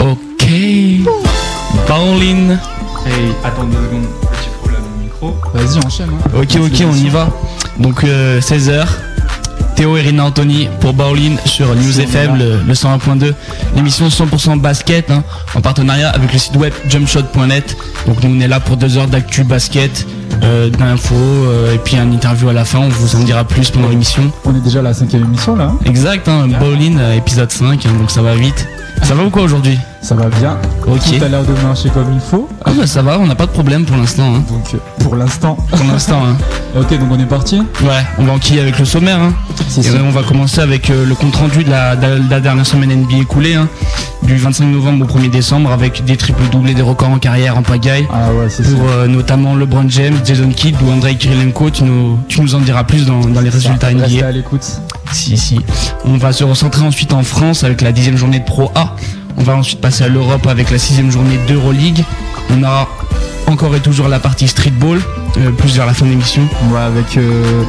Ok. Pauline. Hey, attends deux secondes, petit problème au micro. Vas-y, enchaîne. hein. Ok, ok, on y va. Donc 16h. Théo et Rina Anthony pour Bowling sur News FM, le, le 101.2. L'émission 100% basket hein, en partenariat avec le site web jumpshot.net. Donc nous on est là pour deux heures d'actu basket, euh, d'infos euh, et puis un interview à la fin. On vous en dira plus pendant l'émission. On est déjà à la cinquième émission là. hein. Exact, hein, Bowling euh, épisode 5, hein, donc ça va vite. Ça va ou quoi aujourd'hui? Ça va bien. Ok. Tout a l'air de marcher comme il faut. Ah bah ça va, on n'a pas de problème pour l'instant. hein. Donc pour l'instant. Pour l'instant. hein. Ok, donc on est parti. Ouais, on va enquiller avec le sommaire. Hein. Et on va commencer avec euh, le compte rendu de la, de la- de la dernière semaine NBA écoulée, hein, du 25 novembre au 1er décembre, avec des triples doublés, des records en carrière en pagaille. Ah ouais, c'est Pour euh, notamment LeBron James, Jason Kidd ou Andrei Kirilenko, tu nous, tu nous en diras plus dans, dans les résultats Restez NBA. à l'écoute. Si, si. On va se recentrer ensuite en France avec la dixième journée de Pro A. On va ensuite passer à l'Europe avec la sixième journée d'Euroleague. On a encore et toujours la partie streetball, euh, plus vers la fin de l'émission. Ouais, avec euh,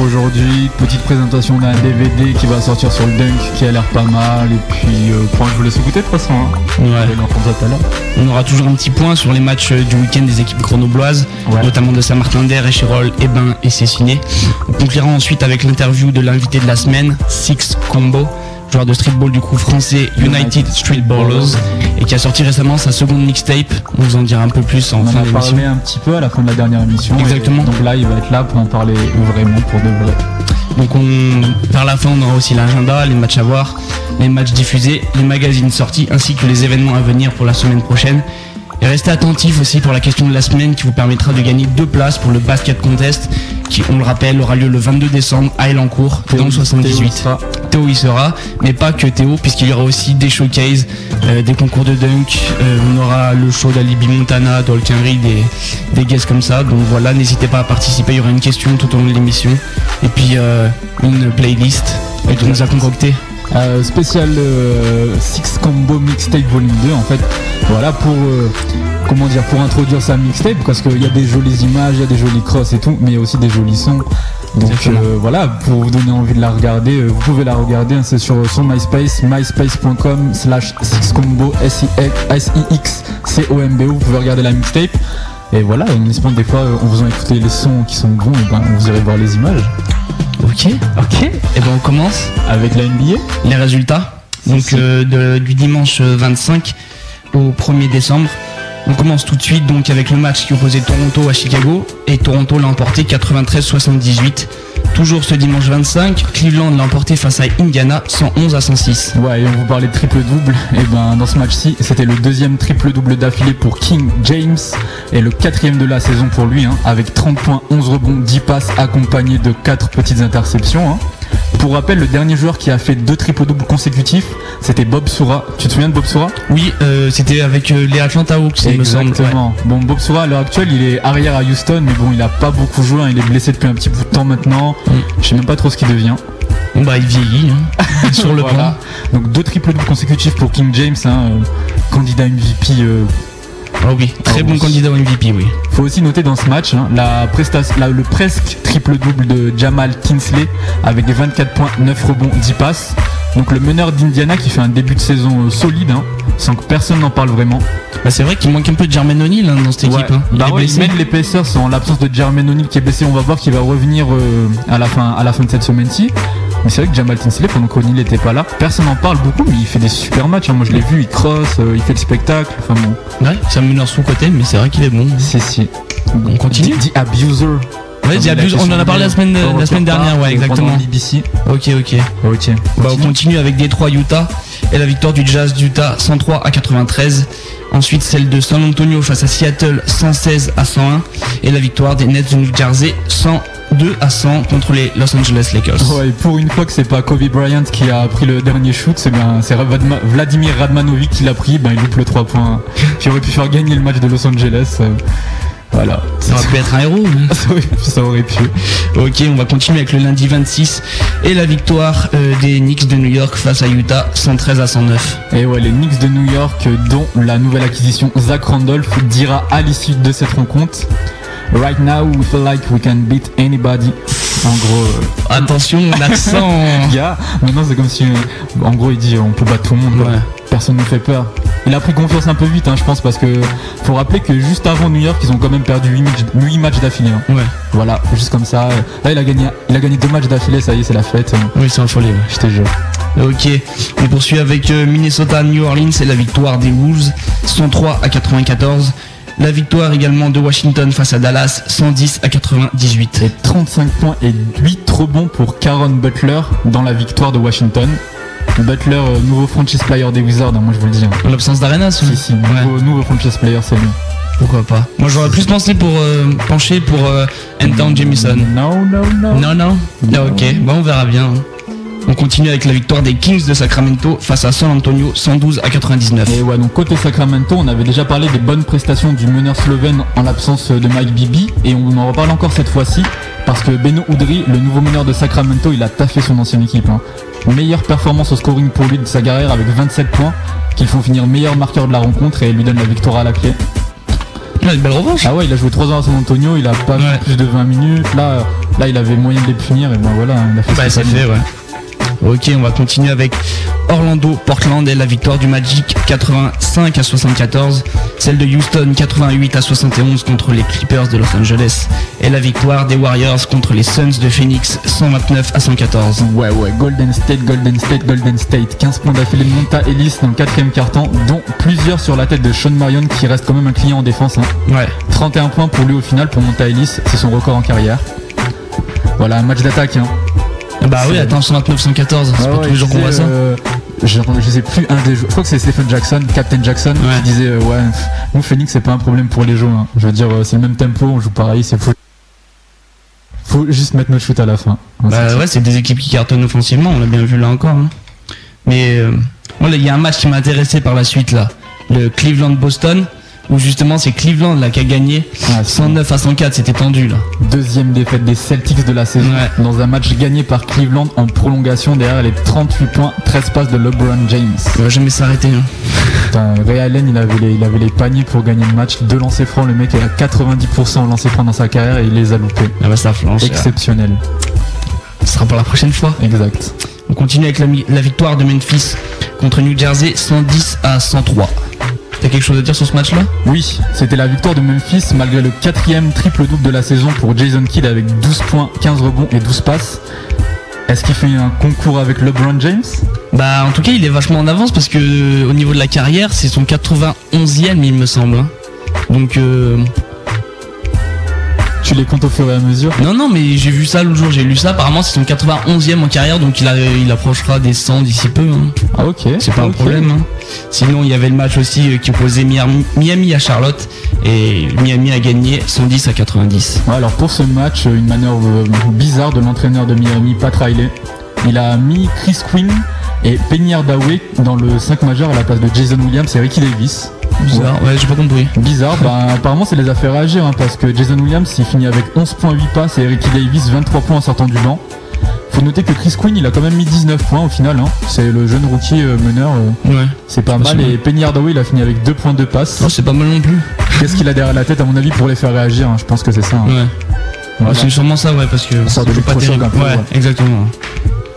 aujourd'hui, petite présentation d'un DVD qui va sortir sur le Dunk qui a l'air pas mal. Et puis, euh, point, je vous laisse écouter de toute façon. Hein. Ouais. Je vais l'entendre tout à l'heure. On aura toujours un petit point sur les matchs du week-end des équipes grenobloises, Ouais. notamment de Saint-Martin-d'Air, Échirol, Ebin et Cessiné. On conclura ensuite avec l'interview de l'invité de la semaine, Six Combo, joueur de streetball du coup français United Streetballers, et qui a sorti récemment sa seconde mixtape. On vous en dira un peu plus en On en fin a d'émission. parlé un petit peu à la fin de la dernière émission. Exactement. Et donc là, il va être là pour en parler vraiment pour de vrai. Donc on, vers la fin, on aura aussi l'agenda, les matchs à voir, les matchs diffusés, les magazines sortis, ainsi que les événements à venir pour la semaine prochaine. Et restez attentifs aussi pour la question de la semaine qui vous permettra de gagner deux places pour le basket contest qui, on le rappelle, aura lieu le 22 décembre à Elancourt, dans le 78. Théo y sera, mais pas que Théo, puisqu'il y aura aussi des showcases, euh, des concours de dunk, euh, on aura le show d'Alibi Montana, Dolk Henry, des, des guests comme ça. Donc voilà, n'hésitez pas à participer, il y aura une question tout au long de l'émission. Et puis euh, une playlist que nous as concocté. Euh, spécial euh, Six Combo Mixtape Volume 2 en fait. Voilà pour euh, comment dire pour introduire sa mixtape parce qu'il y a des jolies images il y a des jolis crosses et tout mais il y a aussi des jolis sons. Donc voilà pour vous donner envie de la regarder vous pouvez la regarder hein, c'est sur son MySpace myspace.com slash sixcombo S-I-X-C-O-M-B-O vous pouvez regarder la mixtape. Et voilà on espère que des fois en vous en écouter les sons qui sont bons et ben, vous irez voir les images Ok, ok. Et ben on commence. avec la NBA les résultats. Donc euh, de- du dimanche euh, 25 au 1er décembre. On commence tout de suite donc avec le match qui opposait Toronto à Chicago et Toronto l'a emporté 93-78. Toujours ce dimanche 25, Cleveland l'a emporté face à Indiana 111 à 106. Ouais, et on vous parlait de triple-double. Et ben, dans ce match-ci, c'était le deuxième triple-double d'affilée pour King James et le quatrième de la saison pour lui, hein, avec 30 points, 11 rebonds, 10 passes, accompagné de 4 petites interceptions. hein. Pour rappel, le dernier joueur qui a fait deux triple-doubles consécutifs, c'était Bob Soura. Tu te souviens de Bob Soura? Oui, euh, c'était avec euh, les Atlanta Hawks, il me semble. Exactement. Bon, Bob Soura, à l'heure actuelle, il est arrière à Houston, mais bon, il a pas beaucoup joué. hein. Il est blessé depuis un petit bout de temps maintenant. Mm. Je sais même pas trop ce qu'il devient. Bon, bah, il vieillit hein, sur le Voilà. plan. Donc deux triple doubles consécutifs pour King James, hein, euh, candidat MVP. Ah oui, très Ah bon oui. candidat au MVP, oui. Faut aussi noter dans ce match hein, la prestation, la- le presque triple double de Jamal Tinsley avec des 24 points, 9 rebonds, 10 passes. Donc le meneur d'Indiana qui fait un début de saison euh, solide, hein, sans que personne n'en parle vraiment. Bah, c'est vrai qu'il manque un peu de Jermaine O'Neal hein, dans cette équipe. hein. Il Bah ouais, ils mènent en l'absence de Jermaine O'Neal qui est blessé. On va voir qu'il va revenir euh, à la fin à la fin de cette semaine-ci. Mais c'est vrai que Jamal Tinsley, pendant qu'O'Neal n'était pas là, personne n'en parle beaucoup, mais il fait des super matchs. hein. Moi je l'ai vu, il cross, euh, il fait le spectacle. Enfin bon, Ouais, c'est un meneur sous-côté, mais c'est vrai qu'il est bon. si si. On continue the Abuser. Ouais, a Abuse, on en a parlé la semaine, la dernière, ouais, exactement. BBC. Ok, ok. Ok. Bah, on continue avec Détroit Utah et la victoire du Jazz d'Utah 103 à 93. Ensuite celle de San Antonio face à Seattle 116 à 101 et la victoire des Nets de New Jersey 102 à 100 contre les Los Angeles Lakers. Ouais, pour une fois que c'est pas Kobe Bryant qui a pris le dernier shoot, c'est bien c'est Vladimir Radmanovic qui l'a pris, ben il loupe le 3 points qui aurait pu faire gagner le match de Los Angeles. euh, Voilà. Ça aurait pu être un héros. hein. Ça aurait pu. Ça aurait pu. Ok, on va continuer avec le lundi 26 et la victoire euh, des Knicks de New York face à Utah 113 à 109. Et ouais, les Knicks de New York, euh, dont la nouvelle acquisition Zach Randolph, dira à l'issue de cette rencontre Right now, we feel like we can beat anybody. En gros, euh, Attention, l'accent. gars, maintenant c'est comme si, euh, en gros, il dit on peut battre tout le monde. Ouais. Personne ne fait peur. Il a pris confiance un peu vite, hein, je pense, parce que faut rappeler que juste avant New York, ils ont quand même perdu 8 matchs, d'affilée. hein. Ouais. Voilà, juste comme ça. Là, il a gagné, il a gagné deux matchs d'affilée, ça y est, c'est la fête. Oui, c'est un folie. ouais. Je te jure. Ok, on poursuit avec euh, Minnesota New Orleans et la victoire des Wolves 103 à 94. La victoire également de Washington face à Dallas 110 à 98. Et 35 points et 8 rebonds pour Caron Butler dans la victoire de Washington. Butler, euh, nouveau franchise player des Wizards, hein, moi je vous le dis. hein. En l'absence d'Arenas Si, si, Ouais, nouveau, nouveau franchise player, c'est lui. pourquoi pas. Moi j'aurais plus pensé pour euh, pencher pour euh, Anton Jamison. Non, non, non. Non, non. Ah, ok, bon, on verra bien. hein. On continue avec la victoire des Kings de Sacramento face à San Antonio 112 à 99. Et ouais, donc côté Sacramento, on avait déjà parlé des bonnes prestations du meneur slovène en l'absence de Mike Bibi, et on en reparle encore cette fois-ci, parce que Beno Udry, le nouveau meneur de Sacramento, il a taffé son ancienne équipe. hein. Meilleure performance au scoring pour lui de sa carrière avec 27 points, qu'il faut finir meilleur marqueur de la rencontre et lui donne la victoire à la clé. Ouais, une belle revanche. Ah ouais, il a joué 3 ans à San Antonio, il a pas Ouais. plus de 20 minutes, là, là il avait moyen de les punir, et ben voilà, il a fait Bah fallait. fait ouais. Ok on va continuer avec Orlando, Portland et la victoire du Magic 85 à 74, celle de Houston 88 à 71 contre les Clippers de Los Angeles et la victoire des Warriors contre les Suns de Phoenix 129 à 114. Ouais ouais, Golden State, Golden State, Golden State. 15 points d'affilée de Monta Ellis dans le quatrième carton, dont plusieurs sur la tête de Sean Marion qui reste quand même un client en défense. hein. Ouais. 31 points pour lui au final pour Monta Ellis, c'est son record en carrière. Voilà, un match d'attaque. Hein. Bah oui attends 129 114, c'est pas ouais, tous les jours qu'on voit ça. euh, je, je sais plus un des joueurs. Je crois que c'est Stephen Jackson, Captain Jackson, Ouais. qui disait euh, ouais, nous Phoenix c'est pas un problème pour les jeux. hein. Je veux dire, euh, c'est le même tempo, on joue pareil, c'est fou. Faut juste mettre notre shoot à la fin. Bah ouais c'est des équipes qui cartonnent offensivement, on l'a bien vu là encore. hein. Mais euh, il y a un match qui m'a intéressé par la suite là, le Cleveland-Boston. Où justement c'est Cleveland là qui a gagné Ah, c'est- 109 à 104, c'était tendu là. Deuxième défaite des Celtics de la saison Ouais. dans un match gagné par Cleveland en prolongation derrière les 38 points, 13 passes de LeBron James. Il va jamais s'arrêter. hein. Putain, Ray Allen il avait, les, il avait les paniers pour gagner le match. Deux lancers francs, le mec est à 90% en lancers francs dans sa carrière et il les a loupés. Ah bah ça flanche. Exceptionnel. Ce sera pour la prochaine fois. Exact. On continue avec la, la victoire de Memphis contre New Jersey 110 à 103. T'as quelque chose à dire sur ce match-là? Oui, c'était la victoire de Memphis malgré le quatrième triple-double de la saison pour Jason Kidd avec 12 points, 15 rebonds et 12 passes. Est-ce qu'il fait un concours avec LeBron James? Bah en tout cas il est vachement en avance parce que euh, au niveau de la carrière c'est son 91e il me semble. hein. Donc euh, Tu les comptes au fur et à mesure non non mais j'ai vu ça l'autre jour, j'ai lu ça apparemment c'est son 91e en carrière donc il, a, il approchera des 100 d'ici peu. hein. Ah ok. C'est pas un problème. hein. Sinon, il y avait le match aussi euh, qui opposait Miami, à Charlotte et Miami a gagné 110 à 90. Ouais, alors pour ce match, une manœuvre euh, bizarre de l'entraîneur de Miami, Pat Riley. Il a mis Chris Quinn et Penny Hardaway dans le 5 majeur à la place de Jason Williams et Ricky Davis. Bizarre, ouais, j'ai pas compris. Bizarre, bah, apparemment ça les a fait réagir hein, parce que Jason Williams il finit avec 11 points 8 passes et Ricky Davis 23 points en sortant du banc. Faut noter que Chris Quinn il a quand même mis 19 points au final. hein. C'est le jeune rookie euh, meneur, euh, Ouais. c'est pas mal. Et Penny Hardaway il a fini avec 2 points de passe. Non, c'est pas mal non plus. Qu'est-ce qu'il a derrière la tête à mon avis pour les faire réagir hein. Je pense que c'est ça. Ouais. Voilà. C'est sûrement ça, ouais, parce que Ça c'est pas terrible. ouais. exactement.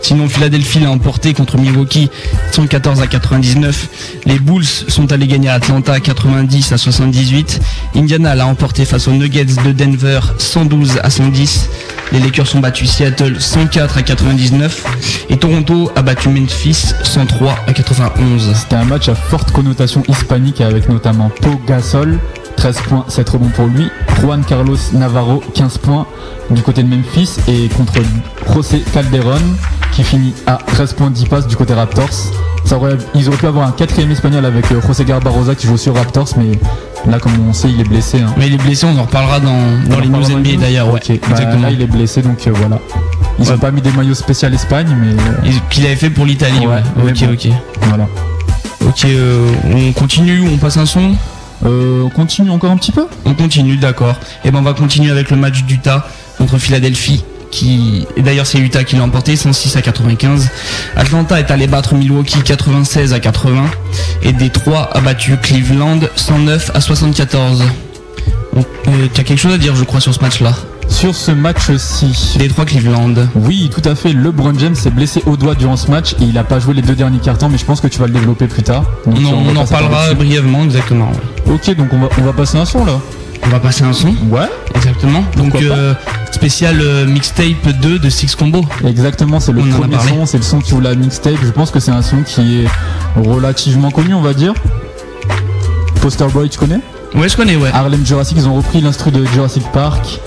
Sinon, Philadelphie l'a emporté contre Milwaukee 114 à 99. Les Bulls sont allés gagner à Atlanta 90 à 78. Indiana l'a emporté face aux Nuggets de Denver 112 à 110. Les Lakers ont battu Seattle 104 à 99. Et Toronto a battu Memphis 103 à 91. C'était un match à forte connotation hispanique avec notamment Pau Gasol, 13 points, 7 rebonds pour lui, Juan Carlos Navarro, 15 points du côté de Memphis et contre José Calderon qui finit à 13 points, 10 passes du côté Raptors. Ça aurait, ils auraient pu avoir un quatrième espagnol avec euh, José Garbarosa qui joue sur Raptors, mais là, comme on sait, il est blessé. hein. Mais il est blessé, on en reparlera dans, dans les news NBA d'ailleurs. Ouais. Bah, exactement. là, il est blessé, donc euh, voilà. Ils Ouais. ont pas mis des maillots spécial Espagne, mais euh, Qu'il avait fait pour l'Italie. Ouais, ok, bon. ok. voilà. Ok, euh, on continue, on passe un son? Euh, on continue encore un petit peu? On continue, d'accord. Et ben on va continuer avec le match d'Utah contre Philadelphie. Qui... Et d'ailleurs c'est Utah qui l'a emporté 106 à 95. Atlanta est allé battre Milwaukee 96 à 80. Et Détroit a battu Cleveland 109 à 74. Donc, tu as quelque chose à dire je crois sur ce match là sur ce match-ci. Détroit Cleveland. Oui, tout à fait. LeBron James s'est blessé au doigt durant ce match et il n'a pas joué les deux derniers cartons, mais je pense que tu vas le développer plus tard. Donc, On, en- on parlera brièvement, exactement. Ok, donc on va, on va passer un son là. On va passer un son, Ouais. exactement. Donc euh, spécial euh, mixtape 2 de Six Combo. Exactement, c'est le On premier son, c'est le son qui ouvre la mixtape. Je pense que c'est un son qui est relativement connu, on va dire. Poster Boy, tu connais? Ouais, je connais, ouais. Harlem Jurassic, ils ont repris l'instru de Jurassic Park.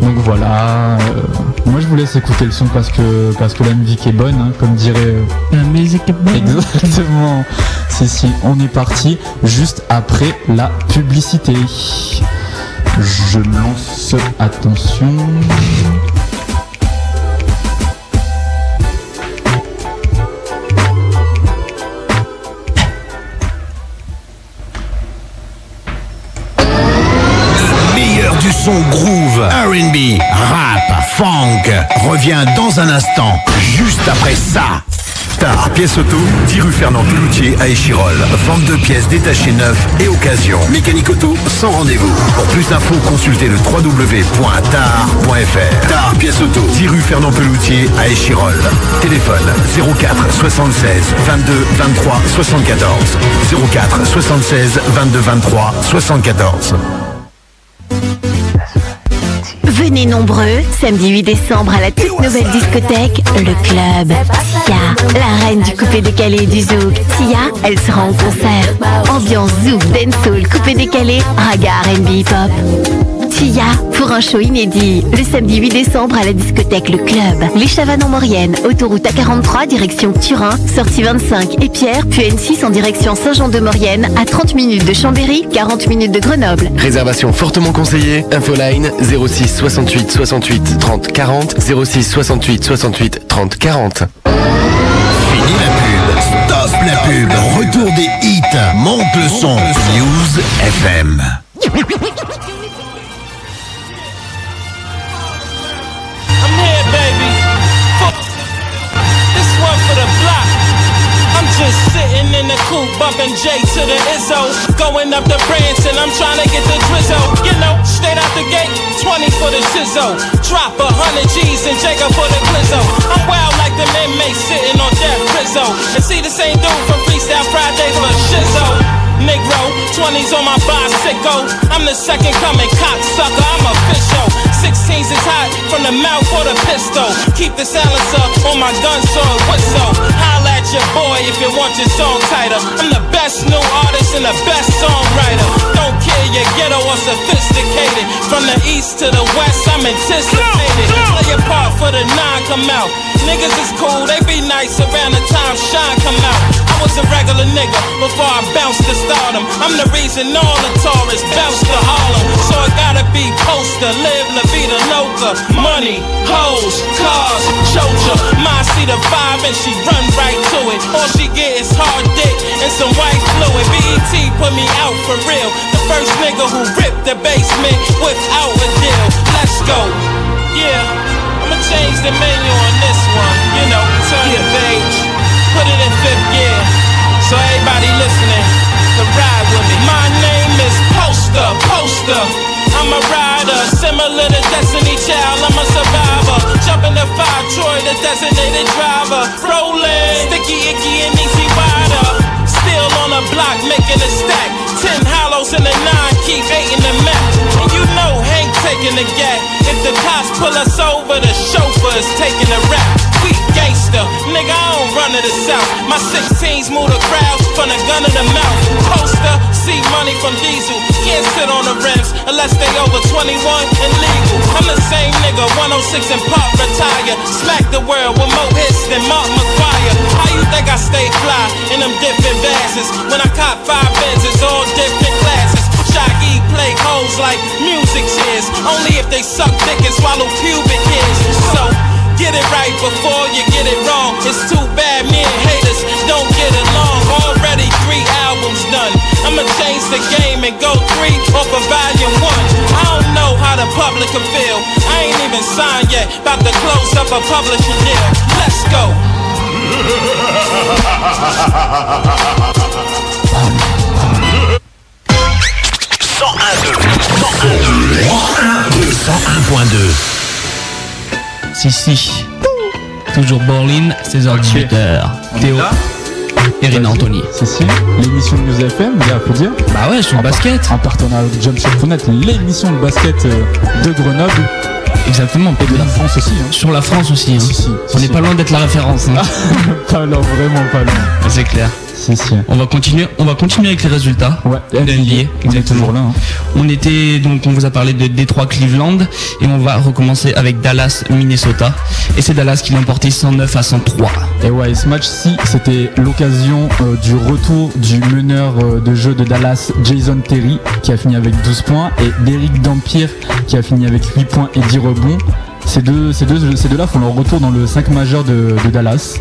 Donc voilà, euh, moi je vous laisse écouter le son parce que parce que la musique est bonne, hein, comme dirait euh, La musique est bonne. exactement. si si, on est parti juste après la publicité. Je lance attention. Son groove, R&B, rap, funk revient dans un instant, juste après ça. Star Pièce Auto, 10 rue Fernand Peloutier à Échirol. Vente de pièces détachées neuves et occasion. Mécanique auto, sans rendez-vous. Pour plus d'infos, consultez le www.tar.fr. Tar Pièce Auto, 10 rue Fernand Peloutier à Échirol. Téléphone 04 76 22 23 74. 04 76 22 23 74. Venez nombreux, samedi 8 décembre à la toute nouvelle discothèque, le Club. Sia, la reine du coupé décalé du zouk. Sia, elle sera en concert. Ambiance zouk, dancehall, coupé décalé, raga, R&B, hip-hop. Sia, pour un show inédit, le samedi 8 décembre à la discothèque Le Club. Les Chavannes en Maurienne, autoroute A43, direction Turin, sortie 25 et Pierre, puis N6 en direction Saint-Jean-de-Maurienne, à 30 minutes de Chambéry, 40 minutes de Grenoble. Réservation fortement conseillée. Infoline 06 68 68 30 40 06 68 68 30 40. Fini la pub, stop la pub, retour des hits, monte le son, News FM. Coupe, bumping J to the Izzo. Going up the branch and I'm trying to get the drizzle. You know, straight out the gate, 20 for the shizzo. Drop a hundred G's and Jacob for the glizzo. I'm wild like the inmates sitting on death rizzo. And see the same dude from Freestyle Fridays for Shizzo. Negro, 20s on my bicycle. I'm the second coming cocksucker, I'm official. 16s is hot from the mouth or the pistol. Keep the silencer on my gun so it whistle. At your boy if you want your song title. I'm the best new artist and the best songwriter. Care your ghetto or sophisticated. From the east to the west, I'm anticipated. Play your part for the nine come out. Niggas is cool, they be nice around the time shine come out. I was a regular nigga before I bounced to stardom. I'm the reason all the tourists bounce to Harlem. So it gotta be poster, live La Vida Loca. Money, hoes, cars, chocha. My see the five and she run right to it. All she get is hard dick and some white fluid. BET put me out for real. The first nigga who ripped the basement without a deal. Let's go. Yeah, I'ma change the menu on this one. You know, turn the page, put it in fifth gear. So everybody listening, to ride with me. My name is Poster, Poster. I'm a rider, similar to Destiny Child. I'm a survivor. Jumping the five, Troy, the designated driver. Rolling, sticky, icky, and easy rider. Still on the block, making a stack. In the nine, keep in the map. And you know Hank taking the gap. If the cops pull us over, the chauffeur is taking the rap. Gangster, nigga, I don't run to the south. My 16s move the crowds from the gun to the mouth. Poster, see money from diesel. Can't sit on the rims unless they over 21 and legal. I'm the same nigga, 106 and pop retire. Smack the world with more hits than Mark McGuire. How you think I stay fly in them different vases? When I cop five bins, it's all different classes. Shaggy play hoes like music chairs. Only if they suck dick and swallow pubic hairs. So get it right before you get it wrong. It's too bad me and haters don't get along. Already three albums done. I'ma change the game and go three off of volume one. I don't know how the public can feel. I ain't even signed yet. About to close up a publishing deal. Let's go. Sans un 101.2. Si, si. Toujours Berlin, 16h18h. Théo et Rina Anthony. Si, si. L'émission de News FM, il faut dire. Bah ouais, sur le basket. En partenariat avec Jumpshot.net, l'émission de basket euh, de Grenoble Exactement. et de la France aussi. Hein. Sur la France aussi. hein. Si, si, si, On n'est pas loin d'être la référence. hein. Pas loin, vraiment pas loin. C'est clair. Si, si. On va continuer, on va continuer avec les résultats. Ouais, De NBA, On est exactement. toujours là. hein. On était donc on vous a parlé de Détroit Cleveland et on va recommencer avec Dallas Minnesota et c'est Dallas qui l'a emporté 109 à 103. Et ouais, ce match-ci, c'était l'occasion euh, du retour du meneur euh, de jeu de Dallas, Jason Terry, qui a fini avec 12 points, et d'Eric Dampierre, qui a fini avec 8 points et 10 rebonds. Ces deux, ces deux, ces deux-là font leur retour dans le 5 majeur de, de Dallas.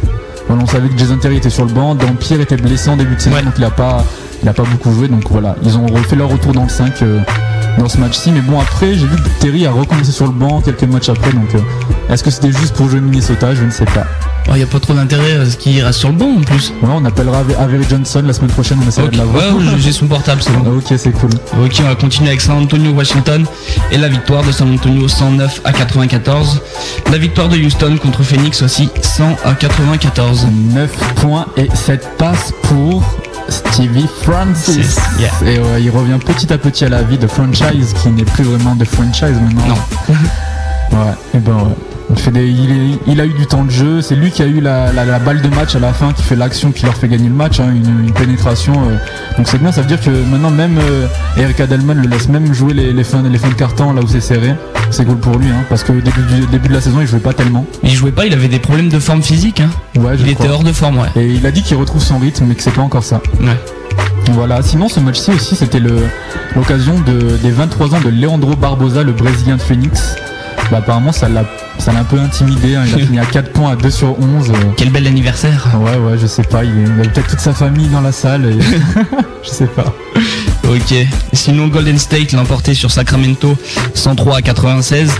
Voilà, on savait que Jason Terry était sur le banc, Dampierre était blessé en début de saison, Ouais. donc il a pas, il a pas beaucoup joué. Donc voilà, ils ont refait leur retour dans le 5 euh, dans ce match-ci. Mais bon, après, j'ai vu que Terry a recommencé sur le banc quelques matchs après. Donc euh, est-ce que c'était juste pour jouer Minnesota? Je ne sais pas. Il n'y a pas trop d'intérêt à ce qu'il reste sur le banc en plus. Ouais, on appellera Ave- Avery Johnson la semaine prochaine, on essaiera Ok, de l'avoir. ouais, j'ai son portable, c'est bon. Ah, ok, c'est cool. Ok, on va continuer avec San Antonio Washington et la victoire de San Antonio 109 à 94. La victoire de Houston contre Phoenix aussi 100 à 94. 9 points et 7 passes pour Stevie Francis. Yeah. Et ouais, il revient petit à petit à la vie de franchise qui n'est plus vraiment de franchise maintenant. Non. Ouais, et ben ouais. Il, fait des- il, est- il a eu du temps de jeu, c'est lui qui a eu la, la- la balle de match à la fin, qui fait l'action qui leur fait gagner le match, hein, une, une pénétration. euh. Donc c'est bien, ça veut dire que maintenant même euh, Eric Adelman le laisse même jouer les, les fins, les fins de carton là où c'est serré. C'est cool pour lui, hein, parce que au début, du, début de la saison il jouait pas tellement. Il jouait pas, il avait des problèmes de forme physique. Hein. Ouais, je Il crois. était hors de forme, ouais. Et il a dit qu'il retrouve son rythme, mais que c'est pas encore ça. Ouais. Voilà. Sinon, ce match-ci aussi, c'était l'occasion de, des 23 ans de Leandro Barbosa, le Brésilien de Phoenix. Bah, apparemment, ça l'a, ça l'a un peu intimidé. hein. Il a fini à 4 points à 2 sur 11. euh. Quel bel anniversaire. Ouais, ouais, je sais pas. Il avait peut-être toute sa famille dans la salle. Et... je sais pas. Ok. Sinon, Golden State l'a emporté sur Sacramento 103 à 96.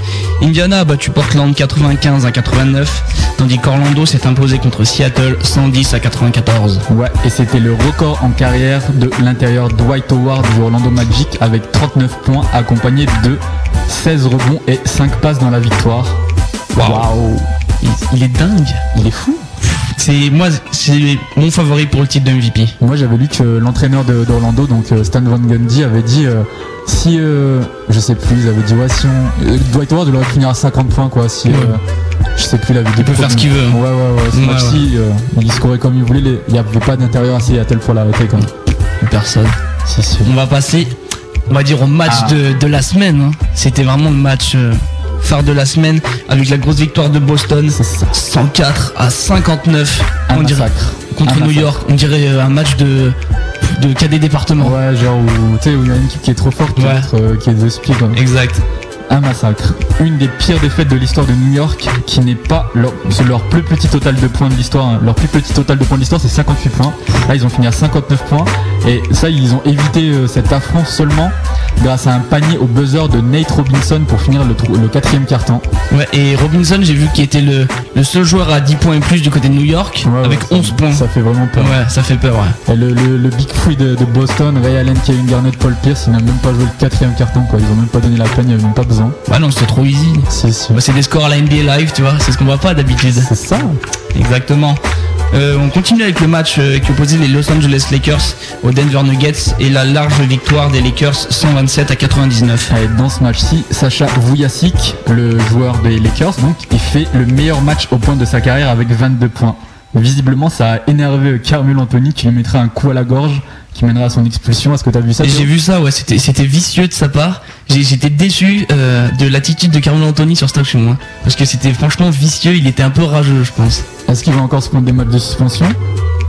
Indiana a battu Portland 95 à 89. Tandis qu'Orlando s'est imposé contre Seattle 110 à 94. Ouais, et c'était le record en carrière de l'intérieur Dwight Howard du Orlando Magic avec 39 points, accompagné de 16 rebonds et 5 passes dans la victoire. Waouh! Il, il est dingue. Il est fou! C'est moi, c'est mon favori pour le titre de MVP. Moi j'avais lu que l'entraîneur d'Orlando, donc euh, Stan Van Gundy, avait dit euh, si euh, je sais plus, il avait dit ouais si on. euh, Dwight Howard il aurait fini à 50 points quoi si Ouais. euh, je sais plus il avait dit Il peut faire ce qu'il veut. Ouais ouais ouais, Ouais, match-ci, euh, il scorait comme il voulait, les- il n'y avait pas d'intérieur assez à tel pour l'arrêter quand même. Personne. Si si. On va passer, on va dire au match Ah. de, de la semaine. hein. C'était vraiment le match phare de la semaine avec la grosse victoire de Boston C'est ça. 104 à 59. Un on dirait contre Un New massacre. York. On dirait euh, un match de de cadet département. Ouais genre où tu sais où il y a une équipe qui est trop forte, Ouais. euh, qui est de. Exact. Un massacre. Une des pires défaites de l'histoire de New York, qui n'est pas leur, plus petit total de points de l'histoire. hein. Leur plus petit total de points de l'histoire, c'est 58 points. Là, ils ont fini à 59 points. Et ça, ils ont évité euh, cet affront seulement grâce à un panier au buzzer de Nate Robinson pour finir le, quatrième carton. Ouais, et Robinson, j'ai vu qu'il était le, le seul joueur à 10 points et plus du côté de New York Ouais, avec ouais, ça- 11 points. Ça fait vraiment peur. Ouais, ça fait peur, ouais. Et le, Big Free de, de Boston, Ray Allen, Kevin Garnett, Paul Pierce, ils n'ont même pas joué le quatrième carton. Quoi. Ils ont même pas donné la peine, il n'y avait même pas besoin. Ouais, non, c'était trop easy. Si. Bah, c'est des scores à la NBA live, tu vois, c'est ce qu'on voit pas d'habitude. C'est ça. Exactement. Euh, on continue avec le match euh, qui opposait les Los Angeles Lakers aux Denver Nuggets et la large victoire des Lakers 127 à 99. Et dans ce match-ci, Sacha Vujasic, le joueur des Lakers, donc, il fait le meilleur match au point de sa carrière avec 22 points. Visiblement, ça a énervé Carmelo Anthony qui lui mettrait un coup à la gorge qui mènera à son expulsion. Est-ce que t'as vu ça J'ai vu ça, ouais, c'était c'était vicieux de sa part. J'ai- J'étais déçu euh, de l'attitude de Carmelo Anthony sur cette action, hein, parce que c'était franchement vicieux. Il était un peu rageux, je pense. Est-ce qu'il va encore se prendre des matchs de suspension?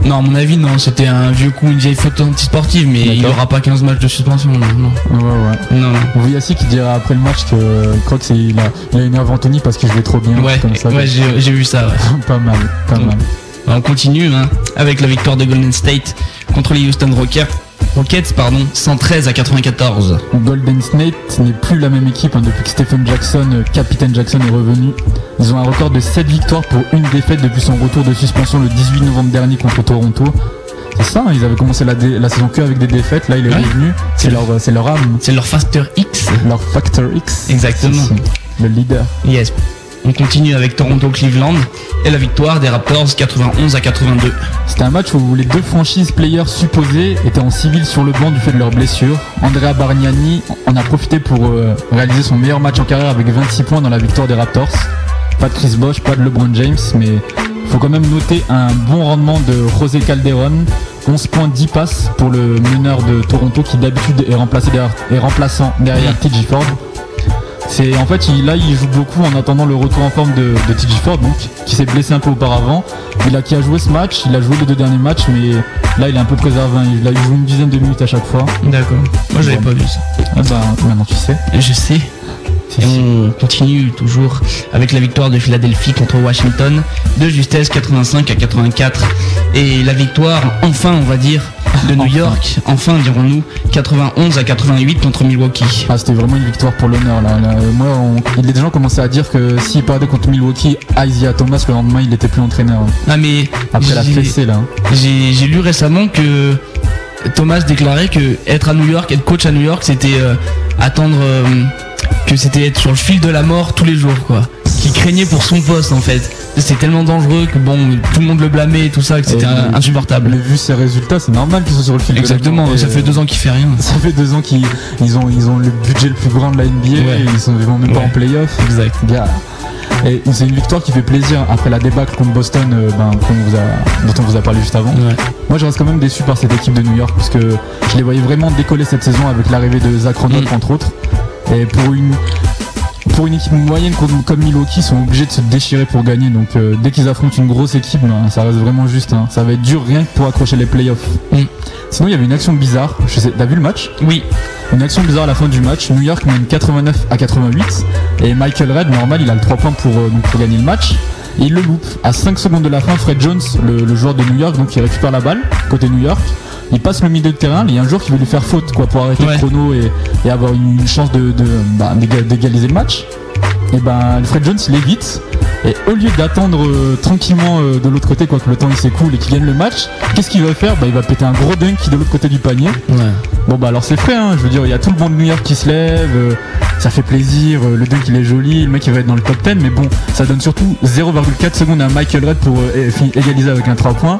Non, à mon avis, non, c'était un vieux coup, une vieille faute antisportive, mais il D'accord. aura pas 15 matchs de suspension, non, non, Ouais, ouais. non. non. Vujasic qui dira après le match que c'est il a, il a énervé Anthony parce qu'il jouait trop bien. Ouais, comme ça. ouais, j'ai vu ça. Ouais. pas mal, pas mal. On continue hein, avec la victoire de Golden State contre les Houston Rockets, Rockets pardon, 113 à 94. Golden State n'est plus la même équipe hein, depuis que Stephen Jackson, euh, capitaine Jackson, est revenu. Ils ont un record de 7 victoires pour une défaite depuis son retour de suspension le 18 novembre dernier contre Toronto. C'est ça, hein, ils avaient commencé la, saison que avec des défaites, là il est Ouais. revenu, c'est leur, c'est leur âme, C'est leur Factor X. leur Factor X. Exactement. Le leader. Yes. On continue avec Toronto-Cleveland et la victoire des Raptors 91 à 82. C'était un match où les deux franchises players supposés étaient en civil sur le banc du fait de leurs blessures. Andrea Bargnani en a profité pour euh, réaliser son meilleur match en carrière avec 26 points dans la victoire des Raptors. Pas de Chris Bosh, pas de LeBron James, mais faut quand même noter un bon rendement de José Calderon. 11 points, 10 passes pour le meneur de Toronto qui d'habitude est, remplaçant derrière TJ Ford. C'est en fait il, là il joue beaucoup en attendant le retour en forme de, de TJ Ford donc qui s'est blessé un peu auparavant. Il a qui a joué ce match, il a joué les deux derniers matchs mais là il est un peu préservé. hein. Il a joué une dizaine de minutes à chaque fois. D'accord. Moi j'avais pas vu ça. Ah bah maintenant tu sais. Je sais. Et on continue toujours avec la victoire de Philadelphie contre Washington de justesse 85 à 84 et la victoire enfin on va dire de New Enfin. York enfin dirons-nous 91 à 88 contre Milwaukee. Ah, c'était vraiment une victoire pour l'honneur là. Là, euh, Moi, on- il y a des gens commençaient à dire que s'il perdait contre Milwaukee, Isaiah Thomas le lendemain il était plus entraîneur. Ah mais Après la j'ai- fessée là. hein. J'ai j'ai lu récemment que Thomas déclarait que être à New York, être coach à New York, c'était euh, attendre euh, que c'était être sur le fil de la mort tous les jours, quoi. Qui craignait pour son poste en fait. C'est tellement dangereux que bon, tout le monde le blâmait et tout ça, que c'était mais- insupportable. Mais vu ses résultats, c'est normal qu'ils soient sur le fil. de la Exactement. mort. Et, Ça fait euh, deux ans qu'il fait rien. Ça fait deux ans qu'ils ils ont, ils ont le budget le plus grand de la NBA, Ouais. et ils sont même pas en playoff. Exact. Et c'est une victoire qui fait plaisir après la débâcle contre Boston euh, ben, qu'on vous a, dont on vous a parlé juste avant. Ouais. Moi je reste quand même déçu par cette équipe de New York parce que je les voyais vraiment décoller cette saison avec l'arrivée de Zach Randolph Mm. entre autres. Et pour une, pour une équipe moyenne comme, comme Milwaukee, ils sont obligés de se déchirer pour gagner. Donc euh, dès qu'ils affrontent une grosse équipe, ben, ça reste vraiment juste. hein. Ça va être dur rien que pour accrocher les playoffs. Mm. Sinon il y avait une action bizarre. Je sais, t'as vu le match? Oui. une action bizarre à la fin du match. New York mène 89 à 88. Et Michael Red, normal, il a le 3 points pour, euh, donc, pour gagner le match. Et il le loupe. À 5 secondes de la fin, Fred Jones, le, le joueur de New York, donc il récupère la balle, côté New York. Il passe le milieu de terrain. Il y a un joueur qui veut lui faire faute quoi, pour arrêter Ouais. le chrono et, et avoir une, chance de, de, bah, d'éga- d'égaliser le match. Et ben Fred Jones, il évite. Et au lieu d'attendre euh, tranquillement euh, de l'autre côté, quoi que le temps il s'écoule et qu'il gagne le match, qu'est-ce qu'il va faire? Bah il va péter un gros dunk de l'autre côté du panier. Ouais. Bon bah alors c'est frais hein, je veux dire il y a tout le monde de New York qui se lève, euh, ça fait plaisir, le dunk il est joli, le mec il va être dans le top 10 mais bon ça donne surtout 0,4 secondes à Michael Red pour égaliser avec un 3 points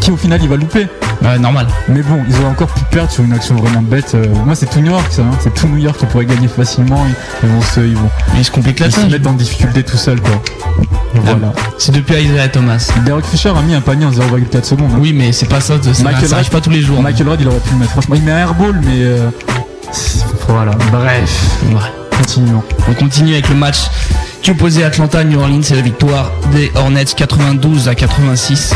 qui au final il va louper. Ouais, normal. Mais bon ils auraient encore pu perdre sur une action vraiment bête. euh, moi c'est tout New York ça, hein, c'est tout New York qui pourrait gagner facilement, ils, ils vont se, ils vont, Mais il se complique la ils se mettent en difficulté tout seul quoi. Voilà. C'est depuis Isaiah Thomas. Derek Fisher a mis un panier en 0,4 secondes. hein. Oui, mais c'est pas ça. Ça, Michael Red- pas tous les jours. Michael Red il aurait pu le mettre franchement. Il met un airball mais euh, voilà. Bref. Ouais. Continuons. On continue avec le match qui opposait Atlanta New Orleans et la victoire des Hornets 92 à 86.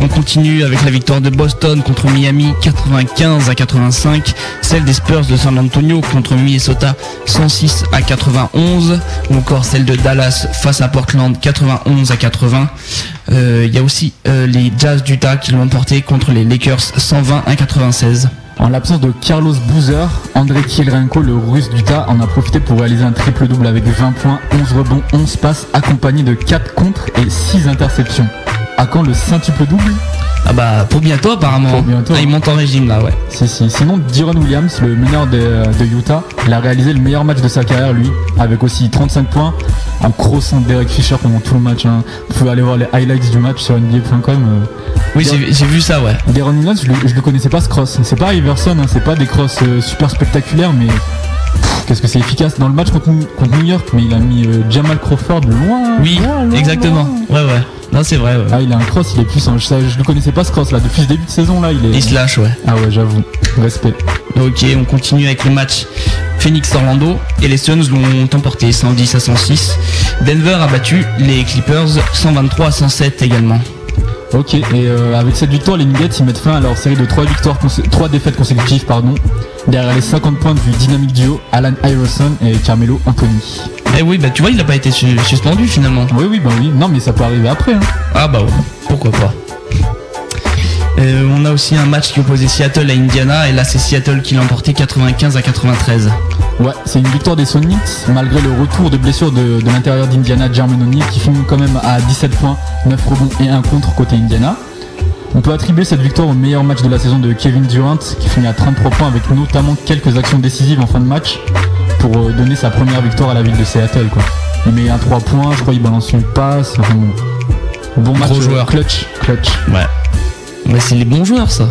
On continue avec la victoire de Boston contre Miami 95 à 85, celle des Spurs de San Antonio contre Minnesota 106 à 91, ou encore celle de Dallas face à Portland 91 à 80. Euh, Il y a aussi euh, les Jazz d'Utah qui l'ont emporté contre les Lakers 120 à 96. En l'absence de Carlos Boozer, André Kirilenko, le russe d'Utah, en a profité pour réaliser un triple-double avec 20 points, 11 rebonds, 11 passes, accompagné de 4 contres et 6 interceptions. À quand le centuple-double? Ah bah pour bientôt apparemment. Pour bientôt, Ah, il monte en régime là ouais. Si, si. Sinon, Diron Williams, le meneur de, de Utah, il a réalisé le meilleur match de sa carrière, lui, avec aussi 35 points, un gros centre Derek Fisher pendant tout le match. hein. Vous pouvez aller voir les highlights du match sur NBA.com. euh. Oui j'ai vu ça ouais. Deron Williams, je le, je le connaissais pas ce cross. C'est pas Iverson, hein, c'est pas des crosses euh, super spectaculaires, mais qu'est-ce que c'est efficace dans le match contre, contre New York. Mais il a mis euh, Jamal Crawford loin. Oui, loin, loin, exactement. loin. Ouais, ouais. Non, c'est vrai, ouais. Ah, il a un cross, il est puissant. Je, le connaissais pas ce cross là. Depuis ce début de saison là, il est. Il se lâche, ouais. Ah ouais, j'avoue. Respect. Ok, on continue avec le match Phoenix-Orlando et les Suns l'ont emporté 110 à 106. Denver a battu les Clippers 123 à 107 également. Ok, et euh, avec cette victoire, les Nuggets ils mettent fin à leur série de 3 victoires, défaites consécutives, pardon, derrière les 50 points du dynamique duo Alan Iverson et Carmelo Anthony. Eh oui, bah tu vois, il n'a pas été su- suspendu finalement. Oui, oui, bah oui. Non, mais ça peut arriver après. Hein. Ah bah ouais, pourquoi pas. Euh, on a aussi un match qui opposait Seattle à Indiana et là c'est Seattle qui l'a emporté 95 à 93. Ouais, c'est une victoire des Sonics, malgré le retour de blessure de, de l'intérieur d'Indiana, Jermaine O'Neal, qui finit quand même à 17 points, 9 rebonds et 1 contre côté Indiana. On peut attribuer cette victoire au meilleur match de la saison de Kevin Durant, qui finit à 33 points avec notamment quelques actions décisives en fin de match pour euh, donner sa première victoire à la ville de Seattle. Quoi. Il met un 3 points, je crois qu'il balance une passe. Enfin, bon. Bon match, Gros euh, joueur. clutch, clutch. Ouais. Mais c'est les bons joueurs, ça.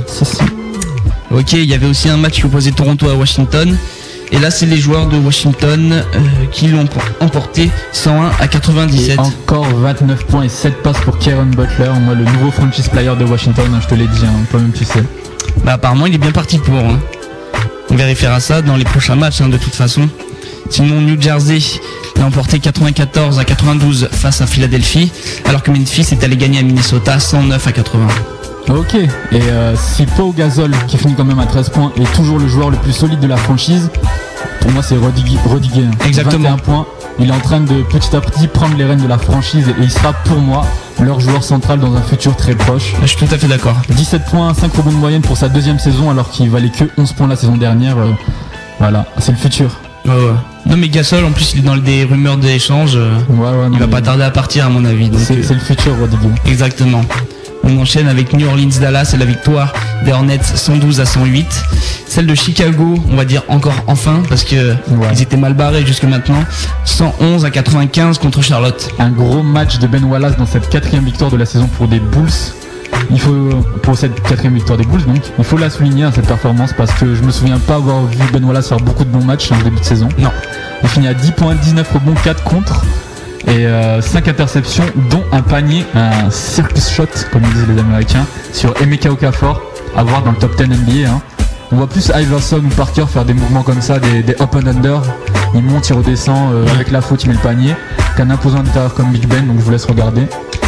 Ok, il y avait aussi un match qui opposait Toronto à Washington. Et là, c'est les joueurs de Washington euh, qui l'ont emporté 101 à 97. Et encore 29 points et 7 passes pour Karen Butler, moi le nouveau franchise player de Washington, hein, je te l'ai dit, hein, toi-même tu sais. Bah, apparemment, il est bien parti pour. hein. On vérifiera ça dans les prochains matchs, hein, de toute façon. Sinon, New Jersey l'a emporté 94 à 92 face à Philadelphie, alors que Memphis est allé gagner à Minnesota 109 à 80. Ok, et euh, si Pau Gasol, qui finit quand même à 13 points, est toujours le joueur le plus solide de la franchise, pour moi c'est Rodiguez. Rodiguez, hein. Exactement. 21 points, il est en train de petit à petit prendre les rênes de la franchise et il sera pour moi leur joueur central dans un futur très proche. Je suis tout à fait d'accord. 17 points, 5 rebonds de moyenne pour sa deuxième saison alors qu'il valait que 11 points la saison dernière. euh, voilà, c'est le futur. Ouais, ouais. Non, mais Gasol, en plus, il est dans des rumeurs d'échange. euh, Ouais, il va pas tarder à partir, à mon avis. C'est euh, c'est le futur Rodiguez. Exactement. On enchaîne avec New Orleans Dallas et la victoire des Hornets 112 à 108. Celle de Chicago, on va dire encore enfin parce que ils étaient mal barrés jusque maintenant. 111 à 95 contre Charlotte. Un gros match de Ben Wallace dans cette quatrième victoire de la saison pour des Bulls. Il faut pour cette quatrième victoire des Bulls donc il faut la souligner hein, cette performance parce que je me souviens pas avoir vu Ben Wallace faire beaucoup de bons matchs en début de saison. Non. Il finit à 10 points, 19 rebonds, 4 contre et 5 interceptions dont un panier, un circus shot comme disent les Américains sur Emeka Okafor à voir dans le top 10 NBA. hein. On voit plus Iverson ou Parker faire des mouvements comme ça, des, and under. Il monte, il redescend, euh, avec la faute il met le panier. Qu'un imposant intérieur comme Big Ben, donc je vous laisse regarder.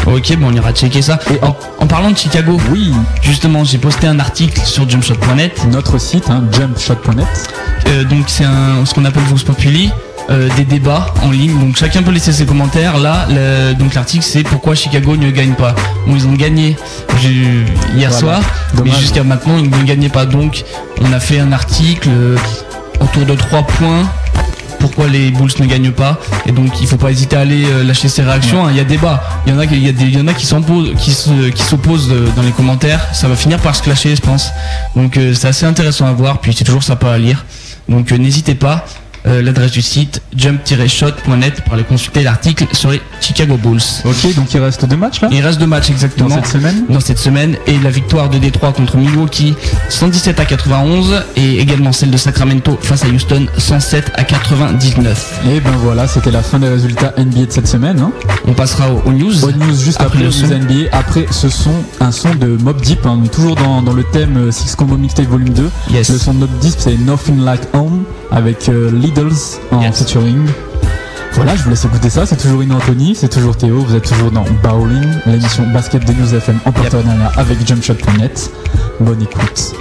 Ok, bon, on ira checker ça. Et En, en parlant de Chicago, Oui, justement, j'ai posté un article sur jumpshot.net. notre site, hein, jumpshot.net. Euh, donc c'est ce qu'on appelle Vox Populi. Euh, des débats en ligne, donc chacun peut laisser ses commentaires. Là, le- donc l'article c'est pourquoi Chicago ne gagne pas. Bon, ils ont gagné hier Voilà. soir, Dommage. mais jusqu'à maintenant ils ne gagnaient pas. Donc on a fait un article euh, autour de trois points. Pourquoi les Bulls ne gagnent pas et donc il faut pas hésiter à aller euh, lâcher ses réactions. hein. Il y a débat, il y en a, qui- il y a des, il y en a qui s'opposent, qui se, qui s'opposent dans les commentaires. Ça va finir par se clasher, je pense. Donc c'est assez intéressant à voir. Puis c'est toujours sympa à lire. Donc n'hésitez pas. Euh, L'adresse du site jump-shot.net pour aller consulter l'article sur les Chicago Bulls. Ok, donc il reste deux matchs là? Il reste deux matchs exactement dans cette semaine? dans cette semaine et la victoire de Détroit contre Milwaukee 117 à 91 et également celle de Sacramento face à Houston 107 à 99. Et ben voilà, c'était la fin des résultats NBA de cette semaine. Hein. On passera aux, aux news. Aux news juste Après après, le les news NBA. Après ce son, un son de Mob Deep, hein, toujours dans, dans le thème euh, Six Combo Mixtape Volume 2. Yes. Le son de Mob Deep c'est Nothing Like Home avec euh, En Yes. featuring. Voilà, je vous laisse écouter ça. C'est toujours Ino Anthony, c'est toujours Théo. Vous êtes toujours dans Bowling, l'émission basket des News FM en partenariat avec Jumpshot.net. Bonne écoute.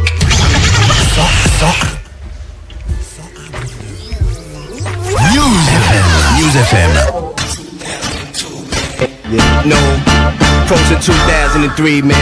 News FM. News FM. No. Approaching 2003, man.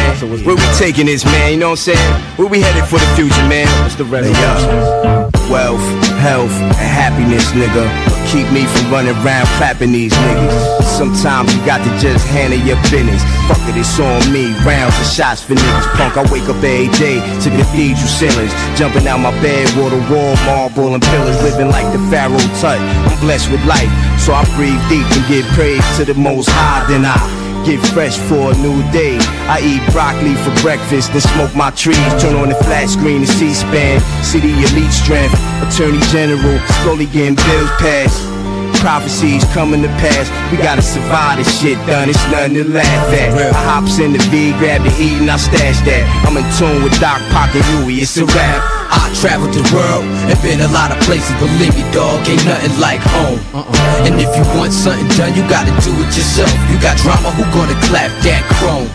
Where we taking this, man? You know what I'm saying? Where we headed for the future, man? What's the revolution? Wealth, health, and happiness, nigga. Keep me from running around clapping these niggas. Sometimes you got to just handle your business. Fuck it, it's on me. Rounds of shots for niggas. Punk, I wake up every day to cathedral ceilings. Jumping out my bed, water wall, marble, and pillars. Living like the Pharaoh tut. I'm blessed with life, so I breathe deep and give praise to the most high. Then I Get fresh for a new day. I eat broccoli for breakfast, then smoke my trees. Turn on the flat screen to C-SPAN. City elite strength. Attorney General, slowly getting bills passed. Prophecies coming to pass. We gotta survive this shit, done. It's nothing to laugh at. I hops in the V, grab the heat, and I stash that. I'm in tune with Doc Pocket Huey. It's a rap. I traveled the world and been a lot of places. Believe me, dog, ain't nothing like home. Uh-uh. And if you want something done, you gotta do it yourself. You got drama, who gonna clap that chrome?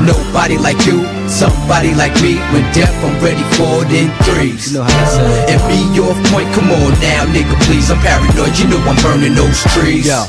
Nobody like you, somebody like me. When death, I'm ready for it in threes. You know how that's And me off point, come on now, nigga, please. I'm paranoid, you know I'm burning those trees. Yo,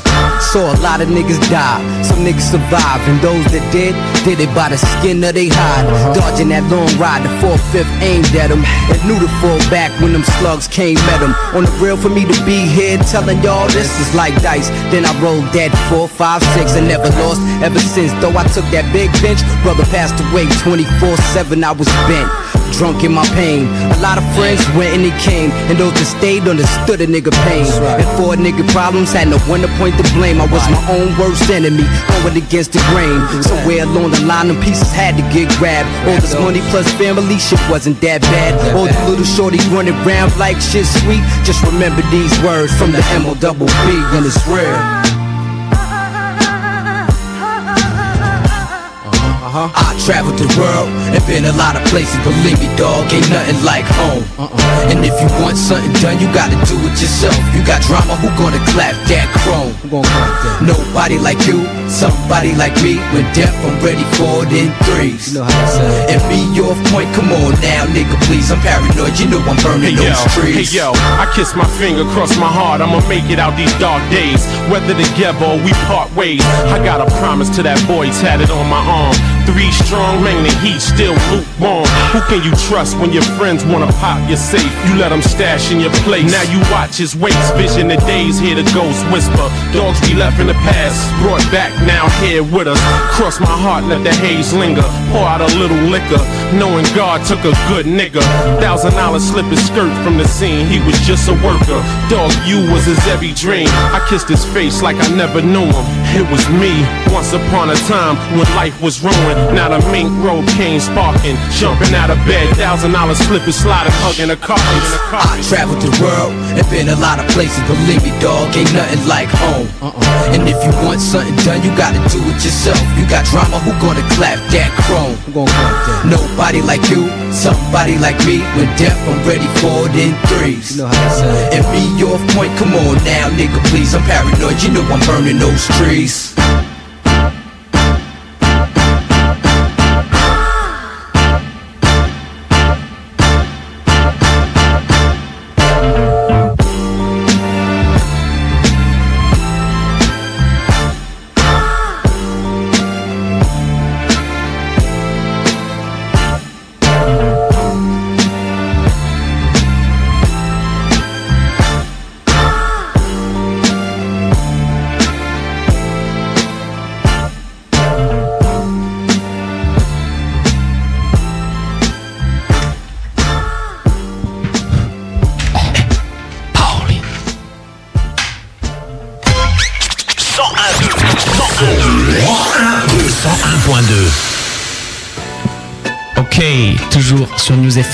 saw a lot of niggas die, some niggas survived, and those that did did it by the skin of they hide. Uh-huh. Dodging that long ride, the 4-5th aimed at him. And knew to fall back when them slugs came at him. On the real for me to be here telling y'all this is like dice. Then I rolled that 4, 5, 6 and never lost ever since. Though I took that big bench, brother passed away 24-7, I was bent. Drunk in my pain. A lot of friends went and they came. And those that stayed understood a nigga pain. And for a nigga problems, had no one to point to blame. I was my own worst enemy, going against the grain. Somewhere along the line, them pieces had to get grabbed. All this money plus family, shit wasn't that bad. All the little shorty running around like shit sweet. Just remember these words from the M.O.double B, and it's real. Uh-huh. I traveled the world and been a lot of places. Believe me, dog, ain't nothing like home. Uh-uh. And if you want something done, you gotta do it yourself. You got drama, who gonna clap that chrome? Who gonna clap that? Nobody like you, somebody like me. When death, I'm ready for it in threes. You know how to. And be off point, come on now, nigga, please. I'm paranoid, you know I'm burning Hey yo, trees. hey yo, I kiss my finger across my heart. I'ma make it out these dark days. Whether together or we part ways. I got a promise to that boy tatted on my arm. Three strong men, the heat still lukewarm. Who can you trust when your friends wanna pop your safe? You let them stash in your place. Now you watch his waist, vision the days, hear the ghost whisper. Dogs be left in the past, brought back now here with us. Cross my heart, let the haze linger. Pour out a little liquor, knowing God took a good nigga. Thousand dollars slip his skirt from the scene, he was just a worker. Dog, you was his every dream. I kissed his face like I never knew him. It was me, once upon a time when life was ruined. Now the mink robe came sparking, jumping out of bed. Thousand dollars slip and sliding, hugging a car. I traveled the world and been a lot of places. Believe me, dog, ain't nothing like home. Uh-uh. And if you want something done, you gotta do it yourself. You got drama, who gonna clap that chrome? Gonna clap that? Nobody like you, somebody like me. When death, I'm ready for it in threes. You know how say. And be off point, come on now, nigga, please. I'm paranoid, you know I'm burning those trees.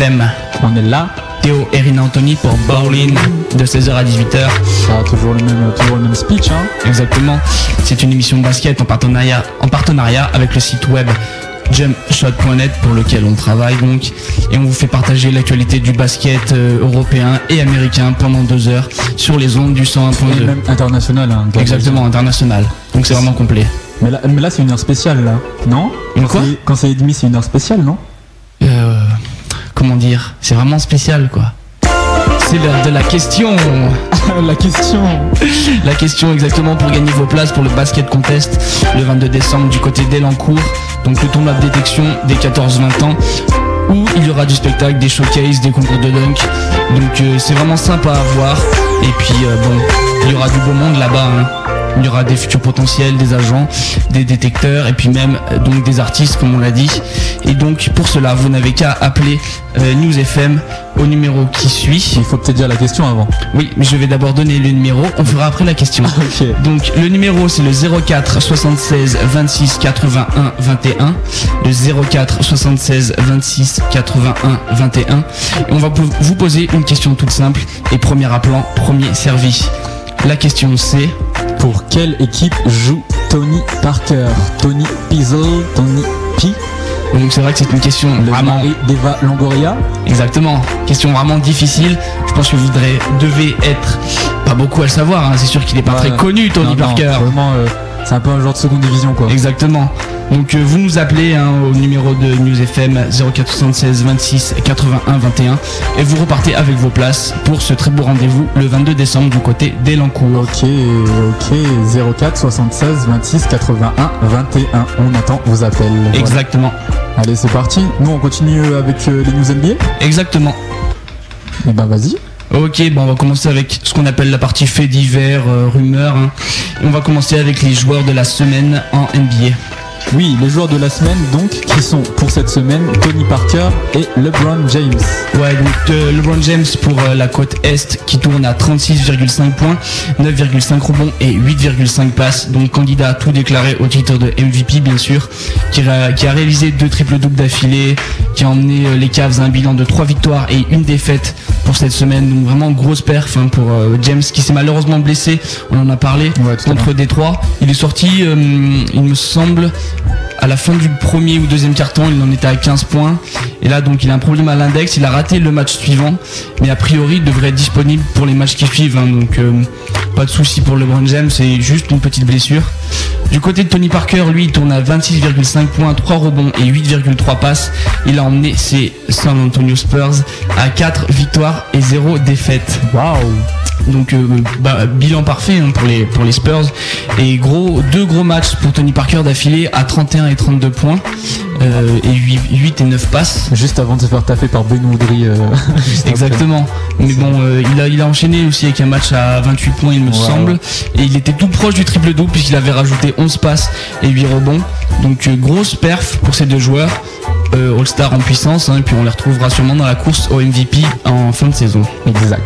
FM. On est là. Théo et Rina Anthony pour Bowling de 16h à 18h. Ça a toujours le même, toujours le même speech. Hein. Exactement. C'est une émission basket en partenariat, en partenariat avec le site web jumpshot.net pour lequel on travaille donc et on vous fait partager l'actualité du basket euh, européen et américain pendant deux heures sur les ondes du Et 101.2 même international. Hein, exactement international donc c'est vraiment complet Mais là, mais là c'est une heure spéciale là, non? Une Quand Quand c'est et demi, c'est une heure spéciale, non? Euh, comment dire c'est vraiment spécial quoi c'est l'heure de la question La question. La question exactement pour gagner vos places pour le basket contest le 22 décembre du côté d'Elancourt. Donc le tournoi de détection des 14-20 ans où il y aura du spectacle, des showcases, des concours de dunk. Donc euh, c'est vraiment sympa à voir. Et puis euh, bon, il y aura du beau monde là-bas. hein. Il y aura des futurs potentiels, des agents, des détecteurs et puis même euh, donc des artistes comme on l'a dit. Et donc pour cela, vous n'avez qu'à appeler euh, News FM au numéro qui suit. Il faut peut-être dire la question avant. Oui, mais je vais d'abord donner le numéro, on fera après la question. Donc le numéro c'est le 04 76 26 81 21. Le 04 76 26 81 21. Et on va vous poser une question toute simple et premier appelant, premier servi. La question c'est Pour quelle équipe joue Tony Parker? Tony Pizzle, Tony P, donc c'est vrai que c'est une question le vraiment mari d'Eva Longoria exactement question vraiment difficile. Je pense que vous devez être pas beaucoup à le savoir. hein. C'est sûr qu'il est pas Ouais. très connu Tony Non, non, Parker. Vraiment, euh, c'est un peu un joueur de seconde division quoi. Exactement. Donc euh, vous nous appelez hein, au numéro de News FM 0476 26 81 21 et vous repartez avec vos places pour ce très beau rendez-vous le 22 décembre du côté d'Elancourt. Ok, ok, 04 76 26 81 21. On attend vos appels. Voilà. Exactement. Allez, c'est parti. Nous, on continue avec euh, les news NBA. Exactement. Et ben, vas-y. Ok, bon, on va commencer avec ce qu'on appelle la partie fait divers, euh, rumeurs. hein. On va commencer avec les joueurs de la semaine en NBA. Oui, les joueurs de la semaine, donc, qui sont pour cette semaine Tony Parker et LeBron James. Ouais, donc euh, LeBron James pour euh, la côte Est qui tourne à 36,5 points, 9,5 rebonds et 8,5 passes. Donc candidat à tout déclaré au titre de MVP bien sûr, qui, a- qui a réalisé deux triples doubles d'affilée, qui a emmené euh, les Cavs à un bilan de 3 victoires et une défaite pour cette semaine. Donc vraiment grosse perf hein, pour James qui s'est malheureusement blessé, on en a parlé, Ouais, contre Détroit. Il est sorti, il me semble, à la fin du premier ou deuxième carton, il en était à 15 points. Et là, donc, il a un problème à l'index. Il a raté le match suivant. Mais a priori, il devrait être disponible pour les matchs qui suivent. hein. donc, euh, pas de souci pour LeBron James. C'est juste une petite blessure. Du côté de Tony Parker, lui, il tourne à 26,5 points, 3 rebonds et 8,3 passes. Il a emmené ses San Antonio Spurs à 4 victoires et 0 défaites. Waouh Donc euh, bah, bilan parfait hein, pour les pour les Spurs et gros deux gros matchs pour Tony Parker d'affilée à 31 et 32 points euh, et 8, 8 et 9 passes. Juste avant de se faire taper par Ben Woodry. euh. Exactement. Mais bon, euh, il, a, il a enchaîné aussi avec un match à 28 points, il me semble. Et il était tout proche du triple double puisqu'il avait rajouté 11 passes et 8 rebonds. Donc grosse perf pour ces deux joueurs. Euh, All-Star en puissance, hein, et puis on les retrouvera sûrement dans la course au MVP en fin de saison. Exact.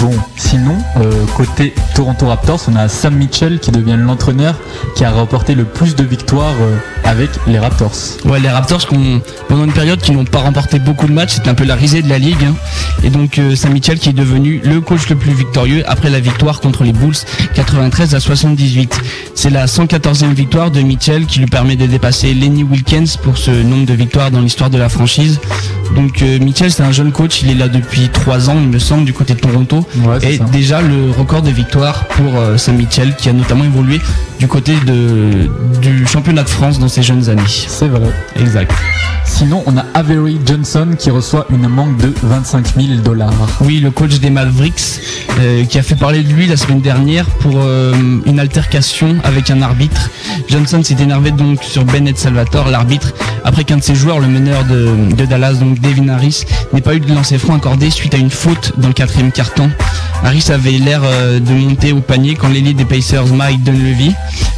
Bon, sinon, euh, côté Toronto Raptors, on a Sam Mitchell qui devient l'entraîneur qui a remporté le plus de victoires euh, avec les Raptors. Ouais, les Raptors, qu'on- pendant une période qui n'ont pas remporté beaucoup de matchs, c'était un peu la risée de la ligue. hein. Et donc, Sam Mitchell qui est devenu le coach le plus victorieux après la victoire contre les Bulls 93 à 78. C'est la 114e victoire de Mitchell qui lui permet de dépasser Lenny Wilkins pour ce nombre de victoires dans l'histoire de la franchise. Donc, euh, Mitchell, c'est un jeune coach, il est là depuis 3 ans, il me semble, du côté de Toronto. Ouais, et ça. déjà le record de victoires pour euh, Sam Mitchell qui a notamment évolué du côté de, du championnat de France dans ses jeunes années. C'est vrai. Exact. Sinon, on a Avery Johnson qui reçoit une amende de 25 000 dollars. Oui, le coach des Mavericks euh, qui a fait parler de lui la semaine dernière pour euh, une altercation avec un arbitre. Johnson s'est énervé donc sur Bennett Salvatore, l'arbitre, après qu'un de ses joueurs, le meneur de, Dallas, donc Devin Harris, n'ait pas eu de lancer franc accordé suite à une faute dans le quatrième carton. Harris avait l'air euh, de monter au panier quand l'élite des Pacers, Mike Dunleavy,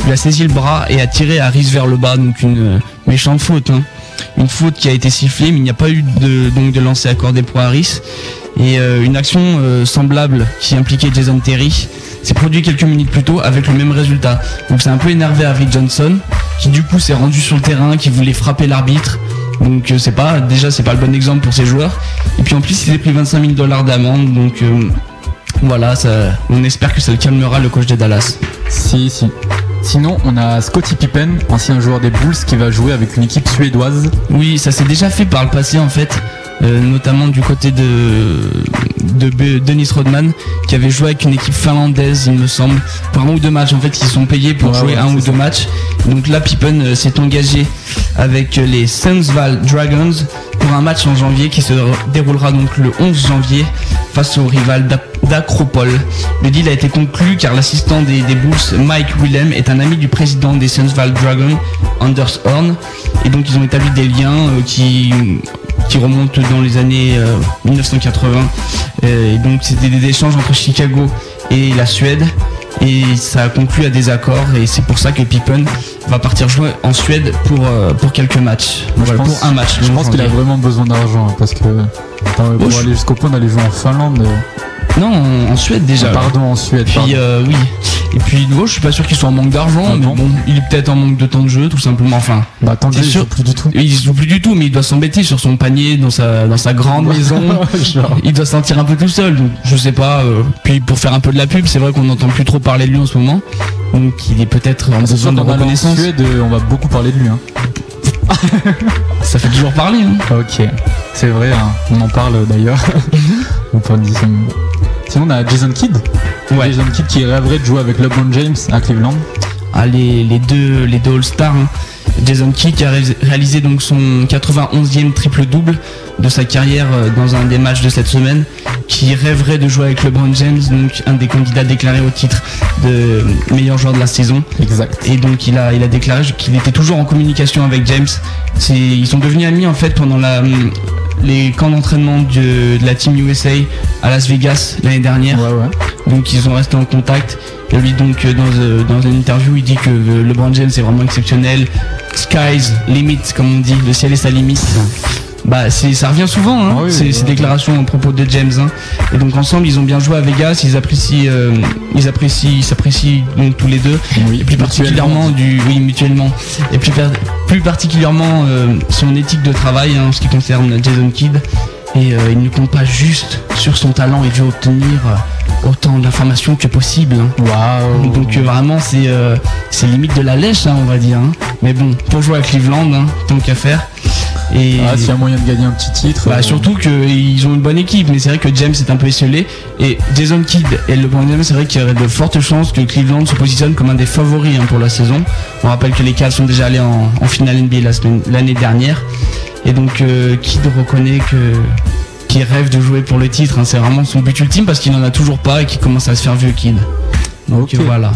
lui a saisi le bras et a tiré Harris vers le bas, donc une euh, méchante faute. hein. Une faute qui a été sifflée, mais il n'y a pas eu de, donc de lancer accordé pour Harris. Et euh, une action semblable qui impliquait Jason Terry s'est produite quelques minutes plus tôt avec le même résultat. Donc c'est un peu énervé Harry Johnson, qui du coup s'est rendu sur le terrain, qui voulait frapper l'arbitre. Donc euh, c'est pas déjà c'est pas le bon exemple pour ses joueurs. Et puis en plus il a pris 25 000 dollars d'amende. Donc euh, voilà, ça, on espère que ça le calmera le coach des Dallas. Si, si. Sinon, on a Scottie Pippen, ancien joueur des Bulls, qui va jouer avec une équipe suédoise. Oui, ça s'est déjà fait par le passé en fait, euh, notamment du côté de, de Dennis Rodman, qui avait joué avec une équipe finlandaise, il me semble, pour un ou deux matchs. En fait, ils sont payés pour Ouais, jouer ouais, un ou ça. deux matchs. Donc là, Pippen euh, s'est engagé avec euh, les Sunsval Dragons pour un match en janvier qui se déroulera donc le 11 janvier face au rival d'A- d'Acropole. Le deal a été conclu car l'assistant des, des Bulls, Mike Willem, est un ami du président des Sunsval Dragons, Anders Horn. Et donc ils ont établi des liens euh, qui, qui remontent dans les années euh, 1980. Euh, et donc c'était des échanges entre Chicago et la Suède. Et ça a conclu à des accords et c'est pour ça que Pippen va partir jouer en Suède pour, euh, pour quelques matchs. Moi, Voilà, pense, pour un match. Je en pense qu'il a vraiment besoin d'argent hein, parce que attends, pour Oh, aller jusqu'au point d'aller jouer en Finlande. euh, Non, en, Suède déjà. Pardon, en Suède. Puis pardon. euh, oui. Et puis moi je suis pas sûr qu'il soit en manque d'argent, Ah mais bon il est peut-être en manque de temps de jeu tout simplement. Enfin, Bah je sûr. sais plus du tout. il joue plus du tout, mais il doit s'embêter sur son panier dans sa dans sa grande maison. Il doit se sentir un peu tout seul, donc je sais pas. euh, puis pour faire un peu de la pub, c'est vrai qu'on n'entend plus trop parler de lui en ce moment, donc il est peut-être en besoin de allant en reconnaissance. Suède, euh, on va beaucoup parler de lui. Hein. Ça fait toujours parler. Hein. Ok, c'est vrai, hein. on en parle d'ailleurs. Sinon, on a Jason Kidd. Ouais. Jason Kidd qui rêverait de jouer avec LeBron James à Cleveland. Ah, les, les deux les deux All-Stars. hein. Jason Kidd qui a ré- réalisé donc son 91e triple-double de sa carrière euh, dans un des matchs de cette semaine, qui rêverait de jouer avec LeBron James, donc un des candidats déclarés au titre de meilleur joueur de la saison. Exact. Et donc il a, il a déclaré qu'il était toujours en communication avec James. Ils sont devenus amis en fait pendant la, les camps d'entraînement de, de la Team USA à Las Vegas l'année dernière. Donc ils sont restés en contact. Et lui donc euh, dans, euh, dans une interview il dit que euh, LeBron James est vraiment exceptionnel. Skies limit comme on dit, le ciel est sa limite. Bah c'est ça revient souvent hein, ces, ces déclarations à propos de James hein. Et donc ensemble ils ont bien joué à Vegas, ils apprécient euh, ils apprécient ils s'apprécient donc tous les deux et plus particulièrement du oui mutuellement et plus plus particulièrement euh, son éthique de travail hein, en ce qui concerne Jason Kidd et euh, il ne compte pas juste sur son talent et veut obtenir euh, autant d'informations que possible. Waouh Donc euh, vraiment c'est c'est limite de la lèche hein, on va dire. hein. Mais bon pour jouer à Cleveland hein, tant qu'à faire. Et Ah, s'il y a moyen de gagner un petit titre. bah, euh, surtout qu'ils ont une bonne équipe, mais c'est vrai que James est un peu esselé. Et Jason Kidd et LeBron James, c'est vrai qu'il y aurait de fortes chances que Cleveland se positionne comme un des favoris hein, pour la saison. On rappelle que les Cavs sont déjà allés en, en finale NBA la l'année dernière. Et donc euh, Kidd reconnaît que qu'il rêve de jouer pour le titre. hein. C'est vraiment son but ultime parce qu'il n'en a toujours pas et qu'il commence à se faire vieux Kidd. Donc voilà.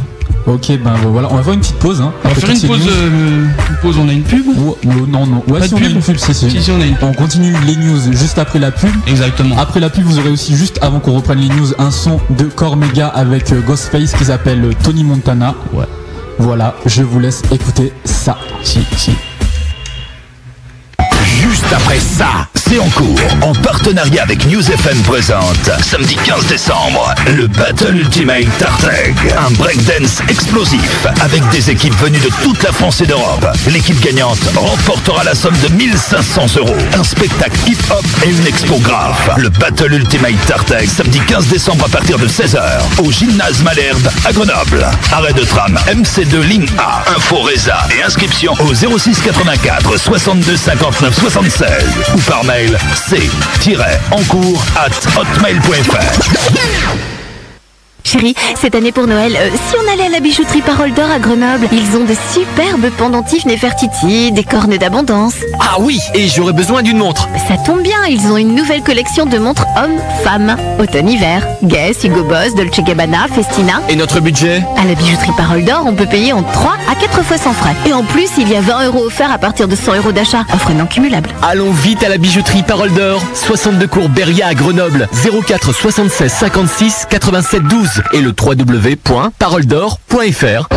Ok, ben voilà, on va faire une petite pause. Hein, On va faire une pause, euh, une pause, on a une pub Ou- ou- Non, non, ouais, Pas si de on a pub une pub, si, si. Si, si, on a une On continue les news juste après la pub. Exactement. Après la pub, vous aurez aussi, juste avant qu'on reprenne les news, un son de Cormega avec euh, Ghostface qui s'appelle euh, Tony Montana. Ouais. Voilà, je vous laisse écouter ça. Si, si. Juste après ça, c'est en cours. En partenariat avec News FM présente, samedi 15 décembre, le Battle Ultimate Tarteg. Un breakdance explosif avec des équipes venues de toute la France et d'Europe. L'équipe gagnante remportera la somme de 1500 euros. Un spectacle hip-hop et une expo graphe. Le Battle Ultimate Tarteg, samedi 15 décembre à partir de 16h, au gymnase Malherbe à Grenoble. Arrêt de tram MC2 ligne A. Info Reza et inscription au 06 84 62 59 76 ou par mail c-encours at hotmail.fr. Chérie, cette année pour Noël, euh, si on allait à la bijouterie Parole d'Or à Grenoble, ils ont de superbes pendentifs Nefertiti, des cornes d'abondance. Ah oui, et j'aurais besoin d'une montre. Ça tombe bien, ils ont une nouvelle collection de montres hommes-femmes, automne-hiver. Guess, Hugo Boss, Dolce Gabbana, Festina. Et notre budget? À la bijouterie Parole d'Or, on peut payer en 3 à 4 fois sans frais. Et en plus, il y a 20 euros offerts à partir de 100 euros d'achat. Offre non cumulable. Allons vite à la bijouterie Parole d'Or, 62 cours Beria à Grenoble, 04 76 56 87 12 et le www.paroledor.fr.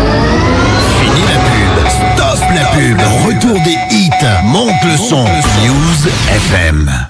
Fini la pub. Stop la pub. Retour des hits. Monte le son. News FM.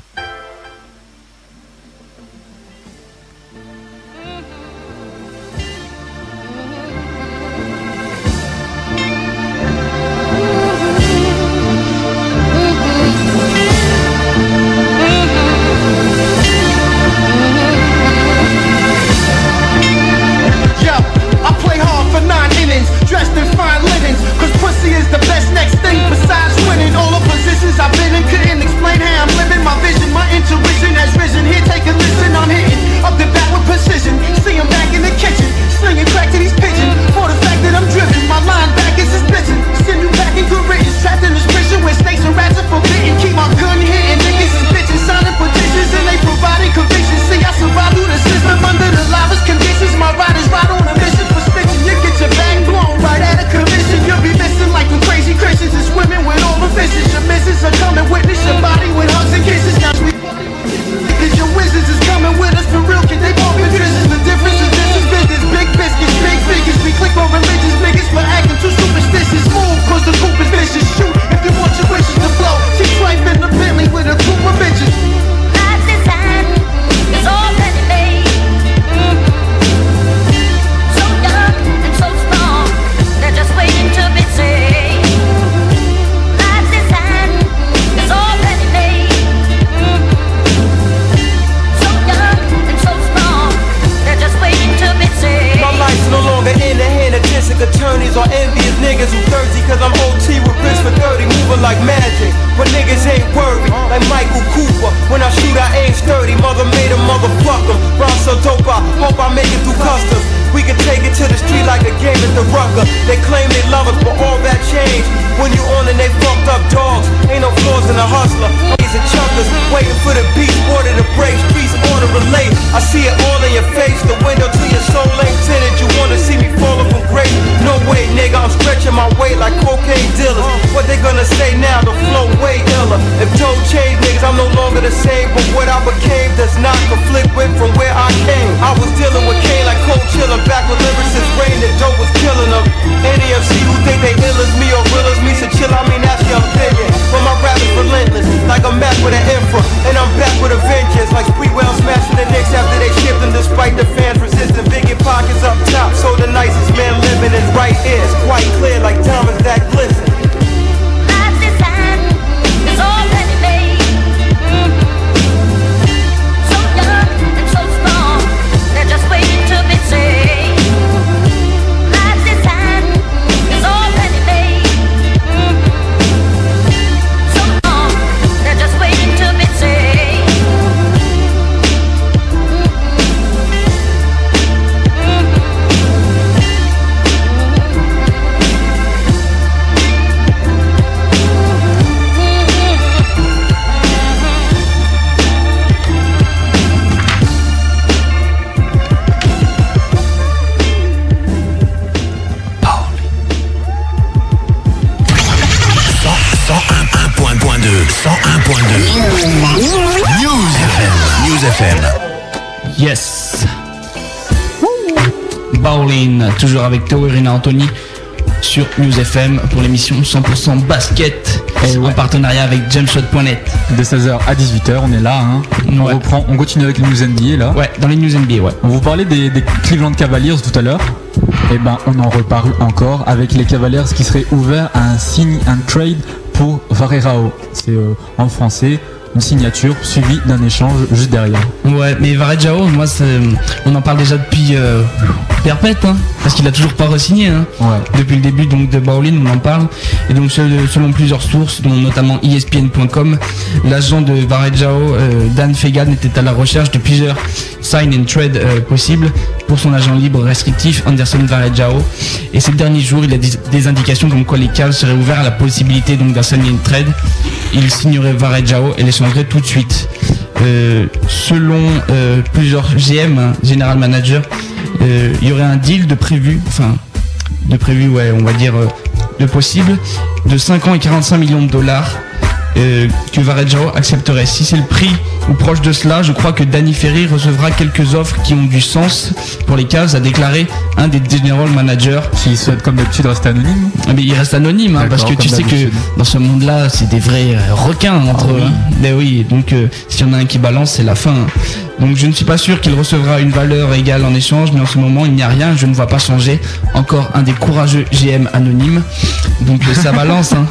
Avec Théo Irina Anthony sur News FM pour l'émission 100% basket en partenariat avec jamshot.net. De 16h à 18h, on est là. hein. On reprend, on continue avec les news NBA là. Ouais, dans les news NBA, ouais. On vous parlait des, des Cleveland Cavaliers tout à l'heure. Et ben, on en reparle encore avec les Cavaliers qui seraient ouverts à un signe, un trade pour Varerao. C'est euh, en français une signature suivie d'un échange juste derrière. Ouais, mais Varejao, moi, c'est- on en parle déjà depuis euh, perpète, hein, parce qu'il a toujours pas re-signé. Hein. Depuis le début donc de Bowling, on en parle. Et donc, sel- selon plusieurs sources, dont notamment ESPN.com, l'agent de Varejao, euh, Dan Fegan, était à la recherche de plusieurs sign and trade euh, possibles pour son agent libre restrictif Anderson Varejao. Et ces derniers jours, il a des, des indications comme quoi les Cavs seraient ouverts à la possibilité donc d'un sign and trade. Il signerait Varejao et l'échangerait tout de suite. Euh, selon plusieurs GM, hein, General Manager, il y aurait un deal de prévu, enfin de prévu, ouais, on va dire euh, de possible, de 5 ans et 45 millions de dollars euh, que Varejao accepterait. Si c'est le prix ou proche de cela, je crois que Danny Ferry recevra quelques offres qui ont du sens pour les Cavs, a déclaré un des general managers. S'il souhaite comme d'habitude rester anonyme Ah, mais il reste anonyme, hein, parce que tu sais que dans ce monde-là, c'est des vrais euh, requins entre Ah oui. eux. hein. Mais oui, donc euh, s'il y en a un qui balance, c'est la fin. hein. Donc je ne suis pas sûr qu'il recevra une valeur égale en échange, mais en ce moment, il n'y a rien, je ne vois pas changer. Encore un des courageux GM anonymes. Donc euh, ça balance, hein.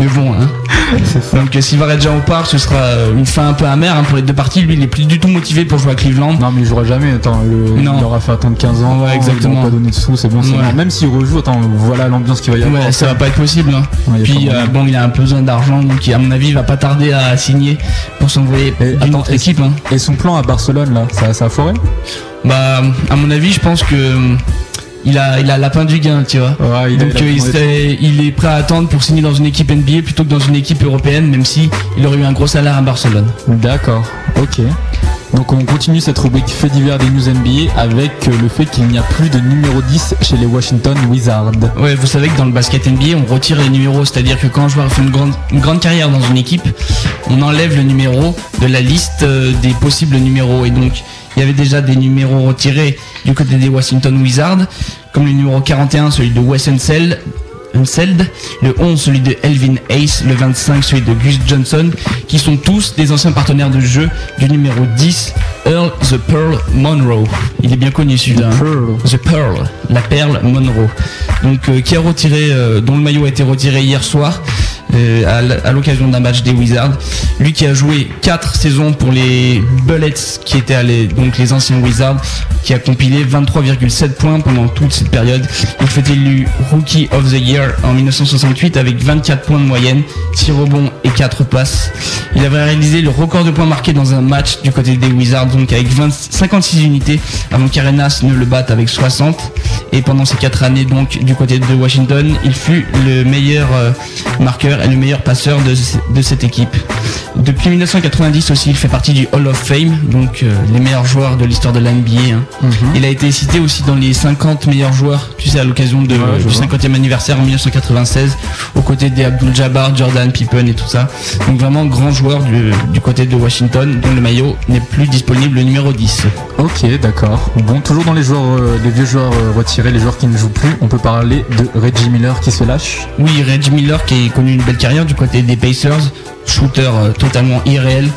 Mais bon, hein. Donc euh, si Varejao part, ce sera euh, une fin un peu amère hein, pour les deux parties. Lui, il est plus du tout motivé pour jouer à Cleveland. Non, mais il jouera jamais. Attends, le, Non. il aura fait attendre 15 ans. Ouais, exactement. Pas donner de sous, c'est bon. Ouais. bon. Même s'il rejoue, attends, voilà l'ambiance qu'il va y avoir. Ouais, ça va pas être possible. hein. Ouais, Puis euh, bon, il a un peu besoin d'argent, donc à mon avis, il va pas tarder à signer pour s'envoyer d'une attends, autre équipe. hein. Et son plan à Barcelone, là, ça, ça a foré Bah, à mon avis, je pense que il a, il a lapin du gain, tu vois. Ouais, il a- donc euh, il, serait- il est prêt à attendre pour signer dans une équipe NBA plutôt que dans une équipe européenne, même si il aurait eu un gros salaire à Barcelone. D'accord, ok. Donc on continue cette rubrique fait divers des news NBA avec euh, le fait qu'il n'y a plus de numéro 10 chez les Washington Wizards. Ouais, vous savez que dans le basket NBA, on retire les numéros, c'est-à-dire que quand un joueur fait une grande, une grande carrière dans une équipe, on enlève le numéro de la liste euh, des possibles numéros. Et donc, il y avait déjà des numéros retirés du côté des Washington Wizards, comme le numéro 41, celui de Wes Unseld, Unseld, le 11, celui de Elvin Ace, le 25, celui de Gus Johnson, qui sont tous des anciens partenaires de jeu du numéro 10, Earl the Pearl Monroe. Il est bien connu celui-là. hein. The Pearl, la perle Monroe. Donc, euh, qui a retiré, euh, dont le maillot a été retiré hier soir. Euh, à l'occasion d'un match des Wizards. Lui qui a joué 4 saisons pour les Bullets, qui étaient les- donc les anciens Wizards, qui a compilé 23,7 points pendant toute cette période. Il fait élu Rookie of the Year en 1968 avec 24 points de moyenne, 6 rebonds et 4 passes. Il avait réalisé le record de points marqués dans un match du côté des Wizards, donc avec 20 56 unités, avant qu'Arenas ne le batte avec 60. Et pendant ces 4 années, donc du côté de Washington, il fut le meilleur euh, marqueur le meilleur passeur de, de cette équipe. Depuis 1990 aussi, il fait partie du Hall of Fame, donc euh, les meilleurs joueurs de l'histoire de la NBA. hein. Il a été cité aussi dans les 50 meilleurs joueurs, tu sais, à l'occasion Ouais, du vois. 50e anniversaire en 1996, aux côtés des Abdul Jabbar, Jordan, Pippen et tout ça. Donc vraiment grand joueur du, du côté de Washington, dont le maillot n'est plus disponible, le numéro 10. Ok, d'accord. Bon, toujours dans les joueurs, euh, les vieux joueurs euh, retirés, les joueurs qui ne jouent plus, on peut parler de Reggie Miller qui se lâche? Oui, Reggie Miller qui a connu une carrière du côté des Pacers, shooter euh, totalement irréel,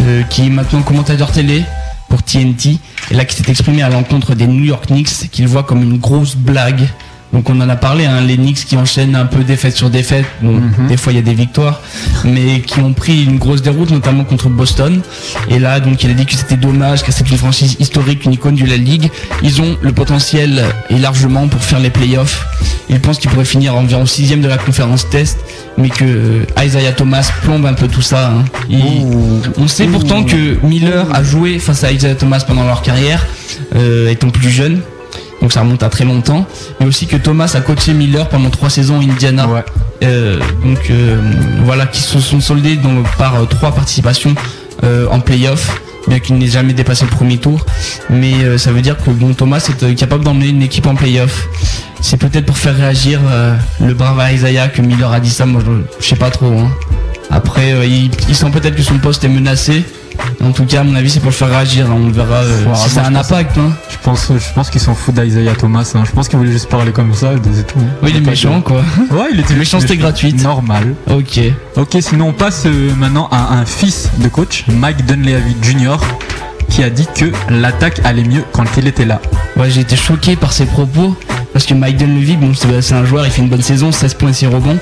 euh, qui est maintenant commentateur télé pour TNT, et là qui s'est exprimé à l'encontre des New York Knicks, qu'il voit comme une grosse blague. Donc on en a parlé, hein, les Knicks qui enchaînent un peu défaite sur défaite, bon, des fois il y a des victoires, mais qui ont pris une grosse déroute, notamment contre Boston. Et là, donc il a dit que c'était dommage, car c'est une franchise historique, une icône de la ligue. Ils ont le potentiel et largement pour faire les playoffs. Il pense qu'ils pourraient finir environ sixième de la conférence test, mais que euh, Isaiah Thomas plombe un peu tout ça. hein. Il- on sait pourtant que Miller a joué face à Isaiah Thomas pendant leur carrière, euh, étant plus jeune. Donc ça remonte à très longtemps, mais aussi que Thomas a coaché Miller pendant trois saisons à Indiana. Euh, donc euh, voilà, qui se sont soldés dans- par euh, trois participations en playoff, bien qu'il n'ait jamais dépassé le premier tour. Mais euh, ça veut dire que bon, Thomas est euh, capable d'emmener une équipe en playoff. C'est peut-être pour faire réagir euh, le brave Isaiah que Miller a dit ça. Moi, je, je sais pas trop. hein. Après, il, il sent peut-être que son poste est menacé. En tout cas, à mon avis, c'est pour le faire réagir. hein. On verra euh, Ouais, si ça a un impact. hein. Je pense, je pense qu'ils s'en foutent d'Isaiah Thomas. hein. Je pense qu'ils voulaient juste parler comme ça, c'est tout. Oui, il est méchant, quoi. Ouais, il était Méchanceté gratuite. Normal. Ok. Ok, sinon on passe euh, maintenant à un fils de coach, Mike Dunleavy Jr., qui a dit que l'attaque allait mieux quand il était là. Ouais, j'ai été choqué par ses propos parce que Mike Dunleavy, bon, c'est c'est un joueur, il fait une bonne saison, 16 points et 6 rebonds,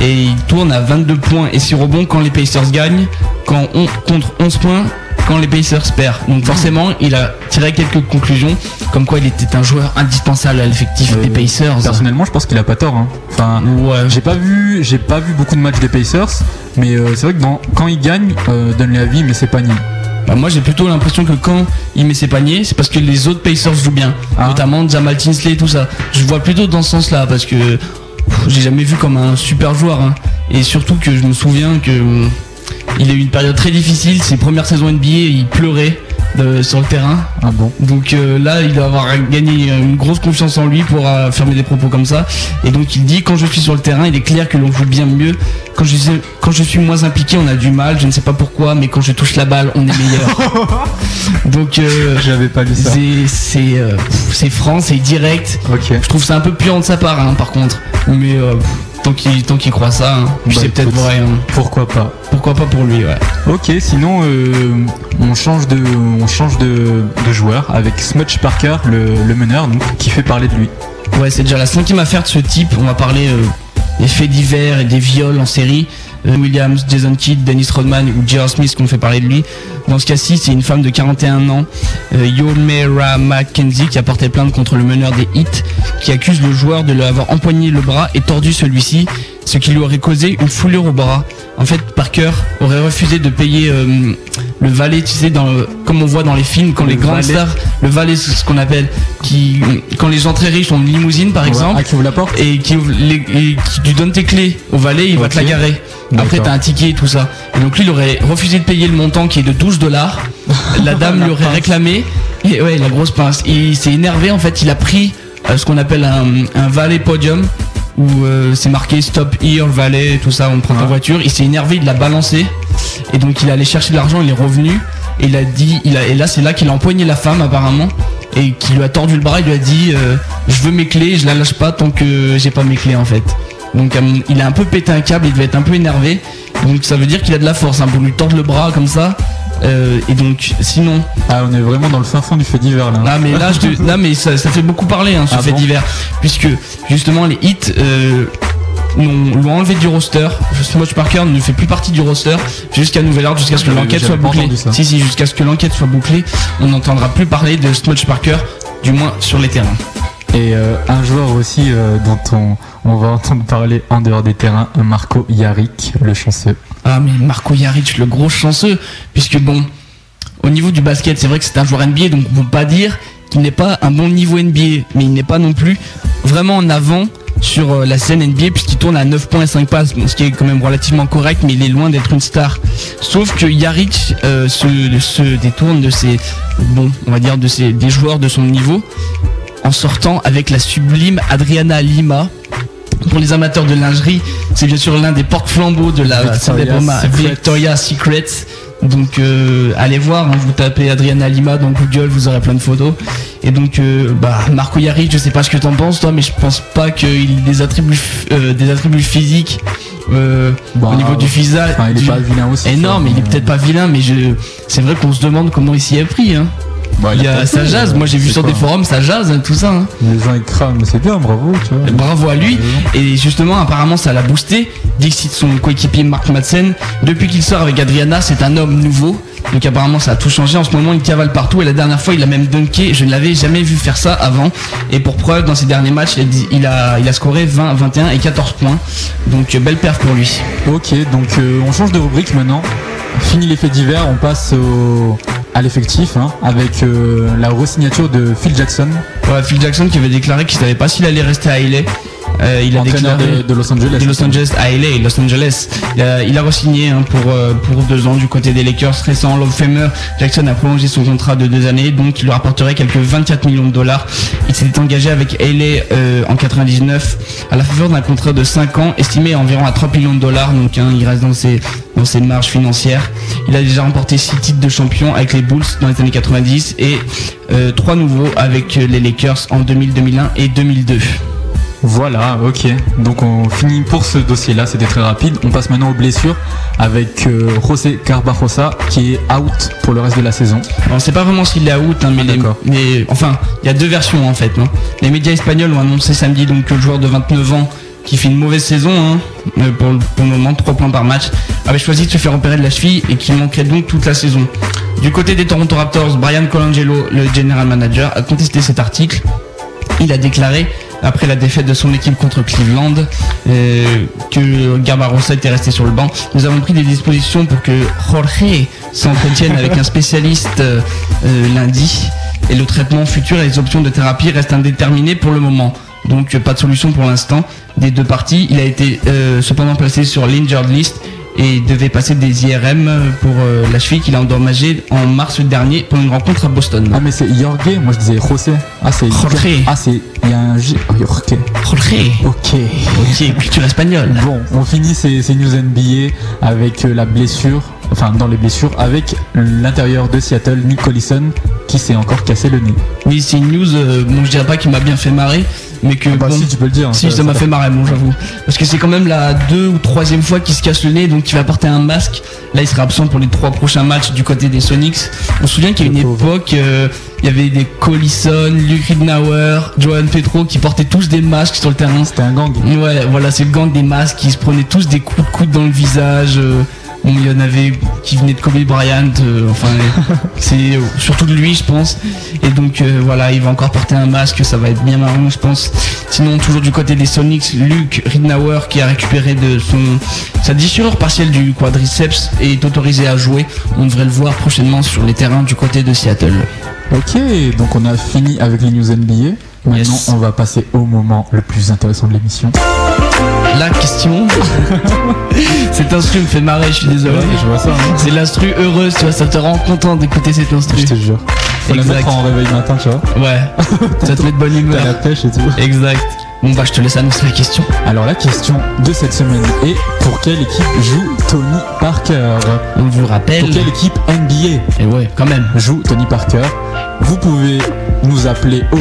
et il tourne à 22 points et 6 rebonds quand les Pacers gagnent, quand on contre 11 points quand les Pacers perdent. Donc forcément, il a tiré quelques conclusions, comme quoi il était un joueur indispensable à l'effectif des Pacers. Personnellement, je pense qu'il a pas tort. hein. Enfin, j'ai pas vu, j'ai pas vu beaucoup de matchs des Pacers, mais euh, c'est vrai que dans- quand il gagne, euh, Dunleavy met ses paniers. Bah, moi j'ai plutôt l'impression que quand il met ses paniers, c'est parce que les autres Pacers jouent bien, notamment Jamal Tinsley et tout ça. Je vois plutôt dans ce sens-là parce que j'ai jamais vu comme un super joueur hein. et surtout que je me souviens que hum, il a eu une période très difficile. Ses premières saisons NBA, il pleurait de- sur le terrain. Ah bon Donc euh, là, il doit avoir gagné une grosse confiance en lui pour euh, affirmer des propos comme ça. Et donc il dit quand je suis sur le terrain, il est clair que l'on joue bien mieux. Quand je, suis- quand je suis moins impliqué, on a du mal. Je ne sais pas pourquoi, mais quand je touche la balle, on est meilleur. donc euh, j'avais pas lu ça. C'est c'est euh, c'est franc, c'est direct. Ok. Je trouve ça un peu puant de sa part, hein, par contre. Mais tant qu'il tant qu'il croit ça, hein. Bah, c'est peut-être vrai. hein. Pourquoi pas Pourquoi pas pour lui, ouais. Ok, sinon euh, on change de, on change de, de joueur avec Smudge Parker, le, le meneur, donc, qui fait parler de lui. Ouais, c'est déjà la cinquième affaire de ce type. On va parler euh, des faits divers et des viols en série. Williams, Jason Kidd, Dennis Rodman ou J.R. Smith qu'on fait parler de lui. Dans ce cas-ci, c'est une femme de 41 ans, euh, Yomera McKenzie, qui a porté plainte contre le meneur des Hits, qui accuse le joueur de lui avoir empoigné le bras et tordu celui-ci, ce qui lui aurait causé une foulure au bras. En fait, Parker aurait refusé de payer euh, le valet, tu sais, dans, le- comme on voit dans les films, quand Le les grandes stars, le valet, c'est ce qu'on appelle, qui, quand les gens très riches ont une limousine, par Ouais. exemple, Ah, qui ouvre la porte et qui, ouvre les- et qui lui donne tes clés au valet, il va te la garer. Après, t'as un ticket et tout ça. Et donc lui, il aurait refusé de payer le montant qui est de 12 dollars. La dame lui aurait pince. réclamé. Et ouais, la grosse pince. Et il s'est énervé, en fait, il a pris euh, ce qu'on appelle un, un valet podium. Où euh, c'est marqué stop here, valet, tout ça, on prend ta voiture. Il s'est énervé, il l'a balancé. Et donc il est allé chercher de l'argent, il est revenu. Et il a dit, il a, et là c'est là qu'il a empoigné la femme apparemment. Et qui lui a tordu le bras, il lui a dit euh, Je veux mes clés, je la lâche pas tant que j'ai pas mes clés en fait. Donc euh, il a un peu pété un câble, il devait être un peu énervé. Donc ça veut dire qu'il a de la force hein, pour lui tordre le bras comme ça. Euh, et donc sinon. Ah, on est vraiment dans le fin fond du fait divers là. Ah mais là, je te- mais ça, ça fait beaucoup parler hein, ce Ah fait bon divers puisque justement les hits euh, l'ont enlevé du roster. Smudge Parker ne fait plus partie du roster jusqu'à nouvel ordre, jusqu'à ce que J'avais- l'enquête soit bouclée. Si si, jusqu'à ce que l'enquête soit bouclée, on n'entendra plus parler de Smudge Parker, du moins sur les terrains. Et euh, un joueur aussi euh, dont on, on va entendre parler en dehors des terrains, Marco Yarick, le chanceux. Ah mais Marco Jaric, le gros chanceux, puisque bon, au niveau du basket, c'est vrai que c'est un joueur NBA, donc on peut pas dire qu'il n'est pas un bon niveau NBA, mais il n'est pas non plus vraiment en avant sur euh, la scène NBA puisqu'il tourne à 9 points et 5 passes, ce qui est quand même relativement correct, mais il est loin d'être une star. Sauf que Yaric euh, se, se détourne de ses, bon, on va dire de ses, des joueurs de son niveau en sortant avec la sublime Adriana Lima. Pour les amateurs de lingerie, c'est bien sûr l'un des porte-flambeaux de la Victoria's ma- Secret. Donc euh, allez voir, hein, vous tapez Adriana Lima dans Google, vous aurez plein de photos. Et donc euh, bah Marco Yaric, je sais pas ce que t'en penses toi, mais je pense pas qu'il ait des attributs euh, des attributs physiques Bah, au niveau du visage. enfin, il est du- pas vilain aussi, Eh non, vois, mais il est peut-être pas vilain, mais je c'est vrai qu'on se demande comment il s'y est pris. Hein. Bah, il y a, ça fait, jase, moi j'ai vu sur quoi, des forums, ça jase, hein, tout ça. hein. Les gens ils crament, c'est bien, bravo, tu vois. Bravo à lui. Et justement, apparemment, ça l'a boosté. Dixit, son coéquipier Mark Madsen, depuis qu'il sort avec Adriana, c'est un homme nouveau. Donc apparemment, ça a tout changé. En ce moment, il cavale partout. Et la dernière fois, il a même dunké. Je ne l'avais jamais vu faire ça avant. Et pour preuve, dans ses derniers matchs, il a, dit- il a, il a scoré 20, 21 et 14 points. Donc euh, belle perf pour lui. Ok, donc euh, on change de rubrique maintenant. Fini les faits divers, on passe au- à l'effectif hein, avec euh, la re-signature de Phil Jackson, Phil Jackson qui avait déclaré qu'il savait pas s'il allait rester à LA. Euh, il a déclaré de, de Los Angeles. de Los Angeles à LA, Los Angeles. Il a, il a re-signé hein, pour, euh, pour deux ans du côté des Lakers. Récent of Famer, Jackson a prolongé son contrat de deux années, donc il lui rapporterait quelques 24 millions de dollars. Il s'était engagé avec LA euh, en 99 à la faveur d'un contrat de 5 ans, estimé à environ à 3 millions de dollars, donc hein, il reste dans ses, dans ses marges financières. Il a déjà remporté 6 titres de champion avec les Bulls dans les années 90 et euh, trois nouveaux avec euh, les Lakers en 2000, 2001 et 2002. Voilà, ok. Donc on finit pour ce dossier-là, c'était très rapide. On passe maintenant aux blessures avec euh, José Carbajosa qui est out pour le reste de la saison. On sait pas vraiment s'il est out, hein, mais Ah, les, les- enfin, il y a deux versions en fait. non les médias espagnols ont annoncé samedi donc que le joueur de 29 ans qui fait une mauvaise saison hein, euh, pour, le- pour le moment, 3 points par match, avait choisi de se faire opérer de la cheville et qui manquerait donc toute la saison. Du côté des Toronto Raptors, Brian Colangelo, le general manager, a contesté cet article. Il a déclaré, après la défaite de son équipe contre Cleveland, euh, que Garbarossa était resté sur le banc. Nous avons pris des dispositions pour que Jorge s'entretienne avec un spécialiste euh, euh, lundi. Et le traitement futur et les options de thérapie restent indéterminées pour le moment. Donc pas de solution pour l'instant des deux parties. Il a été cependant placé sur l'injured list et devait passer des IRM pour euh, la cheville qu'il a endommagée en mars dernier pour une rencontre à Boston. Ah mais c'est Jorge, moi je disais José. Ah c'est Jorge. Ah c'est il y a un J. Oh, Jorge. Jorge. Ok. Ok, culture espagnole. Bon, on finit ces, ces news NBA avec euh, la blessure, enfin dans les blessures, avec l'intérieur de Seattle, Nick Collison, qui s'est encore cassé le nez. Oui, c'est une news, euh, bon, je dirais pas qui m'a bien fait marrer, mais que. bah bon, si, tu peux le dire, Si, ça- m'a fait marrer, bon, j'avoue. Parce que c'est quand même la deux ou troisième fois qu'il se casse le nez, donc il va porter un masque. Là, il sera absent pour les trois prochains matchs du côté des Sonics. On se souvient qu'il y a une époque, euh, il y avait des Collison, Luke Ridnauer, Johan Petro qui portaient tous des masques sur le terrain. C'était un gang. Ouais, voilà, c'est le gang des masques qui se prenaient tous des coups de coude dans le visage. euh, Bon, il y en avait qui venaient de Kobe Bryant, euh, enfin, c'est euh, surtout de lui, je pense. Et donc, euh, voilà, il va encore porter un masque, ça va être bien marrant, je pense. Sinon, toujours du côté des Sonics, Luke Ridnauer qui a récupéré de son sa déchirure partielle du quadriceps est autorisé à jouer. On devrait le voir prochainement sur les terrains du côté de Seattle. Ok, donc on a fini avec les news NBA. Maintenant, Yes. on va passer au moment le plus intéressant de l'émission. La question. cet instru me fait marrer, je suis désolé. Ouais, je vois ça, hein. C'est l'instru heureuse, tu vois, ça te rend content d'écouter cet instru. Je te jure. Faut la Exact. mettre en réveil matin, tu vois. Ouais, ça te met de bonne T'as la humeur. pêche et tout. Exact. Bon bah je te laisse annoncer la question. Alors la question de cette semaine est pour quelle équipe joue Tony Parker? On vous rappelle. Pour quelle équipe NBA Et ouais, quand même. joue Tony Parker Vous pouvez nous appeler au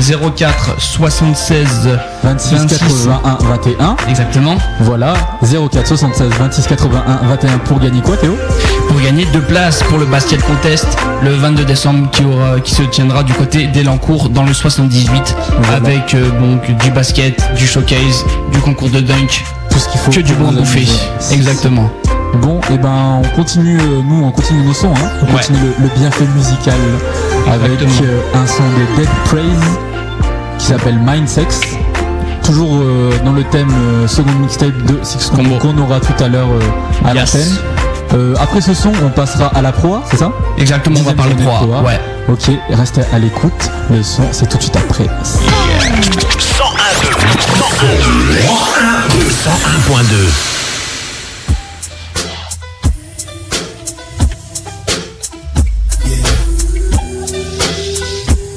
04 76 26 26. 81 21. Exactement. Voilà, 04 76 26 81 21 pour gagner quoi Théo? Pour gagner deux places pour le Basket Contest le 22 décembre qui, aura, qui se tiendra du côté d'Elancourt dans le 78 avec euh, donc du basket, du showcase, du concours de dunk, tout ce qu'il faut que du bon bouffer. Exactement. Bon, et ben on continue, euh, nous on continue nos sons, hein. on Ouais. continue le, le bienfait musical avec euh, un son de Dead Praise qui s'appelle Mind Sex. Toujours euh, dans le thème euh, second mixtape de Six Combo qu'on aura tout à l'heure euh, à Yes. l'antenne. Euh, après ce son, on passera à la proie, c'est ça? Exactement, on va parler de proie, ouais. Ok, restez à l'écoute. Le son, c'est tout de suite après. 101.2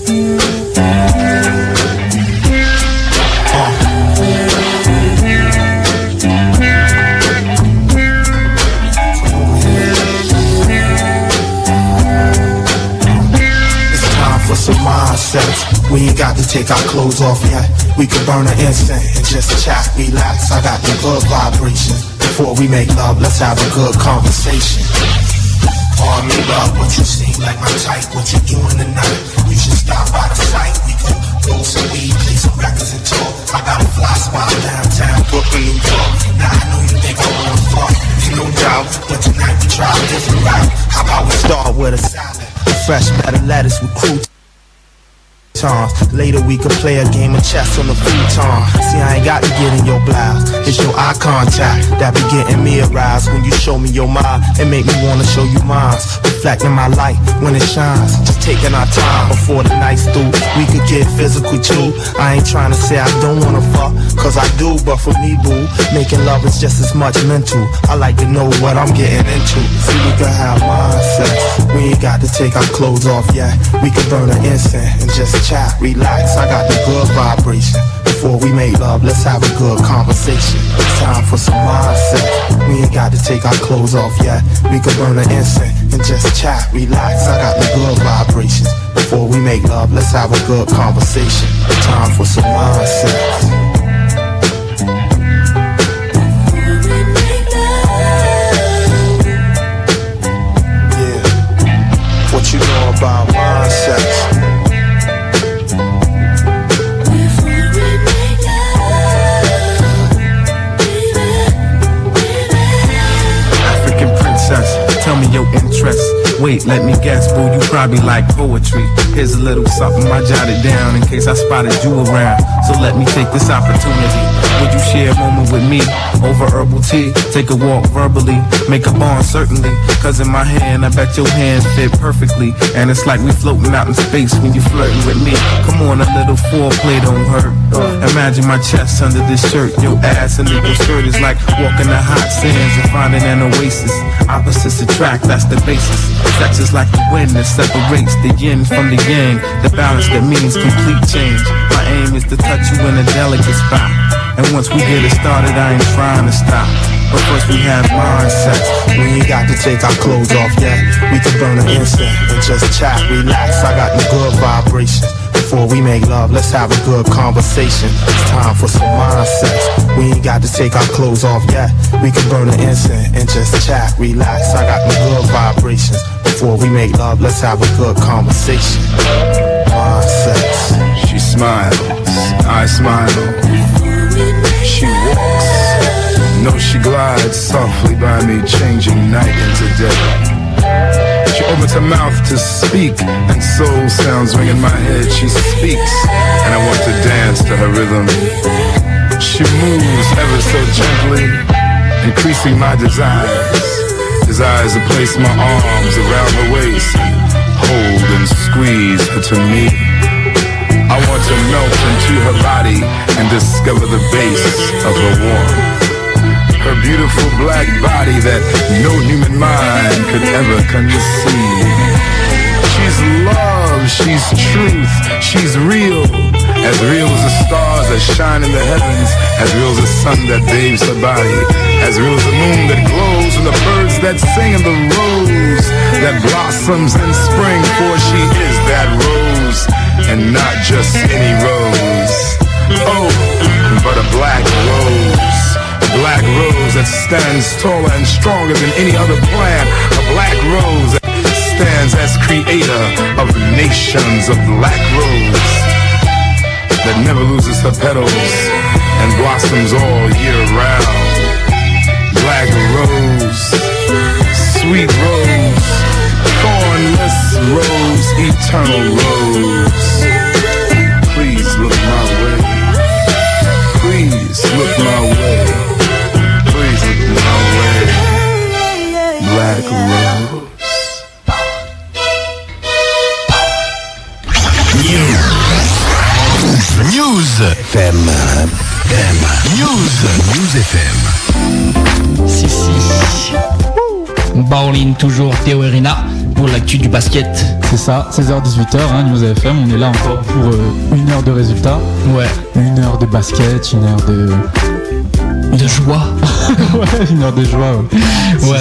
It's We ain't got to take our clothes off yet. We can burn an incense and just chat, relax. I got the good vibrations. Before we make love, let's have a good conversation. Pardon me, love, what you seem like my type. What you doing tonight? You should stop by the site. We could roll some weed, play some records and talk. I got a fly spot downtown, Brooklyn, New York. Now I know you think I wanna fuck, ain't no doubt. But tonight we try a different route. How about we start with a salad? Fresh better lettuce with crew times. Later we could play a game of chess on the futon. See, I ain't got to get in your blouse. It's your eye contact that be getting me aroused when you show me your mind and make me wanna show you mine. Reflecting my light when it shines. Just taking our time before the night's through. We could get physical too. I ain't trying to say I don't wanna fuck, cause I do, but for me, boo, making love is just as much mental. I like to know what I'm getting into. See, we could have mindsets. We ain't got to take our clothes off yet. We could burn an incense and just chat, relax. I got the good vibration. Before we make love, let's have a good conversation. It's time for some mindset. We ain't got to take our clothes off yet. We could burn an incense and just chat, relax. I got the good vibrations. Before we make love, let's have a good conversation. It's Time for some mindset. Your interest. Wait, let me guess, boo, you probably like poetry. Here's a little something I jotted down in case I spotted you around. So let me take this opportunity. Would you share a moment with me over herbal tea? Take a walk verbally, make a bond certainly. Cause in my hand, I bet your hand fit perfectly. And it's like we floating out in space when you flirting with me. Come on, a little foreplay don't hurt. Mm. Imagine my chest under this shirt, your ass under your skirt is like walking the hot sands and finding an oasis. Opposites attract, that's the basis. Sex is like the wind that separates the yin from the yang. The balance that means complete change. My aim is to touch you in a delicate spot. And once we get it started, I ain't trying to stop. But first we have mindsets. We ain't got to take our clothes off yet. We can burn an incense and just chat, relax. I got the good vibrations. Before we make love, let's have a good conversation. It's time for some mindsets. We ain't got to take our clothes off yet. We can burn an incense and just chat, relax. I got the good vibrations. Before we make love, let's have a good conversation. Mindsets. She smiles, I smile. She she glides softly by me, changing night into day. She opens her mouth to speak, and soul sounds ring in my head. She speaks, and I want to dance to her rhythm. She moves ever so gently, increasing my desires. Desires to place my arms around her waist, hold and squeeze her to me. I want to melt into her body and discover the base of her warmth. Her beautiful black body that no human mind could ever conceive. She's love, she's truth, she's real. As real as the stars that shine in the heavens, as real as the sun that bathes her body, as real as the moon that glows and the birds that sing and the rose that blossoms in spring, for she is that rose and not just any rose. Oh, but a black rose. A black rose that stands taller and stronger than any other plant. A black Rose that stands as creator of nations of black rose that never loses her petals and blossoms all year round. Black rose, sweet rose, thornless rose, eternal rose. Please look my way. Please look my way. Rose. News. News FM. FM. News. News FM. Si, si. Bowling toujours Théo et Rina pour l'actu du basket. C'est ça, 16h-18h, hein, News FM, on est là encore pour euh, une heure de résultats. Ouais. Une heure de basket, une heure de. De joie. Ouais, une heure de joie. Ouais. Ouais.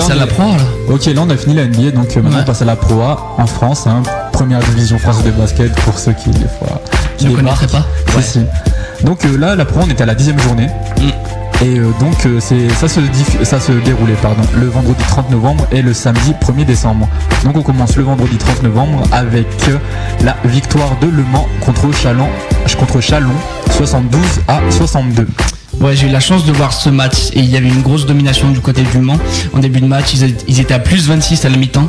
Si, à la Pro là. Ok, là on a fini la NBA, donc euh, maintenant Ouais. on passe à la Pro A en France, hein, première division française de basket pour ceux qui des fois. Je ne connaîtrais pas. Si, Ouais. si. Donc euh, là, la Pro, on était à la dixième journée. Et euh, donc euh, c'est ça se diff- ça se déroulait pardon le vendredi 30 novembre et le samedi 1er décembre. Donc on commence le vendredi 30 novembre avec euh, la victoire de Le Mans contre Chalon contre Chalon 72 à 62. Ouais, j'ai eu la chance de voir ce match et il y avait une grosse domination du côté du Mans. En début de match, ils, étaient- à plus 26 à la mi-temps.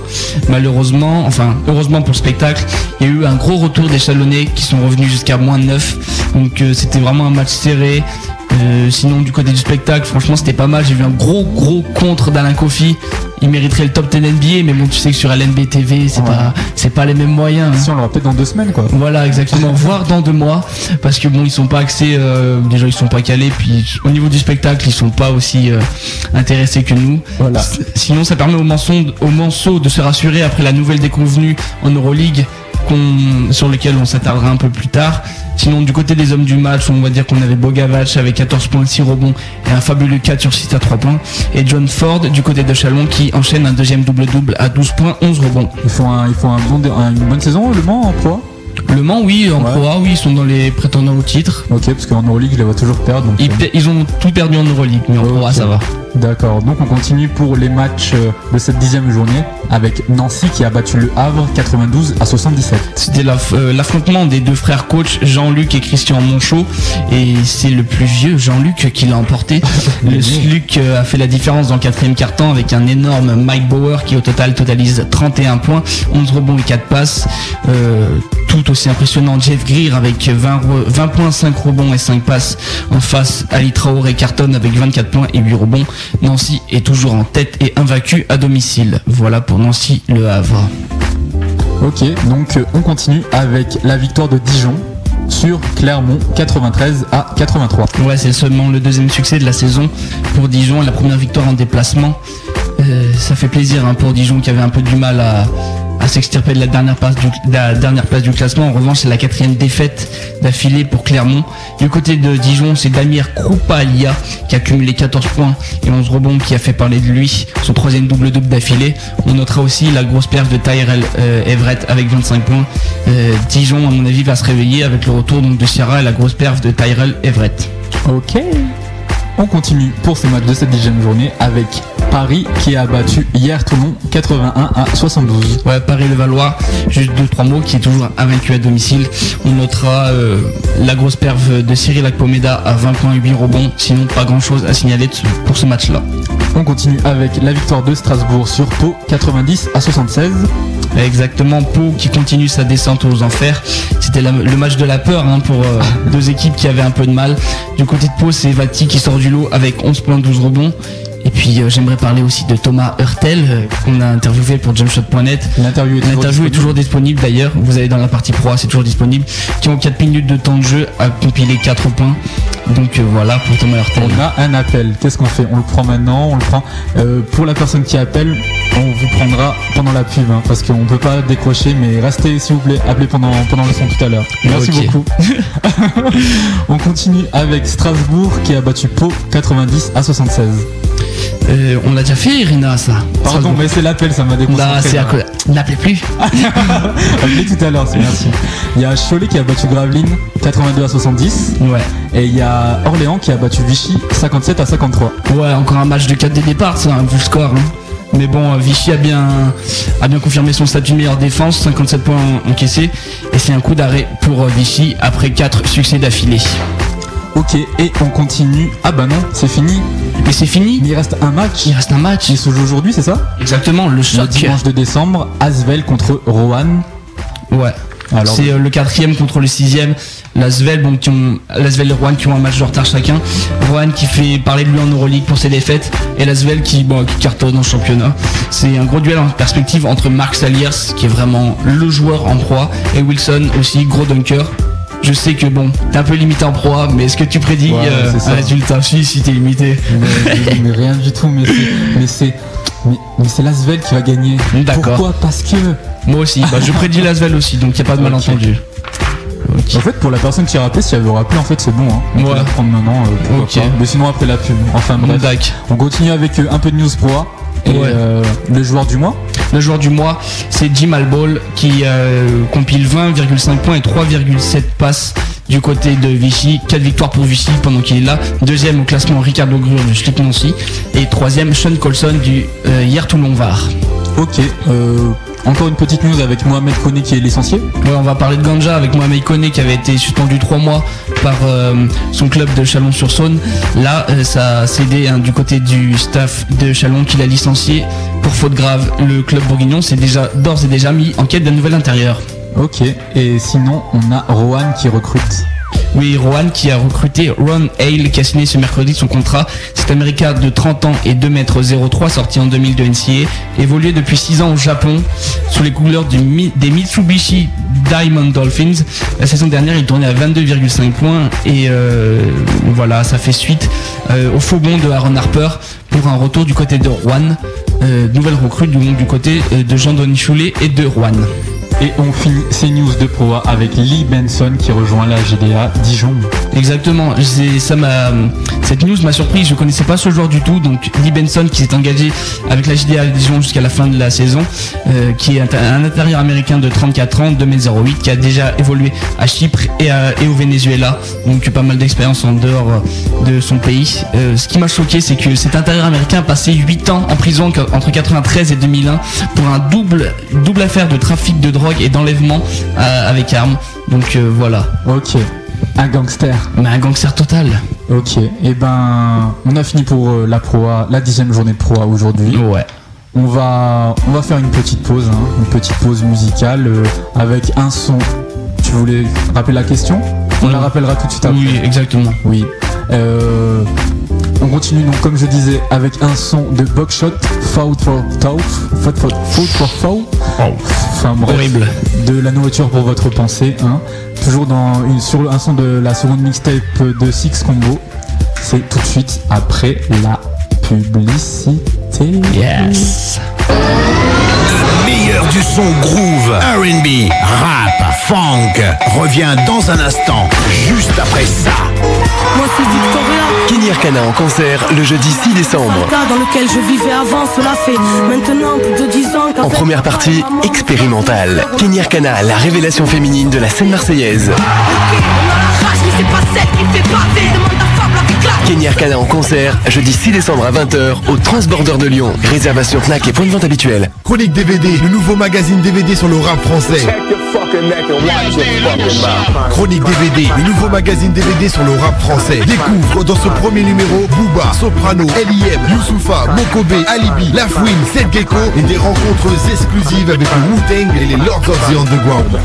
Malheureusement, enfin, heureusement pour le spectacle, il y a eu un gros retour des Chalonnais qui sont revenus jusqu'à moins 9. Donc euh, c'était vraiment un match serré. Euh, sinon, du côté du spectacle, franchement, c'était pas mal. J'ai vu un gros, gros contre d'Alain Kofi. Il mériterait le top 10 NBA, mais bon, tu sais que sur LNB TV, c'est pas, c'est pas les mêmes moyens. hein. Si on l'aura peut-être dans deux semaines quoi. Voilà, exactement. Voire dans deux mois, parce que bon, ils sont pas axés. euh, déjà, ils sont pas calés. Puis au niveau du spectacle, ils sont pas aussi euh, intéressés que nous. Voilà. Sinon, ça permet aux Manceaux, aux Manceaux de se rassurer après la nouvelle déconvenue en Euroleague. Sur lequel on s'attardera un peu plus tard. Sinon, du côté des hommes du match, on va dire qu'on avait Bogavac avec 14 points, 6 rebonds et un fabuleux 4 sur 6 à 3 points. Et John Ford du côté de Chalon qui enchaîne un deuxième double-double à 12 points, 11 rebonds. Ils font, un, ils font une bonne saison Le Mans en Pro Le Mans, oui, en Pro A, oui, ils sont dans les prétendants au titre. Ok, parce qu'en Euroleague, je les vois toujours perdre. donc, Ils, euh, ils ont tout perdu en Euroleague, mais en Pro A, ça va. D'accord, donc on continue pour les matchs euh, de cette dixième journée avec Nancy qui a battu le Havre 92 à 77. C'était euh, l'affrontement des deux frères coachs, Jean-Luc et Christian Monchot. Et c'est le plus vieux Jean-Luc qui l'a emporté. le Luc a fait la différence dans le quatrième quart-temps avec un énorme Mike Bauer qui au total totalise 31 points, 11 rebonds et 4 passes. Euh, tout aussi impressionnant, Jeff Greer avec 20, re- 20 points, 5 rebonds et 5 passes. En face, Ali Traoré cartonne avec 24 points et 8 rebonds. Nancy est toujours en tête et invaincu à domicile. Voilà pour Nancy Le Havre. Ok, donc euh, on continue avec la victoire de Dijon sur Clermont 93 à 83. Ouais, c'est seulement le deuxième succès de la saison pour Dijon, la première victoire en déplacement. Euh, ça fait plaisir hein, pour Dijon qui avait un peu du mal à, à s'extirper de la dernière, place du, classement. En revanche, c'est la quatrième défaite d'affilée pour Clermont. Du côté de Dijon, c'est Damir Kroupalia qui a cumulé 14 points et 11 rebonds qui a fait parler de lui, son troisième double-double d'affilée. On notera aussi la grosse perf de Tyrell euh, Everett avec 25 points. Euh, Dijon, à mon avis, va se réveiller avec le retour donc, de Sierra et la grosse perf de Tyrell Everett. Ok. On continue pour ces matchs de cette dixième journée avec Paris qui a battu hier Toulon 81 à 72. Ouais, Paris-le-Valois, juste deux trois mots, qui est toujours invaincu à domicile. On notera euh, la grosse perve de Cyril Akpomeda à 20 points et 8 rebonds. Sinon, pas grand chose à signaler pour ce match-là. On continue avec la victoire de Strasbourg sur Pau 90 à 76. Exactement, Pau qui continue sa descente aux enfers. C'était le match de la peur hein, pour euh, deux équipes qui avaient un peu de mal. Du côté de Pau, c'est Vati qui sort du lot avec 11 points, 12 rebonds. Et puis euh, j'aimerais parler aussi de Thomas Hurtel euh, qu'on a interviewé pour jumpshot.net. L'interview est, toujours L'interview est disponible. toujours disponible d'ailleurs, vous allez dans la partie pro, c'est toujours disponible. Qui ont 4 minutes de temps de jeu à compiler 4 points. Donc euh, voilà pour Thomas Hurtel. On a un appel. Qu'est-ce qu'on fait? On le prend maintenant, on le prend. Euh, pour la personne qui appelle, on vous prendra pendant la pub, hein, parce qu'on peut pas décrocher, mais restez s'il vous plaît, appelez pendant, pendant le son tout à l'heure. Merci beaucoup. on continue avec Strasbourg qui a battu Pau 90 à 76. Euh, on l'a déjà fait Irina ça. Pardon, mais c'est l'appel, ça m'a déconcentré. Là, c'est à là. quoi N'appelez plus. Appelez tout à l'heure, c'est merci. Il y a Cholet qui a battu Gravelines 82 à 70. Ouais. Et il y a Orléans qui a battu Vichy 57 à 53. Ouais, encore un match de 4 des départs, ça, vu le score. hein. Mais bon, euh, Vichy a bien, a bien confirmé son statut de meilleure défense, 57 points encaissés. Et c'est un coup d'arrêt pour euh, Vichy après 4 succès d'affilée. Ok, et on continue. Ah bah non, c'est fini. Mais c'est fini Il reste un match. Il reste un match. Il se joue aujourd'hui, c'est ça? Exactement, le Le choc. dimanche de décembre, Asvel contre Rohan. Ouais. C'est euh, le quatrième contre le sixième. L'Asvel, bon, qui ont, l'Asvel et Rouen qui ont un match de retard chacun. Rouen qui fait parler de lui en Euroleague pour ses défaites. Et l'Asvel qui, bon, qui cartonne en championnat. C'est un gros duel en perspective entre Mark Saliers, qui est vraiment le joueur en proie, et Wilson aussi, gros dunker. Je sais que bon, t'es un peu limité en proie, mais est-ce que tu prédis Ouais, euh, un résultat? Si, si t'es limité. mais rien du tout, mais c'est. Mais c'est. Mais, mais c'est Lasvel qui va gagner. D'accord. Pourquoi? Parce que. Moi aussi, bah, je prédis l'Asvel aussi, donc y a pas de malentendu. En fait, pour la personne qui a rappelé, si elle veut rappeler, en fait, c'est bon. Hein. On peut Ouais. la prendre maintenant. euh, Ok. pas. Mais sinon, après la pub. Enfin, bref. On continue avec euh, un peu de news pro. Et Ouais. euh, le joueur du mois Le joueur du mois, c'est Jim Alball qui euh, compile 20,5 points et 3,7 passes du côté de Vichy. 4 victoires pour Vichy pendant qu'il est là. Deuxième au classement Ricardo Grure du Slip Nancy. Et troisième Sean Colson du euh, Hier Toulon Var. Ok. Encore une petite news avec Mohamed Kone qui est licencié. Ouais, on va parler de Ganja avec Mohamed Kone qui avait été suspendu 3 mois par euh, son club de Chalon-sur-Saône. Là, euh, ça a cédé hein, du côté du staff de Chalon qui l'a licencié pour faute grave. Le club bourguignon s'est déjà d'ores et déjà mis en quête d'un nouvel intérieur. Ok. Et sinon, on a Rohan qui recrute. Oui, Rohan qui a recruté Ron Hale qui a signé ce mercredi son contrat. Cet américain de 30 ans et 2m03 sorti en 2000 de NCA, évolué depuis 6 ans au Japon sous les couleurs des Mitsubishi Diamond Dolphins. La saison dernière, il tournait à 22,5 points et euh, voilà, ça fait suite euh, au faux bond de Aaron Harper pour un retour du côté de Rouen. Euh, nouvelle recrue du, côté de Jean-Denis Choulet et de Rouen. Et on finit ces news de Pro A avec Lee Benson qui rejoint la GDA Dijon. Exactement, ça cette news m'a surpris, je connaissais pas ce joueur du tout, donc Lee Benson qui s'est engagé avec la JDA Dijon jusqu'à la fin de la saison, euh, qui est un, intérieur américain de 34 ans, 2m08, qui a déjà évolué à Chypre et, au Venezuela, donc pas mal d'expérience en dehors euh, de son pays. Euh, ce qui m'a choqué, c'est que cet intérieur américain a passé 8 ans en prison entre 93 et 2001 pour un double, double affaire de trafic de drogue et d'enlèvement euh, avec armes, donc euh, voilà. Ok. Un gangster. Mais un gangster total. Ok. Et ben, on a fini pour euh, la Pro A, la dixième journée de Pro A aujourd'hui. Ouais. On va, on va faire une petite pause, hein, une petite pause musicale avec un son. Tu voulais rappeler la question? On la rappellera tout de suite après. Oui, exactement. Oui. Euh, on continue donc comme je disais avec un son de Buckshot, Fout for Tau, Fout for Fout for Fout. Enfin bref, Horrible. de la nourriture pour votre pensée. Hein. Toujours dans une, sur un son de la seconde mixtape de Six Combo. C'est tout de suite après la publicité. Yes. Du son groove, R&B, rap, funk revient dans un instant, juste après ça. Moi c'est Victoria, Kenny Arcana en concert le jeudi 6 décembre. le cas dans lequel je vivais avant, cela fait maintenant plus de 10 ans En première partie, expérimentale. Kenny Arcana, la révélation féminine de la scène marseillaise. Rage, mais c'est pas celle qui fait Kenny Arcana en concert, jeudi 6 décembre à 20h au Transborder de Lyon. Réservation Fnac et point de vente habituel. Chronique DVD, le nouveau magazine DVD sur le rap français. Chronique DVD, le nouveau magazine DVD sur le rap français. Découvre dans ce premier numéro Booba, Soprano, L.I.M, Youssoufa, Mokobe, Alibi, La Fouine, Seth Gecko et des rencontres exclusives avec le Wu-Tang et les Lords of the Underground.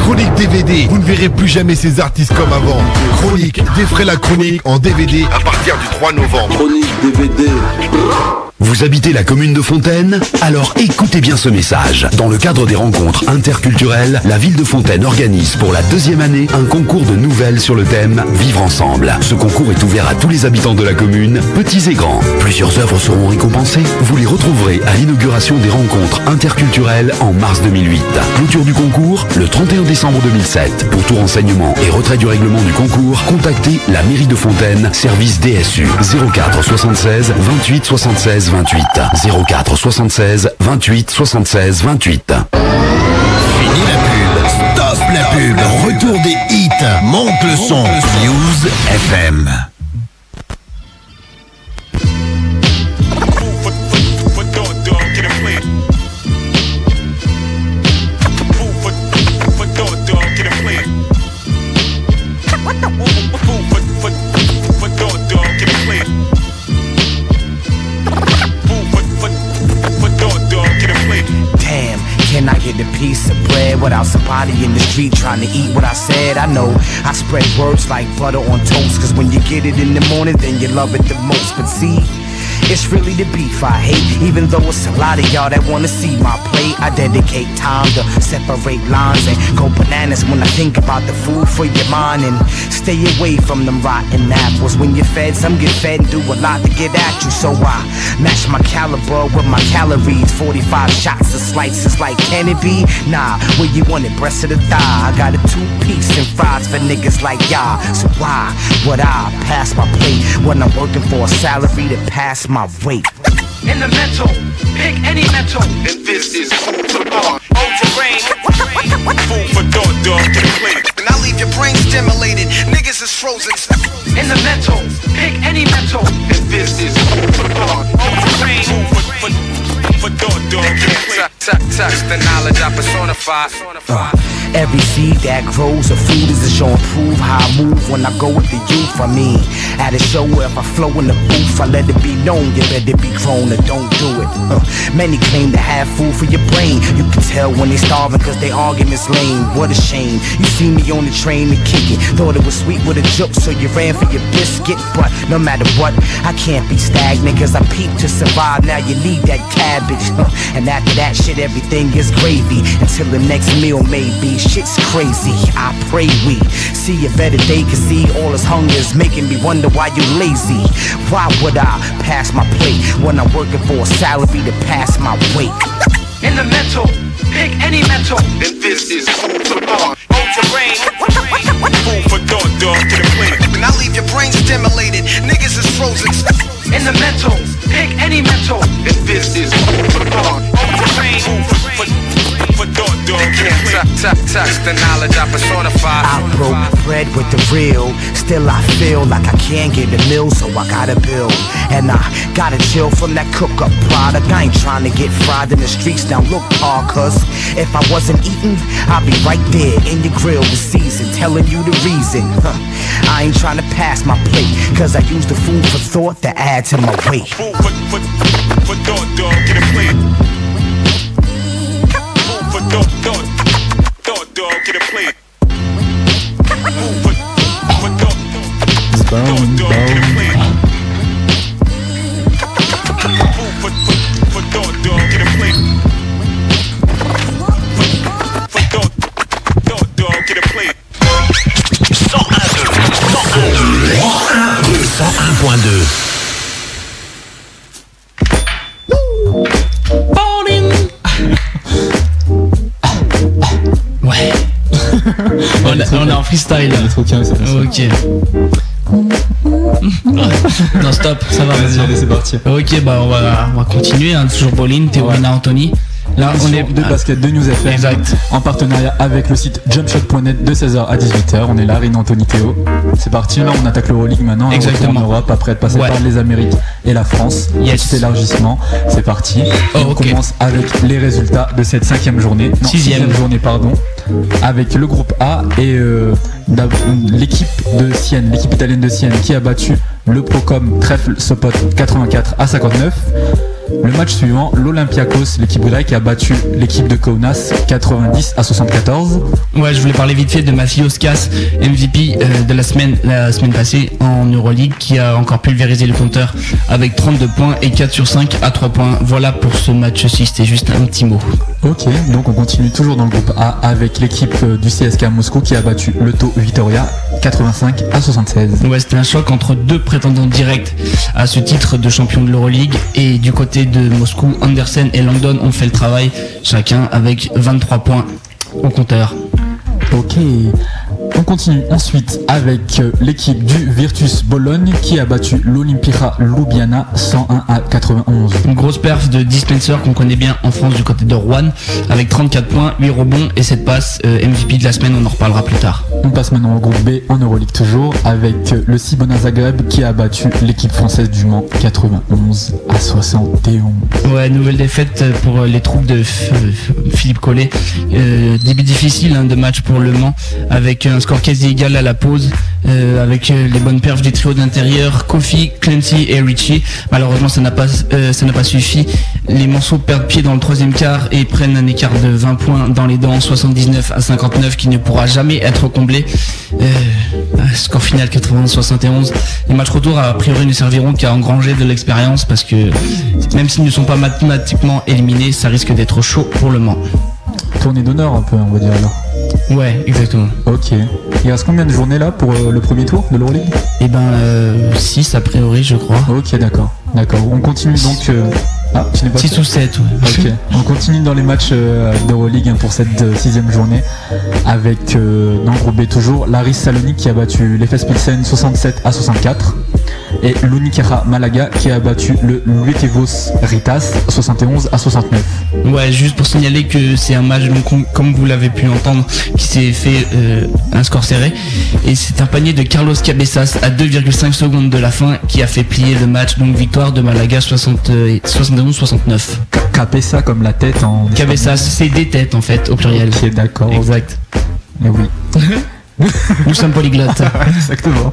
Chronique DVD, vous ne verrez plus jamais ces artistes comme avant. Chronique, défraie la chronique en DVD à partir du 3 novembre. Chronique DVD. Vous habitez la commune de Fontaine? Alors écoutez bien ce message. Dans le cadre des rencontres interculturelles, la ville de Fontaine organise pour la deuxième année un concours de nouvelles sur le thème Vivre ensemble. Ce concours est ouvert à tous les habitants de la commune, petits et grands. Plusieurs œuvres seront récompensées. Vous les retrouverez à l'inauguration des rencontres interculturelles en mars 2008. Clôture du concours le 31 décembre 2007. Pour tout renseignement et retrait du règlement du concours, contactez la mairie de Fontaine, service DSU 04 76 28 76 28 04 76 28 76 28. Fini la pub, stop la pub, retour des hits, monte le son, News FM. I get a piece of bread without somebody in the street trying to eat what I said. I know I spread words like butter on toast, cause when you get it in the morning, then you love it the most. But see, it's really the beef I hate. Even though it's a lot of y'all that wanna see my plate, I dedicate time to separate lines and go bananas when I think about the food for your mind and stay away from them rotten apples. When you're fed, some get fed and do a lot to get at you. So I match my caliber with my calories. 45 shots of slices like can it be? Nah, where you want it, breast of the thigh. I got a two piece and fries for niggas like y'all. So why would I pass my plate when I'm working for a salary to pass my weight? In the mental, pick any mental. And this is food for thought. Hold your brain. Food for thought, dog. Get a plate. And I leave your brain stimulated. Niggas is frozen. In the mental, pick any mental. And this is food for thought. Hold your brain. Food for, for, for thought, dog. Get a plate. Touch, touch the knowledge I personify. Uh, every seed that grows a food is a show improve how I move when I go with the youth. I mean, at a show where if I flow in the booth, I let it be known you better be grown or don't do it. Uh, many claim to have food for your brain. You can tell when they starving cause they arguments lame. What a shame. You see me on the train and kick it. Thought it was sweet with a joke, so you ran for your biscuit. But no matter what, I can't be stagnant cause I peep to survive. Now you need that cabbage. Uh, and after that shit, everything is gravy. Until the next meal, maybe. Shit's crazy. I pray we see a better day. Cause see, all this hunger is making me wonder why you lazy. Why would I pass my plate when I'm working for a salary to pass my weight? In the mental, pick any mental. And this is food for thought. Hold your brain. Food for thought, dog. Get a plate. And I leave your brain stimulated. Niggas is frozen. In the mental, pick any mental. And this is food for thought. Hold your brain. Food for, for, for thought, dog. Get a plate. Touch, touch the knowledge I personify. I broke bread with the real. Still, I feel like I can't get a meal, so I gotta build. And I gotta chill from that cook up product. I ain't trying to get fried in the streets. Now, look, Paul, cuz if I wasn't eating, I'd be right there in your grill this season, telling you the reason. Huh. I ain't trying to pass my plate, cause I use the food for thought to add to my weight. Food for, for, for thought, dog. Get a plate. For, for thought, dog. Get a plate. For, for thought, thought, dog. Get a plate. 101.2 Ouais. on, a- on est en freestyle. Ok. non stop, ça va. Vas-y, allez, c'est parti. Ok, bah on va, on va continuer. Hein, toujours Bolin, Théorina, Anthony. Là, on est de basket de News FM Exact. en partenariat avec le site jumpshot.net de 16h à 18h. On est là, Rine Anthony Théo. C'est parti, là on attaque l'Euroleague maintenant. Exactement. En Europe, après être passé Ouais. par les Amériques et la France. Yes. Petit élargissement, c'est parti. Oh, on commence avec les résultats de cette cinquième journée. Non, Sixième. journée, pardon. Avec le groupe A et euh, l'équipe de Sienne, l'équipe italienne de Sienne qui a battu le Procom Trèfle Sopot 84 à 59. Le match suivant, l'Olympiakos, l'équipe grecque, a battu l'équipe de Kaunas 90 à 74. Ouais, je voulais parler vite fait de Mathios Kas, MVP euh, de la semaine, la semaine passée en Euroleague, qui a encore pulvérisé le compteur avec 32 points et 4 sur 5 à 3 points. Voilà pour ce match-ci, c'était juste un petit mot. Ok, donc on continue toujours dans le groupe A avec l'équipe euh, du CSK Moscou qui a battu le Tau Vitoria 85 à 76. Ouais, c'était un choc entre deux prétendants directs à ce titre de champion de l'Euroleague. Et du côté de Moscou, Andersen et Langdon ont fait le travail, chacun avec 23 points au compteur. Ok, on continue ensuite avec euh, l'équipe du Virtus Bologne qui a battu l'Olimpia Ljubljana 101 à 91. Une grosse perf de Dispenser qu'on connaît bien en France du côté de Rouen, avec 34 points, 8 rebonds et 7 passes. Euh, MVP de la semaine, on en reparlera plus tard. On passe maintenant au groupe B en Euroleague toujours avec euh, le Cibona Zagreb qui a battu l'équipe française du Mans 91 à 71. Ouais, nouvelle défaite pour les troupes de Philippe Collet. Euh, début difficile hein, de match pour Le Mans avec un score quasi égal à la pause euh, avec euh, les bonnes perfs du trio d'intérieur, Kofi, Clancy et Richie. Malheureusement, ça n'a pas, euh, ça n'a pas suffi. Les morceaux perdent pied dans le troisième quart et prennent un écart de 20 points dans les dents, 79 à 59, qui ne pourra jamais être comblé. Score final 91-71. Les matchs retour a priori ne serviront qu'à engranger de l'expérience parce que même s'ils ne sont pas mathématiquement éliminés, ça risque d'être chaud pour le Mans. Tournée d'honneur un peu, on va dire alors. Ouais, exactement. Ok. Il reste combien de journées là pour euh, le premier tour de l'Euroleague? Eh ben, 6 a priori, je crois. Ok, d'accord. D'accord. On continue donc. euh, Ah, tu n'es pas 6 ou 7, ouais. Ok. On continue dans les matchs euh, d'Euroleague hein, pour cette euh, sixième journée avec euh, dans le groupe B toujours Laris Salonique qui a battu l'Efes Pilsen 67 à 64 et l'Unicaja Malaga qui a battu le Luetevos Ritas 71 à 69. Ouais, juste pour signaler que c'est un match, donc, com- comme vous l'avez pu entendre, qui s'est fait euh, un score serré. Et c'est un panier de Carlos Cabezas à 2,5 secondes de la fin qui a fait plier le match. Donc victoire de Malaga 60, euh, 71-69. Capessa comme la tête en. Cabezas, c'est des têtes en fait, au pluriel. Ok, d'accord. Exact. Eh oui. Nous sommes polyglottes. Exactement.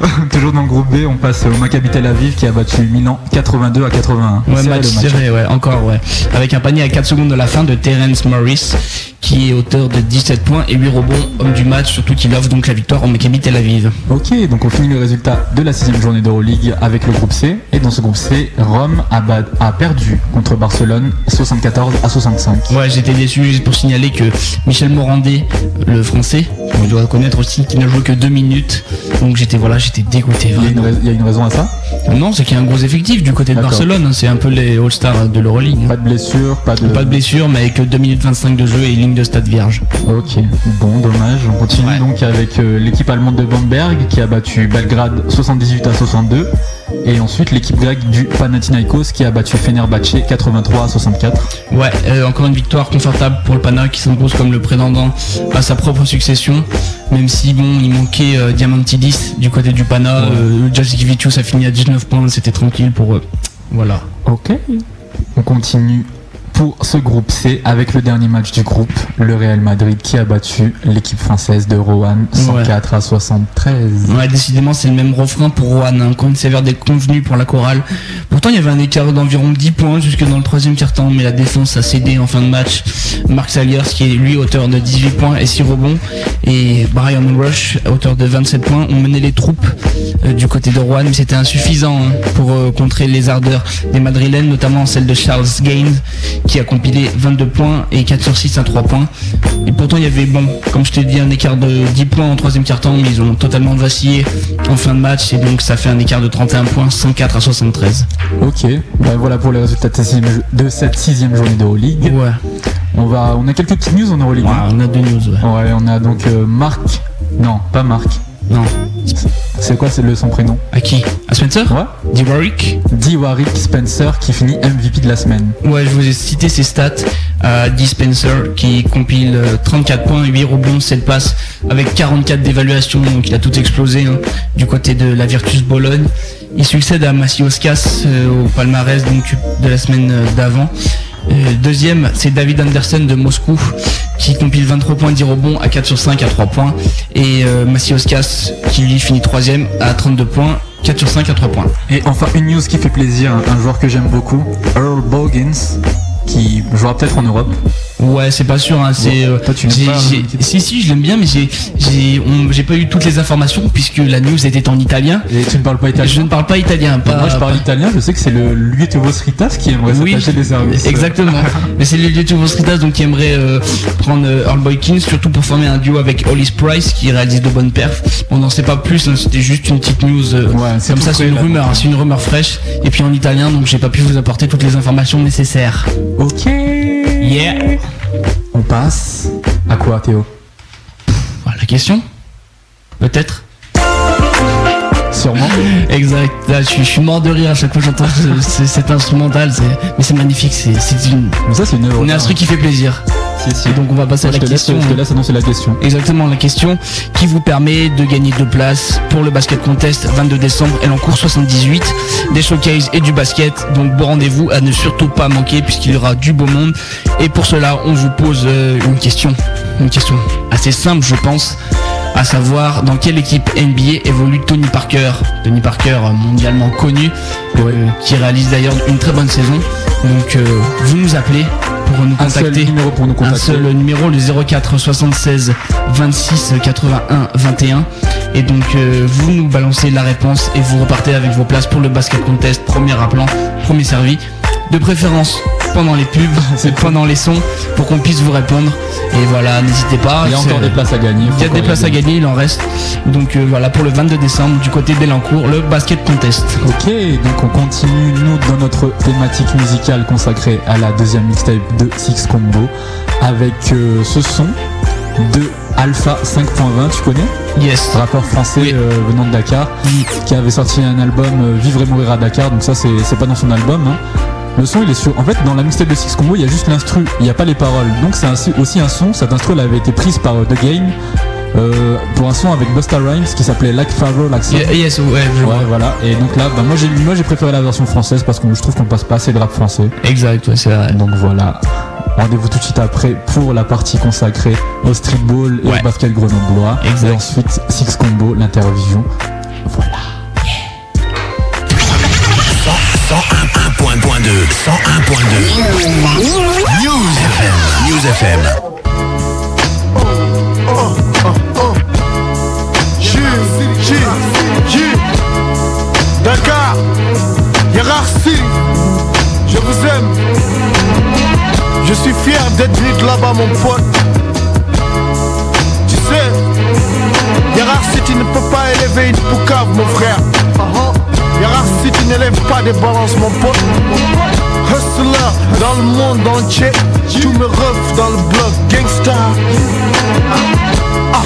Toujours dans le groupe B, on passe au Maccabi Tel Aviv qui a battu Milan 82 à 81. Ouais, match serré, ouais, encore, ouais. Avec un panier à 4 secondes de la fin de Terence Morris, qui est auteur de 17 points et 8 rebonds, homme du match, surtout qu'il offre donc la victoire au Maccabi Tel Aviv. Ok, donc on finit le résultat de la sixième journée d'Euroleague avec le groupe C. Et dans ce groupe C, Rome a perdu contre Barcelone 74 à 65. Ouais, j'étais déçu juste pour signaler que Michel Morandé, le français, on doit connaître aussi, qui n'a joué que 2 minutes. Donc j'étais voilà, j'étais dégoûté. Il y, a une il y a une raison à ça? Non, c'est qu'il y a un gros effectif du côté de. Barcelone. hein, C'est un peu les All-Stars de l'Euroleague. hein. Pas de blessure, pas de. Pas de blessure, mais avec 2 minutes 25 de jeu et ligne de stade vierge. Ok, bon, dommage. On continue donc avec euh, l'équipe allemande de Bamberg qui a battu Belgrade 78 à 62. Et ensuite l'équipe grecque du Panathinaikos qui a battu Fenerbahce 83 à 64. Ouais, euh, encore une victoire confortable pour le Pana qui s'impose comme le prétendant à sa propre succession. Même si bon, il manquait euh, Diamantidis du côté du Pana. Euh, Jasikevicius a fini à 19 points, c'était tranquille pour eux. Voilà. Ok. On continue pour ce groupe C avec le dernier match du groupe, le Real Madrid qui a battu l'équipe française de Rohan 104 à 73. Ouais, décidément, c'est le même refrain pour Rouen. Hein. Quand il s'avère des convenus pour la chorale. Pourtant, il y avait un écart d'environ 10 points jusque dans le troisième quart-temps, mais la défense a cédé en fin de match. Marc Saliers, qui est lui auteur de 18 points et 6 rebonds, et Brian Rush, auteur de 27 points, ont mené les troupes euh, du côté de Rouen, mais c'était insuffisant hein, pour euh, contrer les ardeurs des Madrilènes, notamment celle de Charles Gaines, qui a compilé 22 points et 4 sur 6 à 3 points. Et pourtant, il y avait, bon, comme je t'ai dit, un écart de 10 points en troisième quart-temps, mais ils ont totalement vacillé en fin de match, et donc ça fait un écart de 31 points, 104 à 73. Ok, ben voilà pour les résultats de cette sixième, de journée d'Euroleague. Ouais. On va, on a quelques petites news en Euroleague. Ouais, hein. on a deux news, ouais. Ouais, on a donc euh, Marc. Non, pas Marc. Non. C'est quoi c'est le son prénom À qui? À Spencer? Ouais. D. Warwick? D. Warwick Spencer qui finit MVP de la semaine. Ouais, je vous ai cité ses stats à D. Spencer qui compile euh, 34 points, 8 rebonds, 7 passes avec 44 d'évaluation, donc il a tout explosé hein, du côté de la Virtus Bologne. Il succède à Massioskas euh, au palmarès donc de la semaine euh, d'avant. Euh, deuxième, c'est David Anderson de Moscou qui compile 23 points, 10 rebonds à 4 sur 5 à 3 points. Et euh, Massioskas qui lui finit troisième à 32 points, 4 sur 5 à 3 points. Et enfin une news qui fait plaisir, un joueur que j'aime beaucoup, Earl Boggins, qui jouera peut-être en Europe. Ouais, c'est pas sûr. Hein, c'est. euh, toi, tu pas, euh, si si, je l'aime bien, mais j'ai j'ai pas eu toutes les informations puisque la news était en italien. Et tu ne parles pas italien Je ne parle pas italien. Pas, Moi je parle pas- italien, je sais que c'est le Luetevos Ritas qui aimerait Oui, s'attacher des services. exactement. mais c'est le Ritas donc qui aimerait euh, prendre euh, Earl Boykins, surtout pour former un duo avec Hollis Price qui réalise de bonnes perfs. On n'en sait pas plus, hein, c'était juste une petite news. euh, c'est comme ça, c'est une rumeur, hein, c'est une rumeur fraîche. Et puis en italien, donc j'ai pas pu vous apporter toutes les informations nécessaires. Ok. Yeah. On passe à quoi Théo? Voilà la question. Peut-être. Sûrement. Exact. Là, je, suis, je suis mort de rire à chaque fois que j'entends ce- ce- cet instrumental. Mais c'est magnifique. C'est une, Mais ça c'est une une instru qui fait plaisir. Si, si. Et donc on va passer Moi, à je la te laisse, question. je te laisse annoncer la question. Exactement, la question qui vous permet de gagner deux places pour le basket contest 22 décembre et l'encours 78, des showcases et du basket. Donc bon rendez-vous à ne surtout pas manquer puisqu'il y aura du beau monde. Et pour cela, on vous pose euh, une question, une question assez simple, je pense. À savoir dans quelle équipe NBA évolue Tony Parker. Tony Parker, euh, mondialement connu, euh, qui réalise d'ailleurs une très bonne saison. Donc, euh, vous nous appelez pour nous Un seul contacter. numéro pour nous Un contacter. seul numéro, le 04 76 26 81 21. Et donc, euh, vous nous balancez la réponse et vous repartez avec vos places pour le basket contest, premier appelant, premier servi. De préférence pendant les pubs, pendant les sons, pour qu'on puisse vous répondre. Et voilà, n'hésitez pas. Il y a C'est- encore des places à gagner. Il y a des places à gagner, il en reste. Donc euh, voilà, pour le 22 décembre, du côté d'Elancourt, le basket contest. Ok, donc on continue nous dans notre thématique musicale consacrée à la deuxième mixtape de Six Combo avec euh, ce son de Alpha 5.20, tu connais? Yes. Rappeur français euh, venant de Dakar, qui avait sorti un album euh, Vivre et mourir à Dakar, donc ça c'est c'est pas dans son album. hein. Le son il est sur. En fait dans la mixtape de Six Combo il y a juste l'instru, il n'y a pas les paroles. Donc c'est aussi un son, cette instru elle avait été prise par euh, The Game. euh, pour un son avec Busta Rhymes qui s'appelait Like Pharaoh, Like. Yeah, yes, ouais, je vois. voilà. Et donc là, bah, moi j'ai moi j'ai préféré la version française parce que je trouve qu'on passe pas assez de rap français. Exact, ouais, c'est vrai. Donc voilà. Rendez-vous tout de suite après pour la partie consacrée au streetball et Ouais. au basket grenoblois. Exact. Et ensuite Six Combo, l'interview. Voilà. 101.2 101.2 News FM News FM J, J, J, Dakar, je vous aime. Je suis fier d'être de là-bas, mon pote. Tu sais, hiérarchie, tu ne peux pas élever une poucave, mon frère. Hiérarchie, tu n'élèves pas des balances, mon pote. Hustler dans le monde entier, tous mes refs dans le bloc, gangsta. Ah, ah,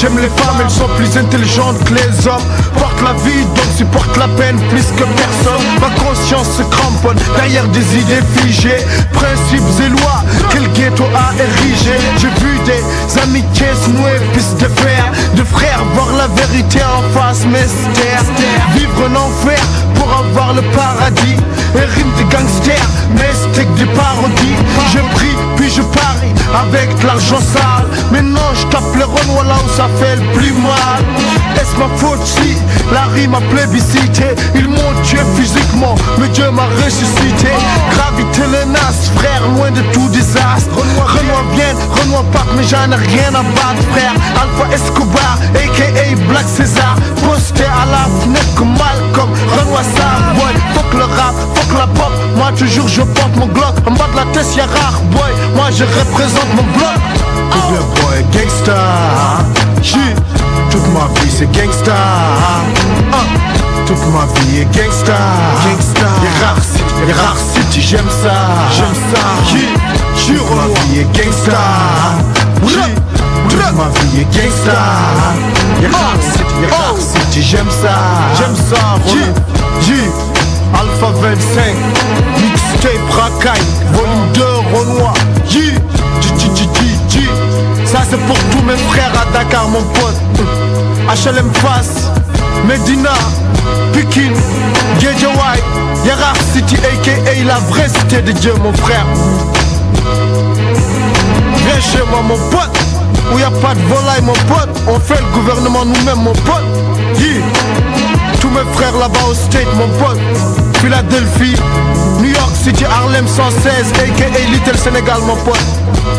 J'aime les femmes, elles sont plus intelligentes que les hommes. Porte la vie, donc supporte la peine plus que personne. Ma conscience se cramponne derrière des idées figées. Principes et lois que ghetto a érigés. J'ai vu des amitiés se nouer, pistes de fer. De frères voir la vérité en face, mystère. Vivre en enfer pour avoir le paradis. Et rime de gangsters, mais des parodies. Je prie, puis je parie avec l'argent sale. Maintenant je tape les renois là où ça fait le plus mal. Est-ce ma faute si la rime a plébiscité? Ils m'ont tué physiquement, mais Dieu m'a ressuscité. Gravité menace, frère, loin de tout désastre. Renoir bien, Renoir part, mais j'en ai rien à battre, frère. Alpha Escobar, aka Black César. Posté à la fenêtre comme Malcolm, Renoir ça, boy. Fuck le rap, fuck la pop. Moi toujours je porte mon glock. En bas de la tête y'a rare, boy. Moi je représente mon bloc. Tout le boy, gangsta. Toute ma vie c'est gangsta. Ah, Toute ma vie est gangsta. Gangsta. Y'a rare city, y'a rare city, j'aime ça. J'aime ça. Toute ma vie est gangsta. Toute ma vie est gangsta. Y'a rare city, y'a rare city, j'aime ça. J'aime ça. J, Alpha 25, mixtape racaille, volume 2 Renoir. J. Ça c'est pour tous mes frères à Dakar mon pote HLM Face, Medina, Pikin, White, Yara City aka la vraie cité de Dieu mon frère Viens chez moi mon pote Où y a pas de volaille mon pote On fait le gouvernement nous-mêmes mon pote Yeah. Tous mes frères là-bas au state mon pote Philadelphie, New York City, Harlem 116 aka Little Sénégal mon pote.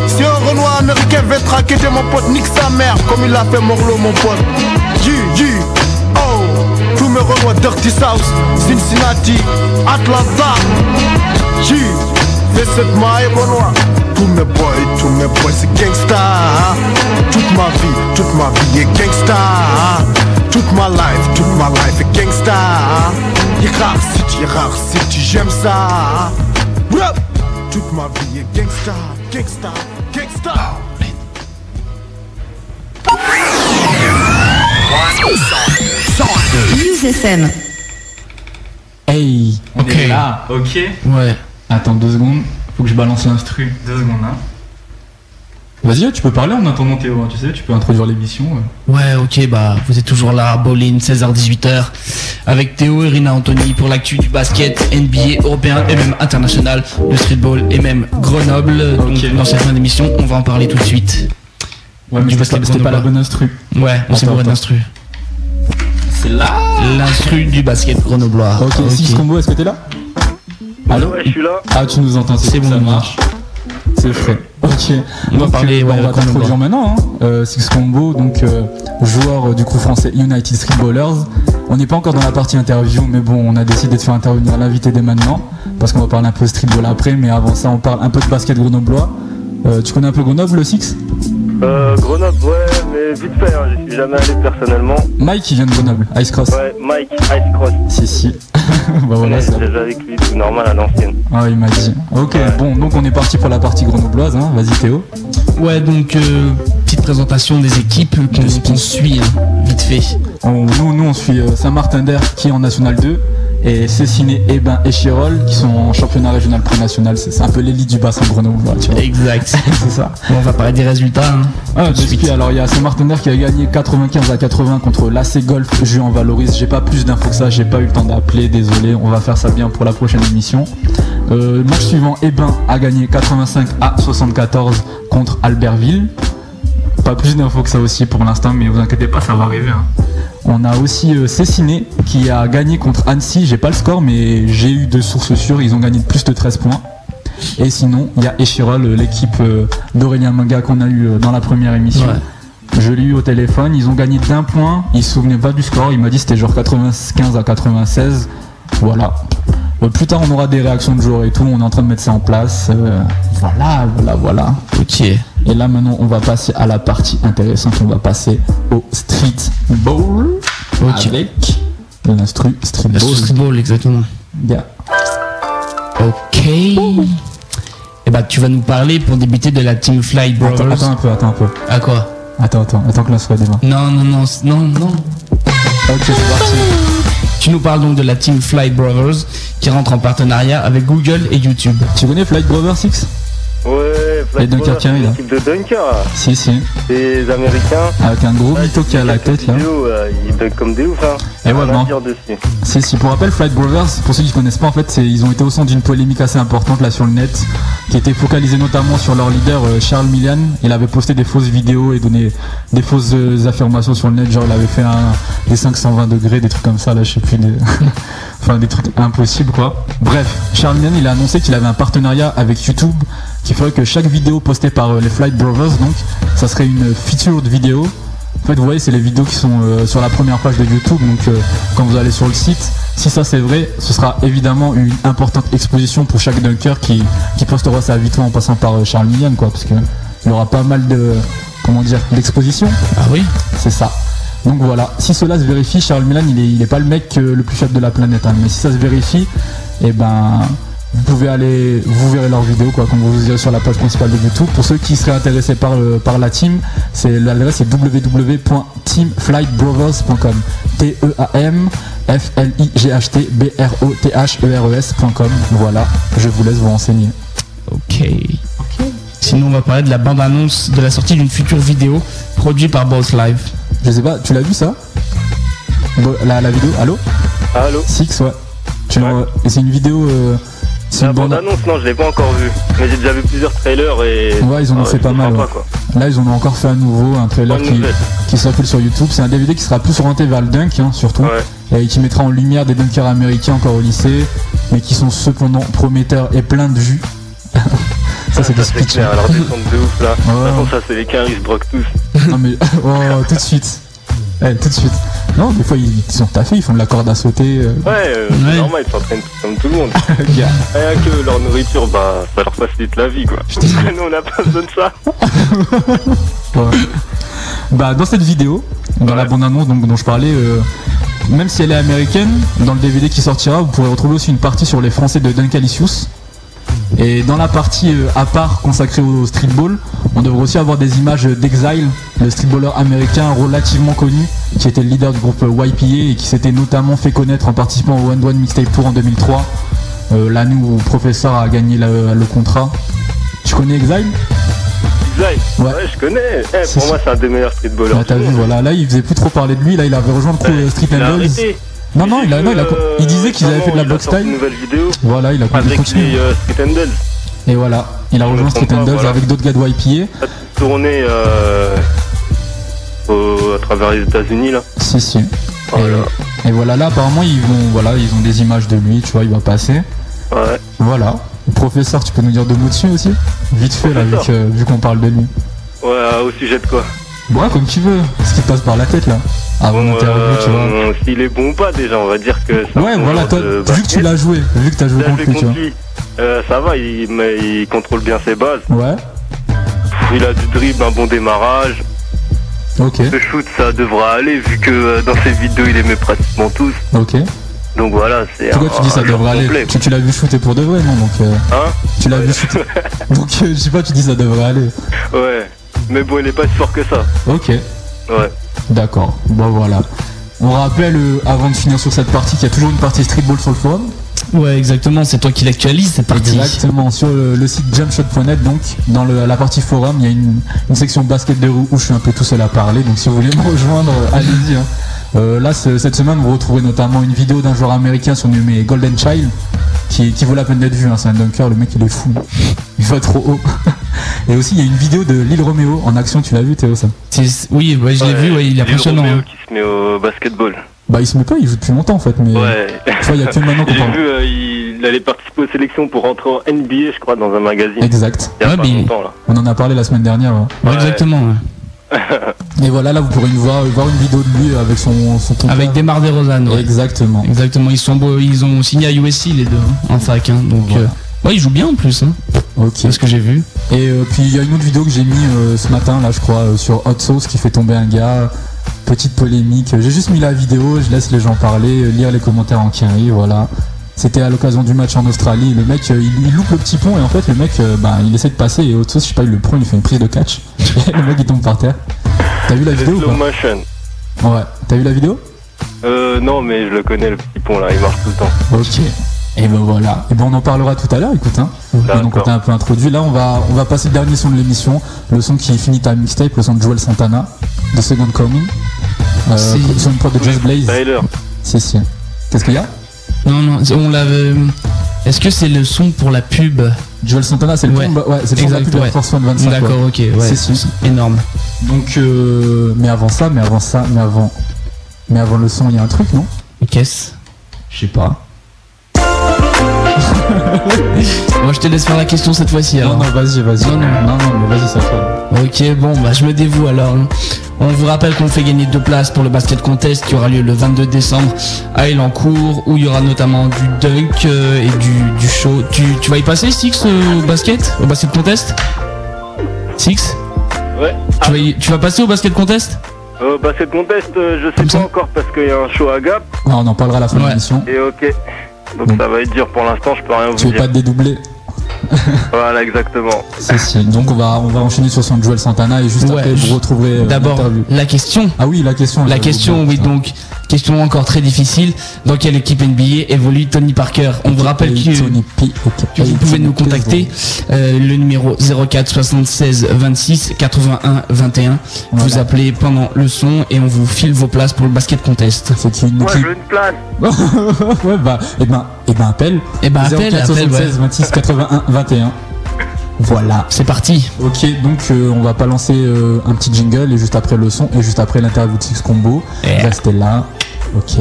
Si un Renoir américain veut te raqueter mon pote Nique sa mère comme il a fait Morlo mon pote. G, G, oh Tous mes Renois Dirty South, Cincinnati, Atlanta. G, cette maille Renoir tous mes boys, tous mes boys c'est gangsta. Toute ma vie, toute ma vie est gangsta. Toute ma life, toute ma life est gangsta Rare City, Rare City, j'aime ça. Toute ma vie est gangsta, gangsta, gangsta News FM. Hey, on Ok. est là. Ok. Ouais. Attends deux secondes, faut que je balance l'instru. Deux secondes, hein. Vas-y, tu peux parler en attendant Théo, hein, tu sais, tu peux introduire l'émission. euh. Ouais, ok, bah vous êtes toujours là, Bowling, 16h-18h, avec Théo et Rina Anthony pour l'actu du basket, NBA, européen et même international, de streetball et même Grenoble. Donc dans cette fin d'émission, on va en parler tout de suite. Ouais, mais c'était pas, basket c'était pas la bonne instru. Ouais, on s'est bourré d'instru. C'est là L'instru du basket grenoblois. Ok, Six Combo, est-ce que t'es là? Allô Ouais, je suis là. Ah, tu nous entends, C'est bon, ça on marche. C'est frais. Ok. On va parler, euh, bah, ouais, on va t'introduire maintenant. Hein. Euh, Six Combo, donc euh, joueur euh, du coup français United Streetballers. On n'est pas encore dans la partie interview, mais bon, on a décidé de faire intervenir l'invité dès maintenant, parce qu'on va parler un peu streetball après, mais avant ça, on parle un peu de basket grenoblois. Euh, tu connais un peu Grenoble, le Six? Euh, Grenoble, ouais, mais vite fait, hein, j'y suis jamais allé personnellement. Mike, il vient de Grenoble, Ice Cross. Ouais, Mike, Ice Cross. Si, si. bah voilà, j'ai avec lui, tout normal à l'ancienne. Ah, il m'a dit. Ok, bon, donc on est parti pour la partie grenobloise, hein. Vas-y, Théo. Ouais, donc euh, petite présentation des équipes qu'on suit, hein, vite fait. On- nous, nous, on suit euh, Saint-Martin d'Air qui est en National 2 et Cessiné, Ebin et Chirol qui sont en championnat régional pré-national. C'est un peu l'élite du bassin grenoblois, tu vois. Exact. c'est ça. Bon, on va parler des résultats. hein. Ah, de suite. alors il y a Saint-Martin d'Air qui a gagné 95 à 80 contre l'AC Golf Juan Valoris. J'ai pas plus d'infos que ça, j'ai pas eu le temps d'appeler, désolé. On va faire ça bien pour la prochaine émission. Euh, match suivant, Ebin a gagné 85 à 74 contre Albertville. Pas plus d'infos que ça aussi pour l'instant, mais vous inquiétez pas, ça va arriver. hein. On a aussi euh, Cessiné qui a gagné contre Annecy. J'ai pas le score, mais j'ai eu de sources sûres. Ils ont gagné de plus de 13 points. Et sinon, il y a Echirol, euh, l'équipe euh, d'Aurélien Manga qu'on a eu dans la première émission. Je l'ai eu au téléphone. Ils ont gagné d'un point. Il se souvenait pas du score. Il m'a dit c'était genre 95 à 96. Voilà. Plus tard, on aura des réactions de joueurs et tout. On est en train de mettre ça en place. Euh, voilà, voilà, voilà. Ok. Et là, maintenant, on va passer à la partie intéressante. On va passer au street ball. Ok. Avec l'instru street ball. streetball, exactement. Yeah. Ok. Et bah, tu vas nous parler pour débuter de la Team Fly Brothers. Attends, attends un peu, attends un peu. À quoi? Attends, attends, attends que l'instru démarre. Non, non, non, non, non. Ok, c'est parti. Tu nous parles donc de la Team Fly Brothers qui rentre en partenariat avec Google et YouTube. Tu connais Flight Brother 6 Ouais, Et Dunker qui arrive, là. l'équipe de Dunker, là. Si, si. Les Américains. Avec un gros mytho qui a la tête là. Euh, ils dunk comme des ouf, hein. Et ouais, dessus. Si, si, pour rappel, Flight Brothers, pour ceux qui ne connaissent pas, en fait, c'est- ils ont été au centre d'une polémique assez importante là sur le net, qui était focalisée notamment sur leur leader euh, Charles Millian. Il avait posté des fausses vidéos et donné des fausses euh, affirmations sur le net, genre il avait fait un, des 520 degrés, des trucs comme ça, là, je sais plus, des... enfin des trucs impossibles quoi. Bref, Charles Millian, il a annoncé qu'il avait un partenariat avec YouTube, qui ferait que chaque vidéo postée par euh, les Flight Brothers, donc, ça serait une featured vidéo en fait, vous voyez, c'est les vidéos qui sont euh, sur la première page de YouTube. Donc, euh, quand vous allez sur le site, si ça c'est vrai, ce sera évidemment une importante exposition pour chaque dunker qui, qui postera sa vidéo en passant par euh, Charles Millian, quoi, parce que il y aura pas mal de, comment dire, d'exposition. Ah oui C'est ça. Donc voilà, si cela se vérifie, Charles Milan, il est, il est pas le mec le plus faible de la planète, hein, mais si ça se vérifie, et ben vous pouvez aller, vous verrez leurs vidéos quoi, quand vous irez sur la page principale de YouTube. Pour ceux qui seraient intéressés par, le- par la team, c'est l'adresse c'est www.teamflightbrothers.com. T E A M F L I G H T B R O T H E R E S.com. Voilà, je vous laisse vous renseigner. Ok. Sinon, on va parler de la bande-annonce de la sortie d'une future vidéo produite par Boss Live. Je sais pas, tu l'as vu ça? La, la vidéo, allô? Allô? Six, ouais. Et c'est une vidéo. euh, c'est La bande-annonce, non, je l'ai pas encore vue. Mais j'ai déjà vu plusieurs trailers et. Ouais, ils en ont Ah, fait pas mal. ouais. Là, ils en ont encore fait un nouveau, un trailer qui, qui circule sur YouTube. C'est un DVD qui sera plus orienté vers le dunk, hein, surtout. Et qui mettra en lumière des dunkers américains encore au lycée, mais qui sont cependant prometteurs et pleins de jus. ça, c'est des speeches. clair, alors descendre de ouf là. De Ouais. toute façon, ça, c'est les caries, se broquent tous. non, mais oh, tout de suite. Eh, tout de suite. Non, des fois, ils, sont taffés, ils font de la corde à sauter. euh. Ouais, euh, c'est normal, ils s'entraînent comme tout le monde. Gars. Rien que leur nourriture, bah, ça leur facilite la vie, quoi. Nous, on n'a pas besoin de ça. Ouais. Bah, dans cette vidéo, dans la bande-annonce donc, dont je parlais, euh, même si elle est américaine, dans le DVD qui sortira, vous pourrez retrouver aussi une partie sur les Français de Duncalicious. Et dans la partie euh, à part consacrée au streetball, on devrait aussi avoir des images d'Exile, le streetballer américain relativement connu, qui était le leader du groupe YPA et qui s'était notamment fait connaître en participant au One One Mixtape Tour en 2003, euh, l'année où Professeur a gagné le, le contrat. Tu connais Exile? Ouais. Ouais, je connais. Eh, pour moi, c'est un des meilleurs streetballers. Là, t'as vu, voilà, là il faisait plus trop parler de lui, là il avait rejoint le crew euh, Street. Non, non, il, a, non il, a, Euh, il disait qu'ils avaient fait de la récemment, box il a sorti style. une nouvelle vidéo Voilà, il a avec les euh, Street Handles. Et voilà, il a rejoint Street voilà. avec d'autres gars de YPA. Tourné euh, au- à travers les États-Unis là. Si, si. Et, et voilà, là apparemment ils vont, voilà, ils ont des images de lui, tu vois, il va passer. Ouais. Voilà. Professeur, tu peux nous dire deux mots dessus aussi? Vite fait là, vu qu'on parle de lui. Ouais, au sujet de quoi? Ouais, comme tu veux, ce qui te passe par la tête là. Avant l'interview, tu vois. Euh, S'il est bon ou pas déjà, on va dire que. un Ouais, bon voilà, toi, de vu que tu l'as joué, vu que t'as joué contre lui, tu vois. Euh, ça va, il, mais il contrôle bien ses bases. Ouais, Il a du dribble, un bon démarrage. ok, Le shoot, ça devra aller vu que euh, dans ses vidéos, il aimait pratiquement tous. ok. Donc voilà, c'est Pourquoi un- tu dis ça devrait aller complet, tu, tu l'as vu shooter pour de vrai, non Donc, euh, Hein tu l'as vu shooter. Donc, euh, je sais pas, tu dis ça devrait aller. Ouais. Mais bon, il est pas si fort que ça. Ok, Ouais. d'accord. Bon, voilà. On rappelle, euh, avant de finir sur cette partie, qu'il y a toujours une partie streetball sur le forum. Ouais, exactement, c'est toi qui l'actualise cette partie. Exactement, sur le, le site jumpshot.net, donc dans le- la partie forum, il y a une, une section basket de rue où je suis un peu tout seul à parler. Donc si vous voulez me rejoindre, euh, allez-y. hein. Euh, là, ce- cette semaine, vous retrouverez notamment une vidéo d'un joueur américain surnommé Golden Child, qui, qui vaut la peine d'être vu. hein. C'est un dunker, le mec il est fou. Il va trop haut. Et aussi, il y a une vidéo de Lil Romeo en action, tu l'as vu Théo ça? Oui, ouais, je l'ai vu, ouais, il est Lil impressionnant. Romeo hein. qui se met au basketball. Bah il se met pas, il joue depuis longtemps en fait, mais Ouais. tu vois, il y a que maintenant qu'on parle. vu, euh, il allait participer aux sélections pour rentrer en NBA, je crois, dans un magazine. Exact. Il y a Ouais, pas mais- longtemps, là. On en a parlé la semaine dernière. ouais. Ouais, Exactement. Et voilà, là vous pourrez voir, voir une vidéo de lui avec son, son. Avec Demar DeRozan, ouais. Exactement. Exactement, ils, sont beaux, ils ont signé à USC les deux, hein, en fac. hein, donc, Voilà. euh, ouais, ils jouent bien en plus. Hein, Ok. c'est ce que j'ai vu. Et euh, puis il y a une autre vidéo que j'ai mis euh, ce matin, là je crois, sur Hot Sauce qui fait tomber un gars. Petite polémique. J'ai juste mis la vidéo, je laisse les gens parler, lire les commentaires en quinri, voilà. C'était à l'occasion du match en Australie. Le mec, euh, il, il loupe le petit pont et en fait le mec, euh, bah, il essaie de passer et Hot Sauce, je sais pas, il le prend, il fait une prise de catch. Et le mec il tombe par terre. T'as vu la vidéo ou slow pas motion. Ouais. T'as vu la vidéo Euh, non, mais je le connais, le petit pont là, il marche tout le temps. Ok. Et ben voilà. Et ben on en parlera tout à l'heure, écoute. Hein. Donc on t'a un peu introduit. Là on va on va passer le dernier son de l'émission, le son qui finit ta mixtape, le son de Joel Santana, de Second Coming. Euh, C'est- sur une prod de Just Blaze. Tyler. Si si. Qu'est-ce qu'il y a? Non, non, on l'avait. Est-ce que c'est le son pour la pub Joel Santana, c'est le Ouais. ouais, c'est le son de la pub ouais. Force One 25. D'accord, ok, ouais. Si. Énorme. Donc euh, mais avant ça, mais avant ça, mais avant mais avant le son, il y a un truc, non? Qu'est-ce? Je sais pas. Moi, je te laisse faire la question cette fois-ci. Non alors. non, vas-y, vas-y. Non, non. non, non, mais vas-y, ça toi. Ok, bon, bah je me dévoue alors. On vous rappelle qu'on fait gagner deux places pour le basket contest qui aura lieu le 22 décembre à Elancourt où il y aura notamment du dunk euh, et du, du show. Tu, tu vas y passer, Six, au basket? Au basket contest? Six? Ouais. tu, vas y- tu vas passer au basket contest? Euh, bah, cette contest, euh, je sais Comme pas ça encore parce qu'il y a un show à Gap. Ouais, on en parlera à la fin de Ouais. l'émission. Et ok. Donc ça va être dur pour l'instant, je peux rien Tu vous veux pas dire. te dédoubler Voilà, exactement. Donc on va, on va enchaîner sur son Joel Santana et juste Ouais, après vous retrouverez euh, D'abord, la question. Ah oui, la question. La question, oui, donc, question encore très difficile. Dans quelle équipe NBA évolue Tony Parker On vous rappelle que, vous pouvez nous contacter. euh, le numéro 04 76 26 81 21. Vous appelez pendant le son et on vous file vos places pour le basket contest. C'est une Moi, je équipe veux une place. Ouais, bah, et ben, et ben, appelle. Eh ben, appelle, 04 appelle, 76 26 81 21. Voilà. C'est parti. Ok, donc euh, on va pas lancer euh, un petit jingle et juste après le son et juste après l'interview de Six Combo. Yeah. Restez là. Ok.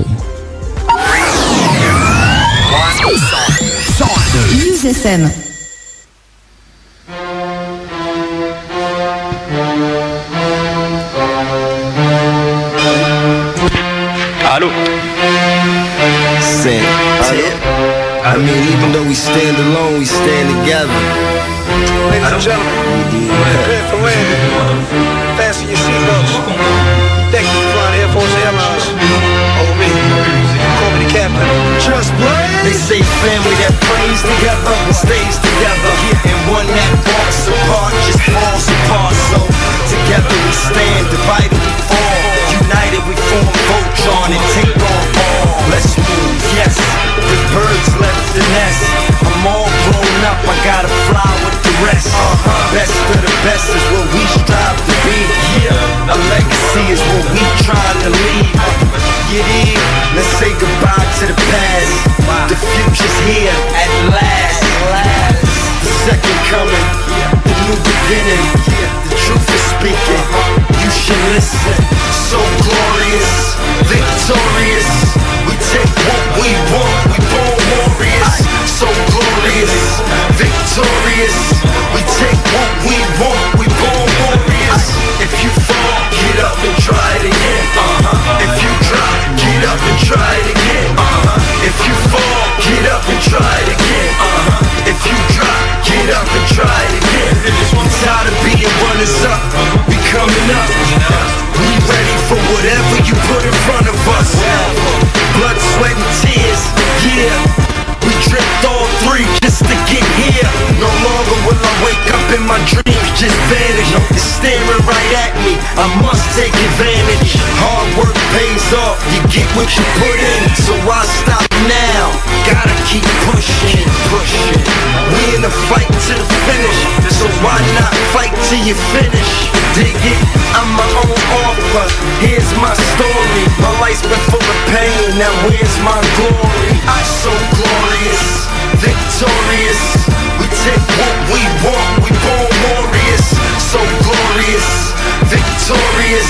Use FM. Allô? I mean, even though we stand alone, we stand together. Ladies and gentlemen, prepare for landing. Fasten your seatbelts. Thank you for flying Air Force Airlines. Over me. Call me the captain. Just They say family that prays together stays together. And one that walks apart just falls apart. So together we stand, divided we fall. United we form Voltron and take on all. Let's move, yes. The birds left the nest. I'm all up, I gotta fly with the rest. Uh-huh. Best of the best is what we strive to be. Yeah. A legacy is what we try to leave. Get in, let's say goodbye to the past. Wow. The future's here at last. last. The second coming, yeah. the new beginning. Yeah. The truth is speaking. You should listen. So glorious, victorious. Take what we want, we born warriors. So glorious, victorious. We take what we want, we born warriors. If you fall, get up and try it again. Uh-huh. If you drop, get up and try it again. Uh-huh. If you fall, get up and try it again. Uh-huh. If you drop, get up and tired of being runners up, we coming up. We ready for whatever you put in front of us. Blood, sweat, and tears, yeah. We dripped all three just to get here. No longer will I wake up and my dreams just vanish. It's staring right at me. I must take advantage. Hard work pays off. You get what you put in. So I stop now. Gotta keep pushing, pushing. We in the fight to the finish. So why not fight till you finish? Dig it? I'm my own author. Here's my story. My life's been full of pain. Now where's my glory? I'm so glorious, victorious. We take what we want. We born warriors. So glorious, victorious.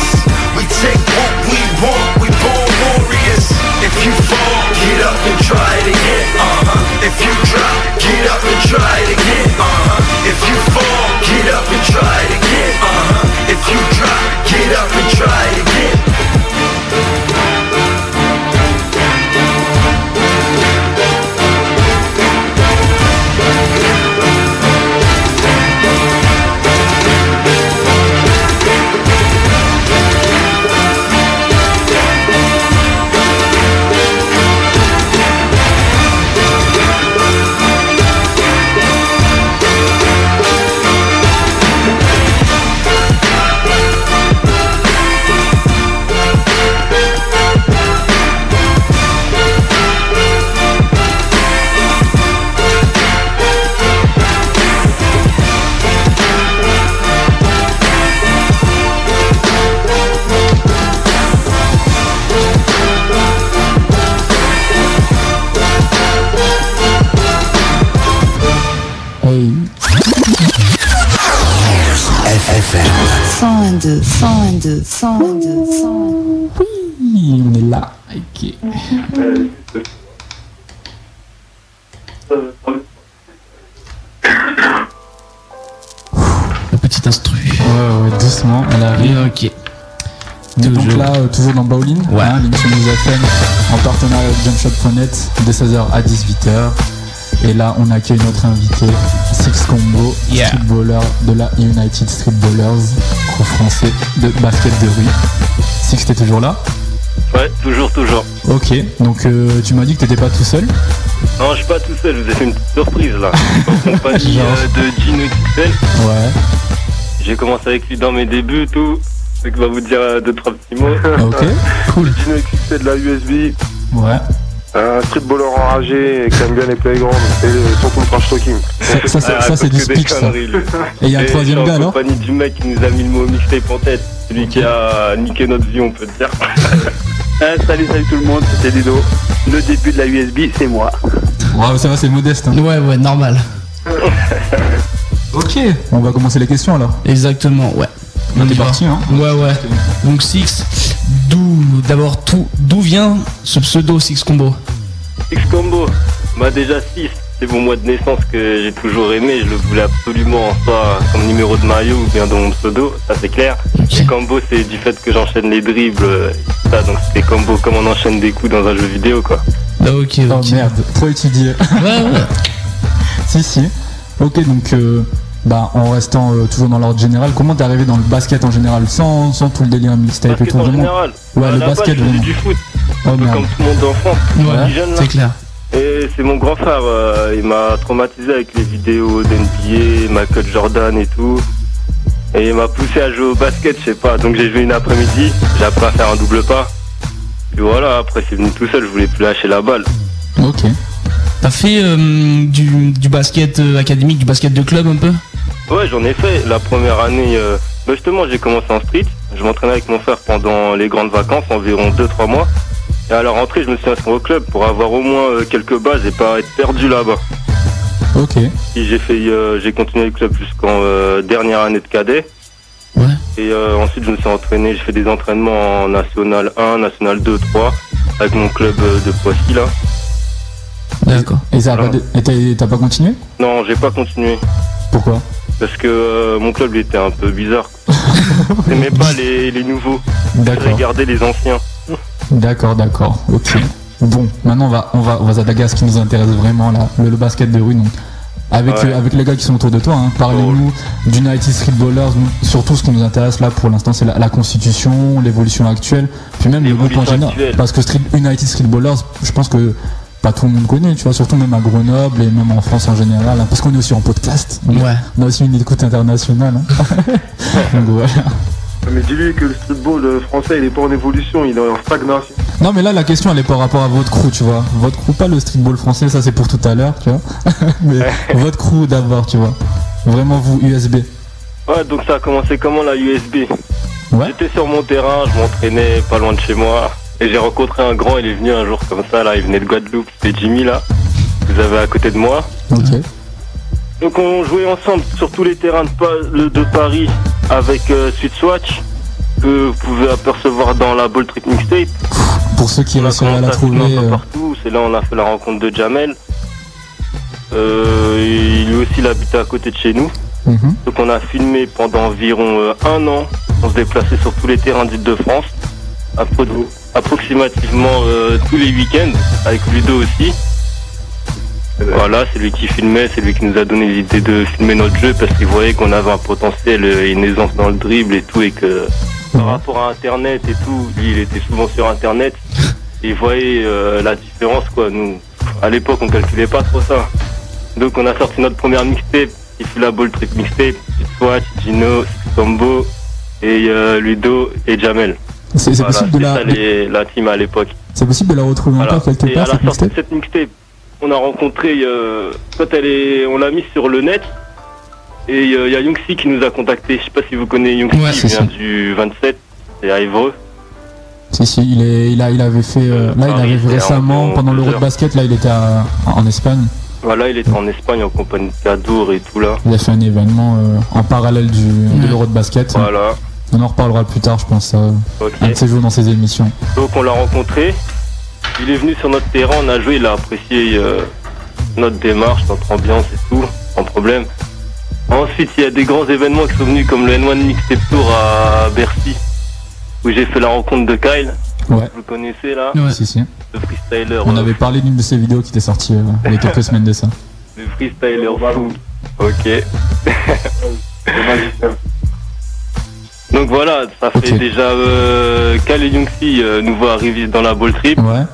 We take what we want. We born warriors. If you fall, get up and try it again. Uh-huh. If you drop, get up and try it again. Uh-huh. If you fall, get up and try it again. Uh-huh. If you drop, get up and try it again. 102, 102, 102, 102. Oui, on est là. Ok. La petite instru. Ouais, ouais, doucement, elle arrive. Ok. On est donc là, euh, toujours dans Bowling, Ouais. hein, l'émission News FM, en partenariat avec Jumpshot.net, de 16h à 18h. Et là, on accueille notre invité, Six Combo, Yeah. streetballer de la United Streetballers, groupe français de basket de rue. Six, t'es toujours là? Ouais, toujours, toujours. Ok, donc euh, tu m'as dit que t'étais pas tout seul? Non, je suis pas tout seul, je vous ai fait une petite surprise là. En compagnie Genre. euh, de Gino XL. Ouais. J'ai commencé avec lui dans mes débuts, tout. Donc, il va vous dire euh, deux, trois petits mots. Ok, cool. Gino XC de la USB, Ouais. Un streetballer enragé qui aime bien les playgrounds et surtout le trash talking. Ça, ça, c'est- Ah, ça, c'est du speech, ça. Et il y a un troisième gars, alors compagnie du mec qui nous a mis le mot mixtape en tête. Celui qui a niqué notre vie, on peut dire. Ah, salut, salut tout le monde, c'était Ludo. Le début de la USB, c'est moi. Ouais, ça va, c'est modeste. hein. Ouais, ouais, normal. Ok, on va commencer les questions alors. Exactement, ouais. On y est parti, hein Ouais, ouais. Donc Six, d'où d'abord tout, d'où vient ce pseudo Six Combo X Combo, bah déjà 6, c'est mon mois de naissance que j'ai toujours aimé, je le voulais absolument, soit comme numéro de maillot ou bien dans mon pseudo, ça c'est clair. Et combo c'est du fait que j'enchaîne les dribbles, ça, donc c'était combo comme on enchaîne des coups dans un jeu vidéo quoi. Ah, ok, Oh ok. merde, trop étudié. Ouais, ouais. si, si. Ok, donc, euh, bah, en restant euh, toujours dans l'ordre général, comment t'es arrivé dans le basket en général sans, sans tout le délire mixtape et Basket tout en vraiment général. Ouais, À le base, basket je faisais vraiment. du foot, Oh un peu merde. comme tout le monde d'enfant, Ouais, petit jeune là. c'est clair. Et c'est mon grand frère, euh, il m'a traumatisé avec les vidéos d'NBA, Michael Jordan et tout. Et il m'a poussé à jouer au basket, je sais pas. Donc j'ai joué une après-midi, j'ai appris à faire un double pas. Et voilà, après c'est venu tout seul, je voulais plus lâcher la balle. Ok. T'as fait euh, du, du basket euh, académique, du basket de club un peu? Ouais, j'en ai fait. La première année, euh, bah justement, j'ai commencé en street. je m'entraînais avec mon frère pendant les grandes vacances, environ 2-3 mois. Et à la rentrée, je me suis inscrit au club pour avoir au moins euh, quelques bases et pas être perdu là-bas. Ok. Et j'ai fait, euh, j'ai continué le club jusqu'en euh, dernière année de cadet. Et euh, ensuite, je me suis entraîné, j'ai fait des entraînements en National 1, National 2, 3, avec mon club de Poissy là. D'accord. Et pas de- et t'as- t'as pas continué? Non, j'ai pas continué. Pourquoi? Parce que euh, mon club il était un peu bizarre. J'aimais pas les, les nouveaux. D'accord. Gardé les anciens. D'accord, d'accord. Ok. Bon, maintenant on va, on va, on va s'attaquer à ce qui nous intéresse vraiment là, le, le basket de rue. Donc, avec, Ouais. euh, avec les gars qui sont autour de toi, hein, parlez-nous d'United Street Ballers. Nous, Surtout, ce qui nous intéresse là pour l'instant, c'est la, la constitution, l'évolution actuelle, puis même le groupe en général. Parce que Street, United Street Ballers, je pense que pas tout le monde connaît, tu vois, surtout même à Grenoble et même en France en général, hein, parce qu'on est aussi en podcast. On- Ouais. On a aussi une écoute internationale. hein. Donc, voilà. Mais dis-lui que le streetball euh, français il est pas en évolution, il est en stagnation. Non mais là la question elle est par rapport à votre crew tu vois Votre crew pas le streetball français ça c'est pour tout à l'heure tu vois Mais votre crew d'abord tu vois Vraiment vous USB Ouais, donc ça a commencé comment la USB Ouais. J'étais sur mon terrain, je m'entraînais pas loin de chez moi. Et j'ai rencontré un grand, il est venu un jour comme ça, là, il venait de Guadeloupe, c'était Jimmy là. que Vous avez à côté de moi. Ok Donc on jouait ensemble sur tous les terrains de, Pa- le- de Paris avec euh, Sweet Swatch, que vous pouvez apercevoir dans la Ball Trick Mixtape. Pour ceux qui réussiraient à la trouver un peu euh, partout, c'est là où on a fait la rencontre de Jamel. Euh, lui aussi il habitait à côté de chez nous. mhm. Donc on a filmé pendant environ euh, un an. On se déplaçait sur tous les terrains d'Île-de-France. appro- Approximativement euh, tous les week-ends, avec Ludo aussi. Voilà, c'est lui qui filmait, c'est lui qui nous a donné l'idée de filmer notre jeu parce qu'il voyait qu'on avait un potentiel euh, et une aisance dans le dribble et tout et que par rapport à internet et tout, lui il était souvent sur internet et il voyait euh, la différence quoi. Nous, à l'époque on calculait pas trop ça. Donc on a sorti notre première mixtape qui fut la Ball Trick Mixtape, Swatch, Gino, Combo et euh, Ludo et Jamel. C'est- possible de la- ça, les- la team à l'époque. C'est possible de la retrouver Voilà. encore quelque part à cette mixtape cette mixtape, on a rencontré, euh, quand elle est, on l'a mise sur le net, et euh, il y a Youngsi qui nous a contacté. Je sais pas si vous connaissez Youngsi, Ouais, il vient du 27, c'est à Évreux. Si si il, est, il, a, il avait fait euh, Là il Paris, avait c'est récemment pendant l'Euro de basket Là il était à- en Espagne Voilà, il était en Espagne en compagnie de Cadour et tout là. Il a fait un événement euh, en parallèle du, de l'Euro de basket Voilà. On en reparlera plus tard je pense euh. Un de ces jours dans ses émissions Donc on l'a rencontré. Il est venu sur notre terrain, on a joué, il a apprécié euh, notre démarche, notre ambiance et tout, sans problème. Ensuite, il y a des grands événements qui sont venus comme le N1 Mixtape Tour à Bercy, où j'ai fait la rencontre de Kyle. Ouais. Vous le connaissez là? Si si Le freestyler. On euh, avait parlé d'une de ses vidéos qui était sortie euh, il y a quelques semaines de ça Le freestyler fou. Ok. Donc voilà, ça fait déjà euh, et Youngsi euh, nous voient arriver dans la ball trip. Ouais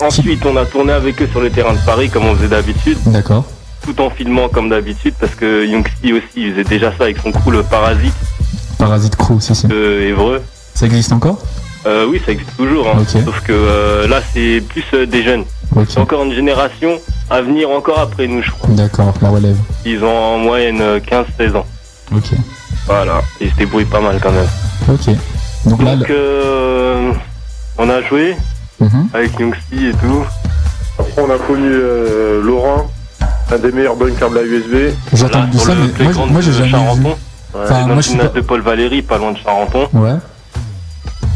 Ensuite, on a tourné avec eux sur le terrain de Paris comme on faisait d'habitude. D'accord tout en filmant comme d'habitude parce que Youngsi aussi il faisait déjà ça avec son crew le Parasite Parasite Crew si si de Évreux. Ça existe encore? Euh, oui ça existe toujours hein. Sauf que euh, là c'est plus euh, des jeunes. C'est encore une génération à venir encore après nous je crois. D'accord la relève Ils ont en moyenne euh, 15-16 ans. Ok Voilà. Ils se débrouillent pas mal quand même. Ok Donc là Donc euh, on a joué Mhm. avec Youngsi et tout. Après on a connu euh, Laurent, un des meilleurs bunkers de la USB. J'ai Là, entendu sur ça mais moi, j'ai de jamais vu Charenton. Ouais, Enfin, moi, je suis pas- de Paul Valéry, pas loin de Charenton. Ouais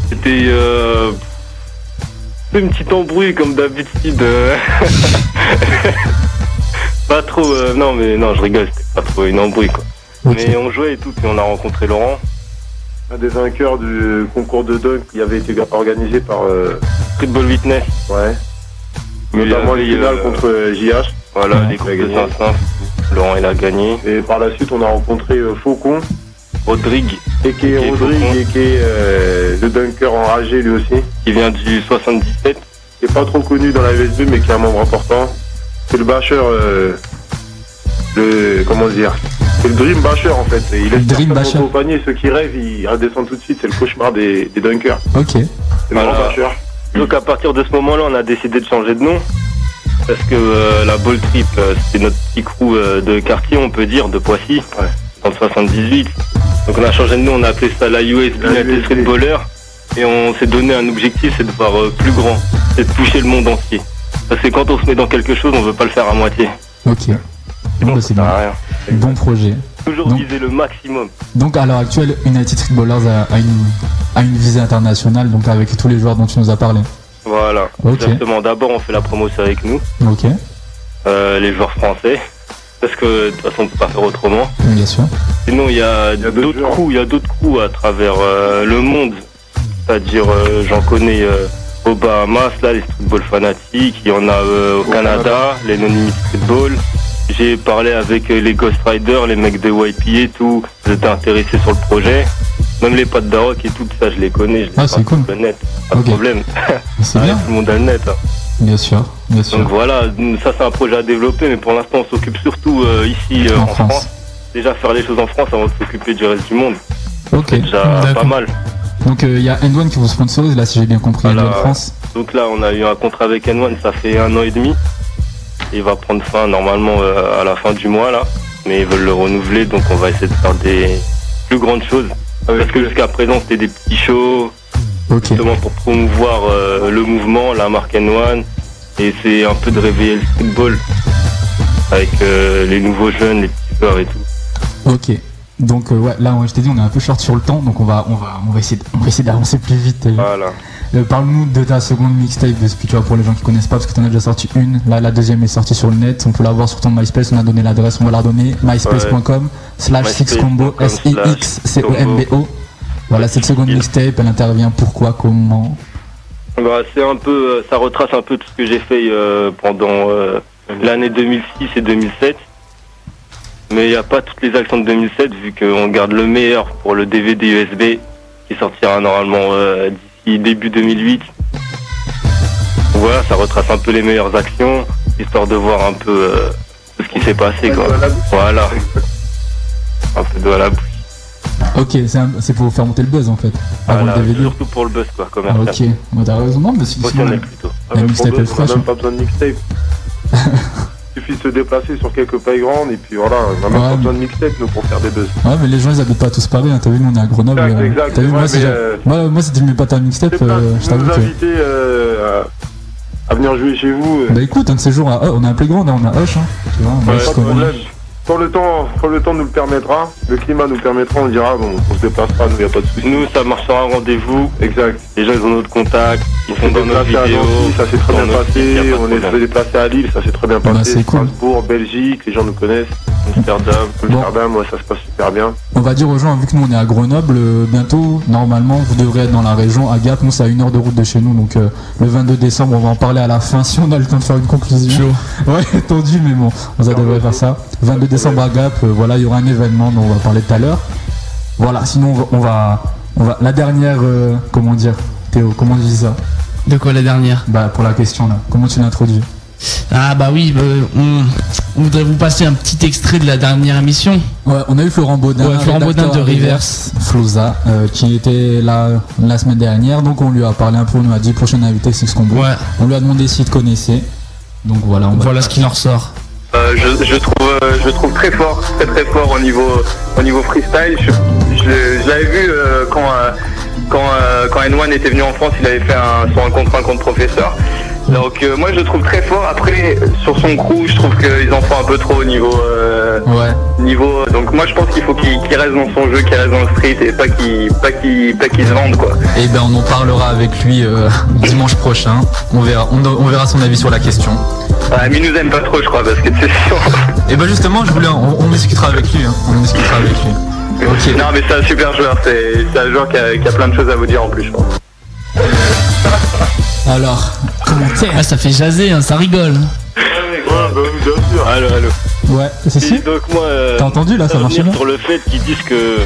C'était euh, une petite embrouille comme d'habitude. euh. pas trop, euh, non mais non je rigole, c'était pas trop une embrouille quoi. Mais on jouait et tout, puis on a rencontré Laurent. Un des vainqueurs du concours de dunk qui avait été organisé par euh, Streetball Witness. Ouais. Il Notamment les finales euh, contre euh, JH. Voilà, Ouais. les a de. 500. Laurent il a gagné. Et par la suite on a rencontré euh, Faucon. Rodrigue. Et qui est Rodrigue et qui est euh, le dunker enragé lui aussi. Qui vient du 77. Qui est pas trop connu dans la USB mais qui est un membre important. C'est le basher, euh, le comment dire, c'est le dream basher en fait. Il laisse dream personne basher. monter au panier, ceux qui rêvent ils redescendent tout de suite. C'est le cauchemar des, des dunkers. Ok C'est Voilà. basher. Donc à partir de ce moment-là, on a décidé de changer de nom. Parce que euh, la Ball Trip, euh, c'était notre petit crew euh, de quartier, on peut dire, de Poissy, dans le 78. Donc on a changé de nom, on a appelé ça la USB United Streetballer. Et on s'est donné un objectif, c'est de voir euh, plus grand, c'est de toucher le monde entier. Parce que quand on se met dans quelque chose, on veut pas le faire à moitié. Ok. Bon, bah, c'est bien. Bon projet. Toujours Donc- viser le maximum. Donc à l'heure actuelle, United Streetballers a, a une, a une visée internationale, donc avec tous les joueurs dont tu nous as parlé. Voilà. Ok. Exactement. D'abord, on fait la promotion avec nous, Ok, euh, les joueurs français. Parce que de toute façon, on peut pas faire autrement. bien sûr. Sinon, il y a d'autres crews, il y a d'autres crews à travers euh, le monde. C'est-à-dire, euh, j'en connais euh, aux Bahamas, là, les streetball fanatiques. Il y en a euh, au Canada, les non streetball. J'ai parlé avec euh, les Ghost Riders, les mecs de YP et tout. Ils étaient intéressés sur le projet. Même les pattes d'Aroc et tout ça, je les connais. Je les Ah, c'est cool. le net. Pas de problème. C'est bien. Tout le monde a le net. hein. Bien sûr, bien sûr. Donc voilà, ça c'est un projet à développer, mais pour l'instant on s'occupe surtout euh, ici euh, En en, France. France. Déjà faire les choses en France avant de s'occuper du reste du monde. Ok. C'est déjà pas mal. Donc il y a N1 qui vous sponsorise, là si j'ai bien compris, Voilà. N1 France. Donc là on a eu un contrat avec N1, ça fait un an et demi. Il va prendre fin normalement euh, à la fin du mois là, mais ils veulent le renouveler, donc on va essayer de faire des plus grandes choses. Parce que jusqu'à présent c'était des petits shows, justement pour promouvoir euh, le mouvement, la marque N1, et c'est un peu de réveiller le streetball avec euh, les nouveaux jeunes, les petits joueurs et tout. Ok. Donc euh, ouais, là je t'ai dit on est un peu short sur le temps, donc on va on va on va essayer d'avancer plus vite. Voilà. Euh, Parle-nous de ta seconde mixtape, parce que tu vois pour les gens qui connaissent pas, parce que t'en as déjà sorti une. Là la deuxième est sortie sur le net, on peut la voir sur ton MySpace. On a donné l'adresse, on va la redonner. myspace.com slash six combo S I X C O M B O. Voilà cette seconde mixtape, elle intervient pourquoi, comment. Bah, c'est un peu, euh, ça retrace un peu tout ce que j'ai fait euh, pendant euh, l'année 2006 et 2007. Mais il n'y a pas toutes les actions de 2007 vu qu'on garde le meilleur pour le DVD USB qui sortira normalement euh, début 2008. Donc voilà, ça retrace un peu les meilleures actions, histoire de voir un peu euh, tout ce qui s'est passé. Quoi. Voilà. Un peu de à la bouche. Ok, c'est pour faire monter le buzz en fait. Avant Voilà, le DVD. surtout pour le buzz quoi, Ah, commercial. ok, Bon, t'as raison, non. La mixtape est on a fraîche. même pas besoin de mixtape. Il suffit de se déplacer sur quelques pailles grandes et puis voilà, on a même Ouais, pas besoin de mixtape nous pour faire des buzz. Ouais, mais les gens ils habitent pas tous Paris, hein. t'as vu, nous on est à Grenoble. Exact, euh, exact, T'as vu, c'est moi, si euh, moi, moi, si tu mets pas ta mixtape, euh, je t'avoue nous que. euh, à, venir jouer chez vous. euh, Bah écoute, un de ces jours, à- on est un playground, hein, on a Hush, hein, tu vois, on Ouais, Quand le, temps, quand le temps nous le permettra, le climat nous le permettra, on dira, bon, on se déplacera, nous, y a pas de souci. Nous, ça marchera un rendez-vous. Exact. Les gens, ils ont notre contact. Ils sont On dans nos déplacé à vidéos. Nancy, ça s'est très bien passé. On est déplacé à Lille, ça s'est très bien Bah, passé. c'est cool. Strasbourg, Belgique, les gens nous connaissent. Amsterdam, Amsterdam, ouais, ça se passe super bien. On va dire aux gens, vu que nous on est à Grenoble, euh, bientôt, normalement, vous devrez être dans la région. À Gap, nous c'est à une heure de route de chez nous, donc euh, le 22 décembre, on va en parler à la fin si on a le temps de faire une conclusion. Ouais, tendu, mais bon, on ça devrait faire ça. 22 décembre à Gap, euh, voilà, il y aura un événement dont on va parler tout à l'heure. Voilà, sinon on va, on va, on va- la dernière, euh, comment dire, Théo, comment on dit ça? De quoi la dernière? Bah pour la question là, comment tu l'introduis? Ah bah oui, euh, on, on voudrait vous passer un petit extrait de la dernière émission. Ouais, on a eu Florent Baudin, Ouais, Florent Baudin de à Reverse. Flouza, euh, qui était là la semaine dernière. Donc on lui a parlé un peu, on lui a dit prochain invité Six Combo. On lui a demandé s'il te connaissait. Donc voilà, on va Voilà ce qui en ressort. Euh, je, je trouve, euh, je trouve très fort, très très fort au niveau, au niveau freestyle. Je, l'avais vu euh, quand, quand, quand N1 était venu en France, il avait fait son un contre un contre professeur. Donc euh, moi je le trouve très fort. Après sur son crew, je trouve qu'ils en font un peu trop au niveau, euh, Ouais. niveau. Donc moi je pense qu'il faut qu'il reste dans son jeu, qu'il reste dans le street et pas qu'il pas qu'il pas qu'il se vende quoi. Et ben on en parlera avec lui euh, dimanche prochain. On verra, on, on verra son avis sur la question. Ah, mais il nous aime pas trop je crois parce que c'est sûr. Et ben justement, je voulais, on, on discutera avec lui. hein. On discutera avec lui. Ok. Non mais c'est un super joueur, c'est un joueur qui a, qui a plein de choses à vous dire en plus je pense. Alors. Ah, ça fait jaser, hein, ça rigole. Allô, allô. Ouais, c'est si. Donc moi, euh, T'as entendu, là, ça revenir bien sur le fait qu'ils disent que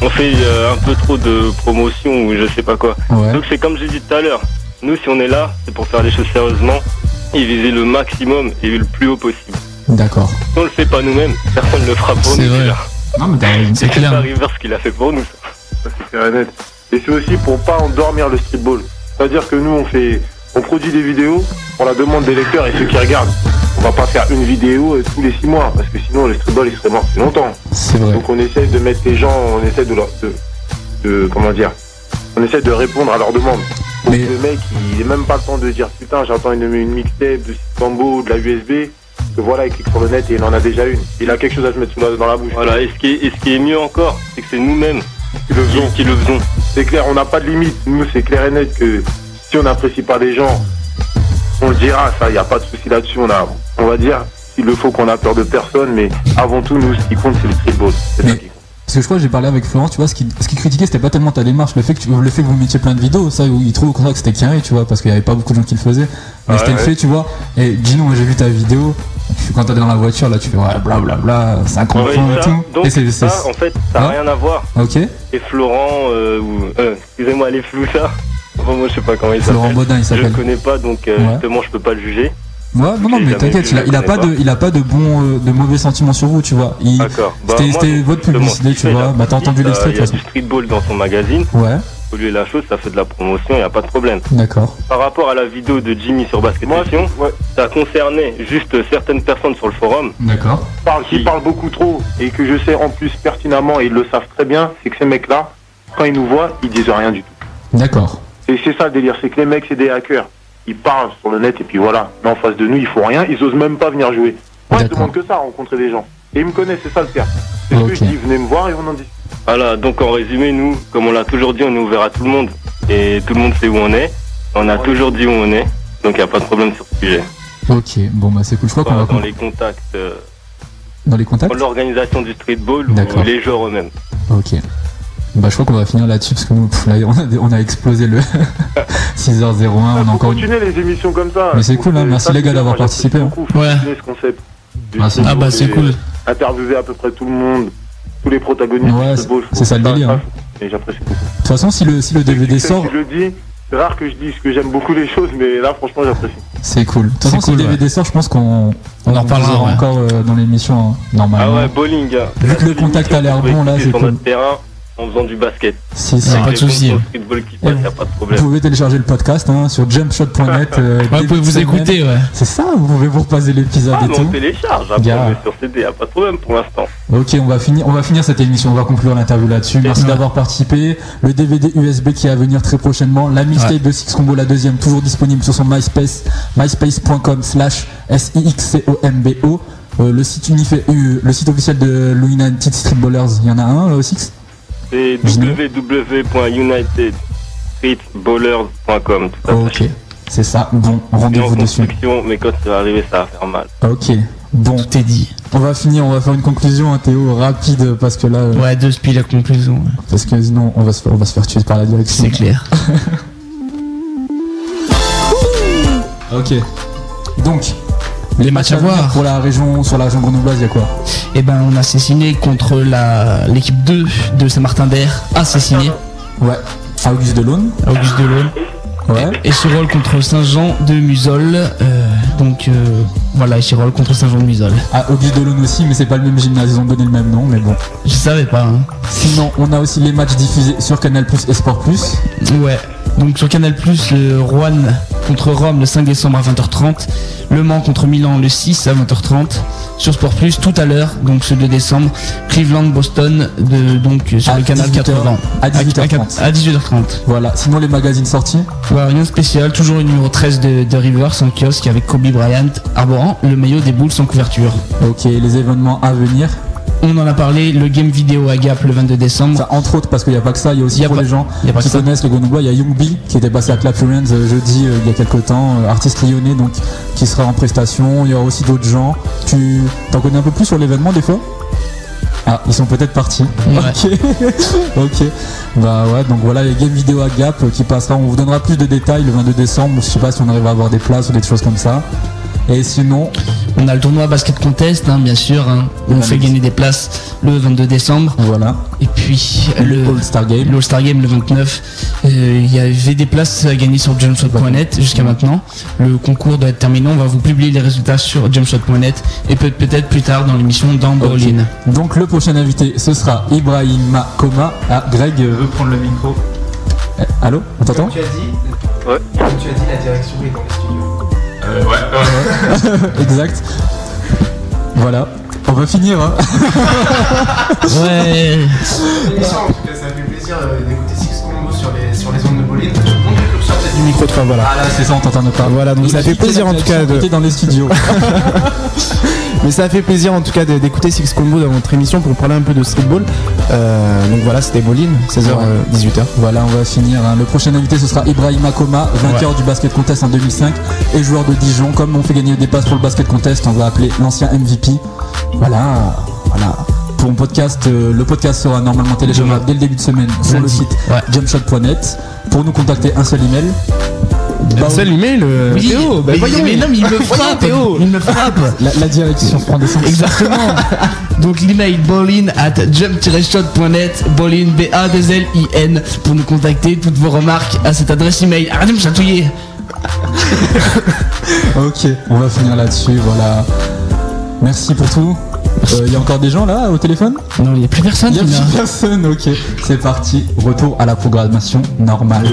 on fait euh, un peu trop de promotion ou je sais pas quoi. Ouais. Donc c'est comme j'ai dit tout à l'heure. Nous, si on est là, c'est pour faire les choses sérieusement et viser le maximum et le plus haut possible. D'accord. Si on le fait pas nous-mêmes, personne ne le fera pour C'est nous. vrai. déjà. Non mais c'est C'est clair. pas River ce qu'il a fait pour nous. ça. Ça, c'est clair et net. Et c'est aussi pour pas endormir le streetball. C'est-à-dire que nous, on fait, on produit des vidéos pour la demande des lecteurs et ceux qui regardent. On va pas faire une vidéo euh, tous les six mois, parce que sinon le streetball il serait mort depuis longtemps. C'est vrai. Donc on essaye de mettre les gens, on essaie de leur, de, de- comment dire, on essaie de répondre à leurs demandes. Donc le mec, il n'a même pas le temps de dire putain, j'entends une, une mixtape de Cambo ou de la USB. Que voilà, il clique sur le net et il en a déjà une. Il a quelque chose à se mettre sous la- dans la bouche. Voilà, et ce qui est, et ce qui est mieux encore, c'est que c'est nous-mêmes qui le faisons. Qui, le faisons. C'est clair, on n'a pas de limite. Nous, c'est clair et net que si on n'apprécie pas les gens, on le dira, ça, il n'y a pas de souci là-dessus. On, a, on va dire, s'il le faut qu'on a peur de personne, mais avant tout, nous, ce qui compte, c'est le streetball. C'est ça qui compte. Parce que je crois que j'ai parlé avec Florent, tu vois, ce qui, ce qui critiquait, c'était pas tellement ta démarche, le fait que, tu- le fait que vous mettiez plein de vidéos, ça, il trouve au contraire que c'était carré, tu vois, parce qu'il y avait pas beaucoup de gens qui le faisaient. Mais Ouais, c'était le fait, tu vois. Et Gino, moi j'ai vu ta vidéo, quand t'es dans la voiture, là, tu fais, ouais, blablabla, 50 Ouais, et tout. donc et c'est, ça, en fait, ça n'a Hein rien à voir. Ok. Et Florent, euh, ou, euh, excusez-moi, les flous, ça. Moi, je sais pas comment il Florent s'appelle. Baudin, il Je le s'appelle. connais pas, donc euh, Ouais. justement, je peux pas le juger. Ouais, non, non, mais t'inquiète, il il a pas de, il a pas de bons, euh, de mauvais sentiments sur vous, tu vois. D'accord. Bah, C'était, moi, votre publicité, tu vois. Bah, t'as entendu il y a- l'extrait, de Il y a du streetball dans son magazine. Ouais, Faut lui la chose, ça fait de la promotion, il n'y a pas de problème. d'accord. Par rapport à la vidéo de Jimmy sur Basket Session, ça concernait juste certaines personnes sur le forum. D'accord. Qui parle beaucoup trop et que je sais en plus pertinemment et ils le savent très bien, c'est que ces mecs-là, quand ils nous voient, ils disent rien du tout. D'accord. Et c'est ça le délire, c'est que les mecs, c'est des hackers. Ils parlent sur le net et puis voilà. Mais en face de nous, ils font rien, ils osent même pas venir jouer. Moi, je demande que ça, rencontrer des gens. Et ils me connaissent, c'est ça le pire. C'est ce que je dis, venez me voir et on en discute. Voilà, donc en résumé, nous, comme on l'a toujours dit, on est ouvert à tout le monde. Et tout le monde sait où on est. On a toujours dit où on est. Donc il n'y a pas de problème sur ce sujet. Ok, bon, bah, c'est cool. Je crois qu'on va dans con- les contacts, euh, dans les contacts. dans l'organisation du streetball ou les joueurs eux-mêmes. Ok. Bah, je crois qu'on va finir là-dessus parce que nous, pff, là, on, a, on a explosé le 6h01. On a encore. continuer les émissions comme ça. Mais c'est cool, hein. Merci les gars d'avoir participé. hein. beaucoup. Continuer ce concept. Ah, Ah, bah, c'est cool. Interviewer à peu près tout le monde, tous les protagonistes Ouais, c'est ça le délire, hein. Et j'apprécie beaucoup. De toute façon, si le, si le DVD sort, je le dis, c'est rare que je dise que j'aime beaucoup les choses, mais là, franchement, j'apprécie. c'est cool. De toute façon, si le DVD sort, je pense qu'on On en reparlera, ouais. encore euh, dans l'émission, hein, Ah normalement. ouais, bowling. hein. Vu que le contact a l'air bon, là, c'est cool. terrain en faisant du basket. Si, si. Pas de souci. Vous pouvez télécharger le podcast hein, sur jumpshot.net. euh, Ouais, vous pouvez vous semaine. écouter, ouais. C'est ça, vous pouvez vous repasser l'épisode Ah, et mais on tout. télécharge, après on sur CD, y a pas de problème pour l'instant. Ok, on va finir, on va finir cette émission, on va conclure l'interview là-dessus. Merci d'avoir participé. Le DVD USB qui est à venir très prochainement. La mixtape de Six Combo, la deuxième, toujours disponible sur son MySpace, myspace.com slash S-I-X-C-O-M-B-O. Euh, le site unifé, euh, le site officiel de l'United Streetballers, il y en a un, euh, Six? C'est www.unitedstreetballers.com. tout Ok, c'est ça. Bon, rendez-vous dessus. mais quand ça va arriver, ça va faire mal. Ok, bon. T'es dit. On va finir, on va faire une conclusion, hein, Théo, rapide, parce que là. euh, Ouais, deux spies la conclusion. Parce que sinon, on va se faire, on va se faire tuer par la direction. C'est clair. ok. Donc, Les matchs à voir. Pour la région, sur la région grenobloise, il y a quoi Eh ben, on a assassiné contre la l'équipe 2 de Saint-Martin-d'Air, assassiné. Ouais. À Auguste Delaune. Auguste Delaune. Ouais. Et Chirol contre Saint-Jean de Musol. Euh, donc euh, voilà, Chirol contre Saint-Jean de Musol. À Auguste Delaune aussi, mais c'est pas le même gymnase, ils ont donné le même nom, mais bon. Je savais pas. Hein. Sinon, on a aussi les matchs diffusés sur Canal Plus et Sport Plus. Ouais. Donc sur Canal Plus, le Rouen contre Rome le 5 décembre à 20h30, Le Mans contre Milan le 6 à 20h30, sur Sport Plus tout à l'heure, donc ce 2 décembre, Cleveland Boston de, donc sur À le canal 18h, 80 à 18h30. à 18h30. Voilà. Sinon, les magazines sortis. Ouais, rien de spécial, toujours le numéro 13 de, de Rivers en kiosque avec Kobe Bryant arborant le maillot des Bulls sans couverture. Ok, les événements à venir. On en a parlé, le game vidéo à Gap le 22 décembre. Ça, entre autres, parce qu'il n'y a pas que ça, il y a aussi Y a pour pas- les gens y a pas qui ça. connaissent le Grenoblois, il y a Young B qui était passé à Clap Friends euh, jeudi euh, il y a quelques temps, euh, artiste lyonnais donc qui sera en prestation. Il y aura aussi d'autres gens. Tu t'en connais un peu plus sur l'événement des fois? Ah, ils sont peut-être partis. Ok. ok. Bah ouais, donc voilà les games vidéo à Gap qui passera. On vous donnera plus de détails le 22 décembre. Je sais pas si on arrive à avoir des places ou des choses comme ça. Et sinon, On a le tournoi basket contest, hein, bien sûr. hein. On fait gagner des places le 22 décembre. Voilà. Et puis le All-Star Game. le All-Star Game le 29. Euh, Il y avait des places à gagner sur jumpshot.net jusqu'à maintenant. Le concours doit être terminé. On va vous publier les résultats sur jumpshot.net et peut- peut-être plus tard dans l'émission dans Bowling. donc le prochain invité ce sera Ibrahima Koma. Ah, Greg euh, veut prendre le micro. Eh, allô On t'entend tu as dit, Ouais. comme tu as dit, la direction est dans les studios. Euh, ouais, ouais. exact. Voilà. On va finir. Hein. Ouais. Émission, en tout cas, ça fait plaisir euh, d'écouter Six Combo sur les, sur les ondes du micro 3, voilà. Ah là, c'est ça, on t'entend pas. Voilà, donc ça fait plaisir en tout cas de. dans les studios. Mais ça fait plaisir en tout cas de- d'écouter Six Combo dans votre émission pour parler un peu de streetball. Euh, donc voilà, c'était Bolin, 16h, euh, 18h. Voilà, on va finir. hein. Le prochain invité, ce sera Ibrahim Akoma, vainqueur du basket contest en 2005 et joueur de Dijon. Comme on fait gagner des passes pour le basket contest, on va appeler l'ancien MVP. Voilà, voilà. Podcast, euh, le podcast sera normalement téléchargeable dès le début de semaine sur le site jumpshot.net. Pour nous contacter, un seul email. Un seul email, euh, Oui, Théo, bah mais, voyons. mais non, mais il me frappe, Théo. il me frappe. La, la direction prend des sens. Exactement. Donc l'email ballin at jump-shot.net, ballin b a 2 l i n pour nous contacter toutes vos remarques à cette adresse email. Arrêtez de me chatouiller. Ok, on va finir là-dessus. Voilà. Merci pour tout. Il y a encore des gens là au téléphone? Non, il n'y a plus personne. Il n'y a plus personne, ok. C'est parti. Retour à la programmation normale.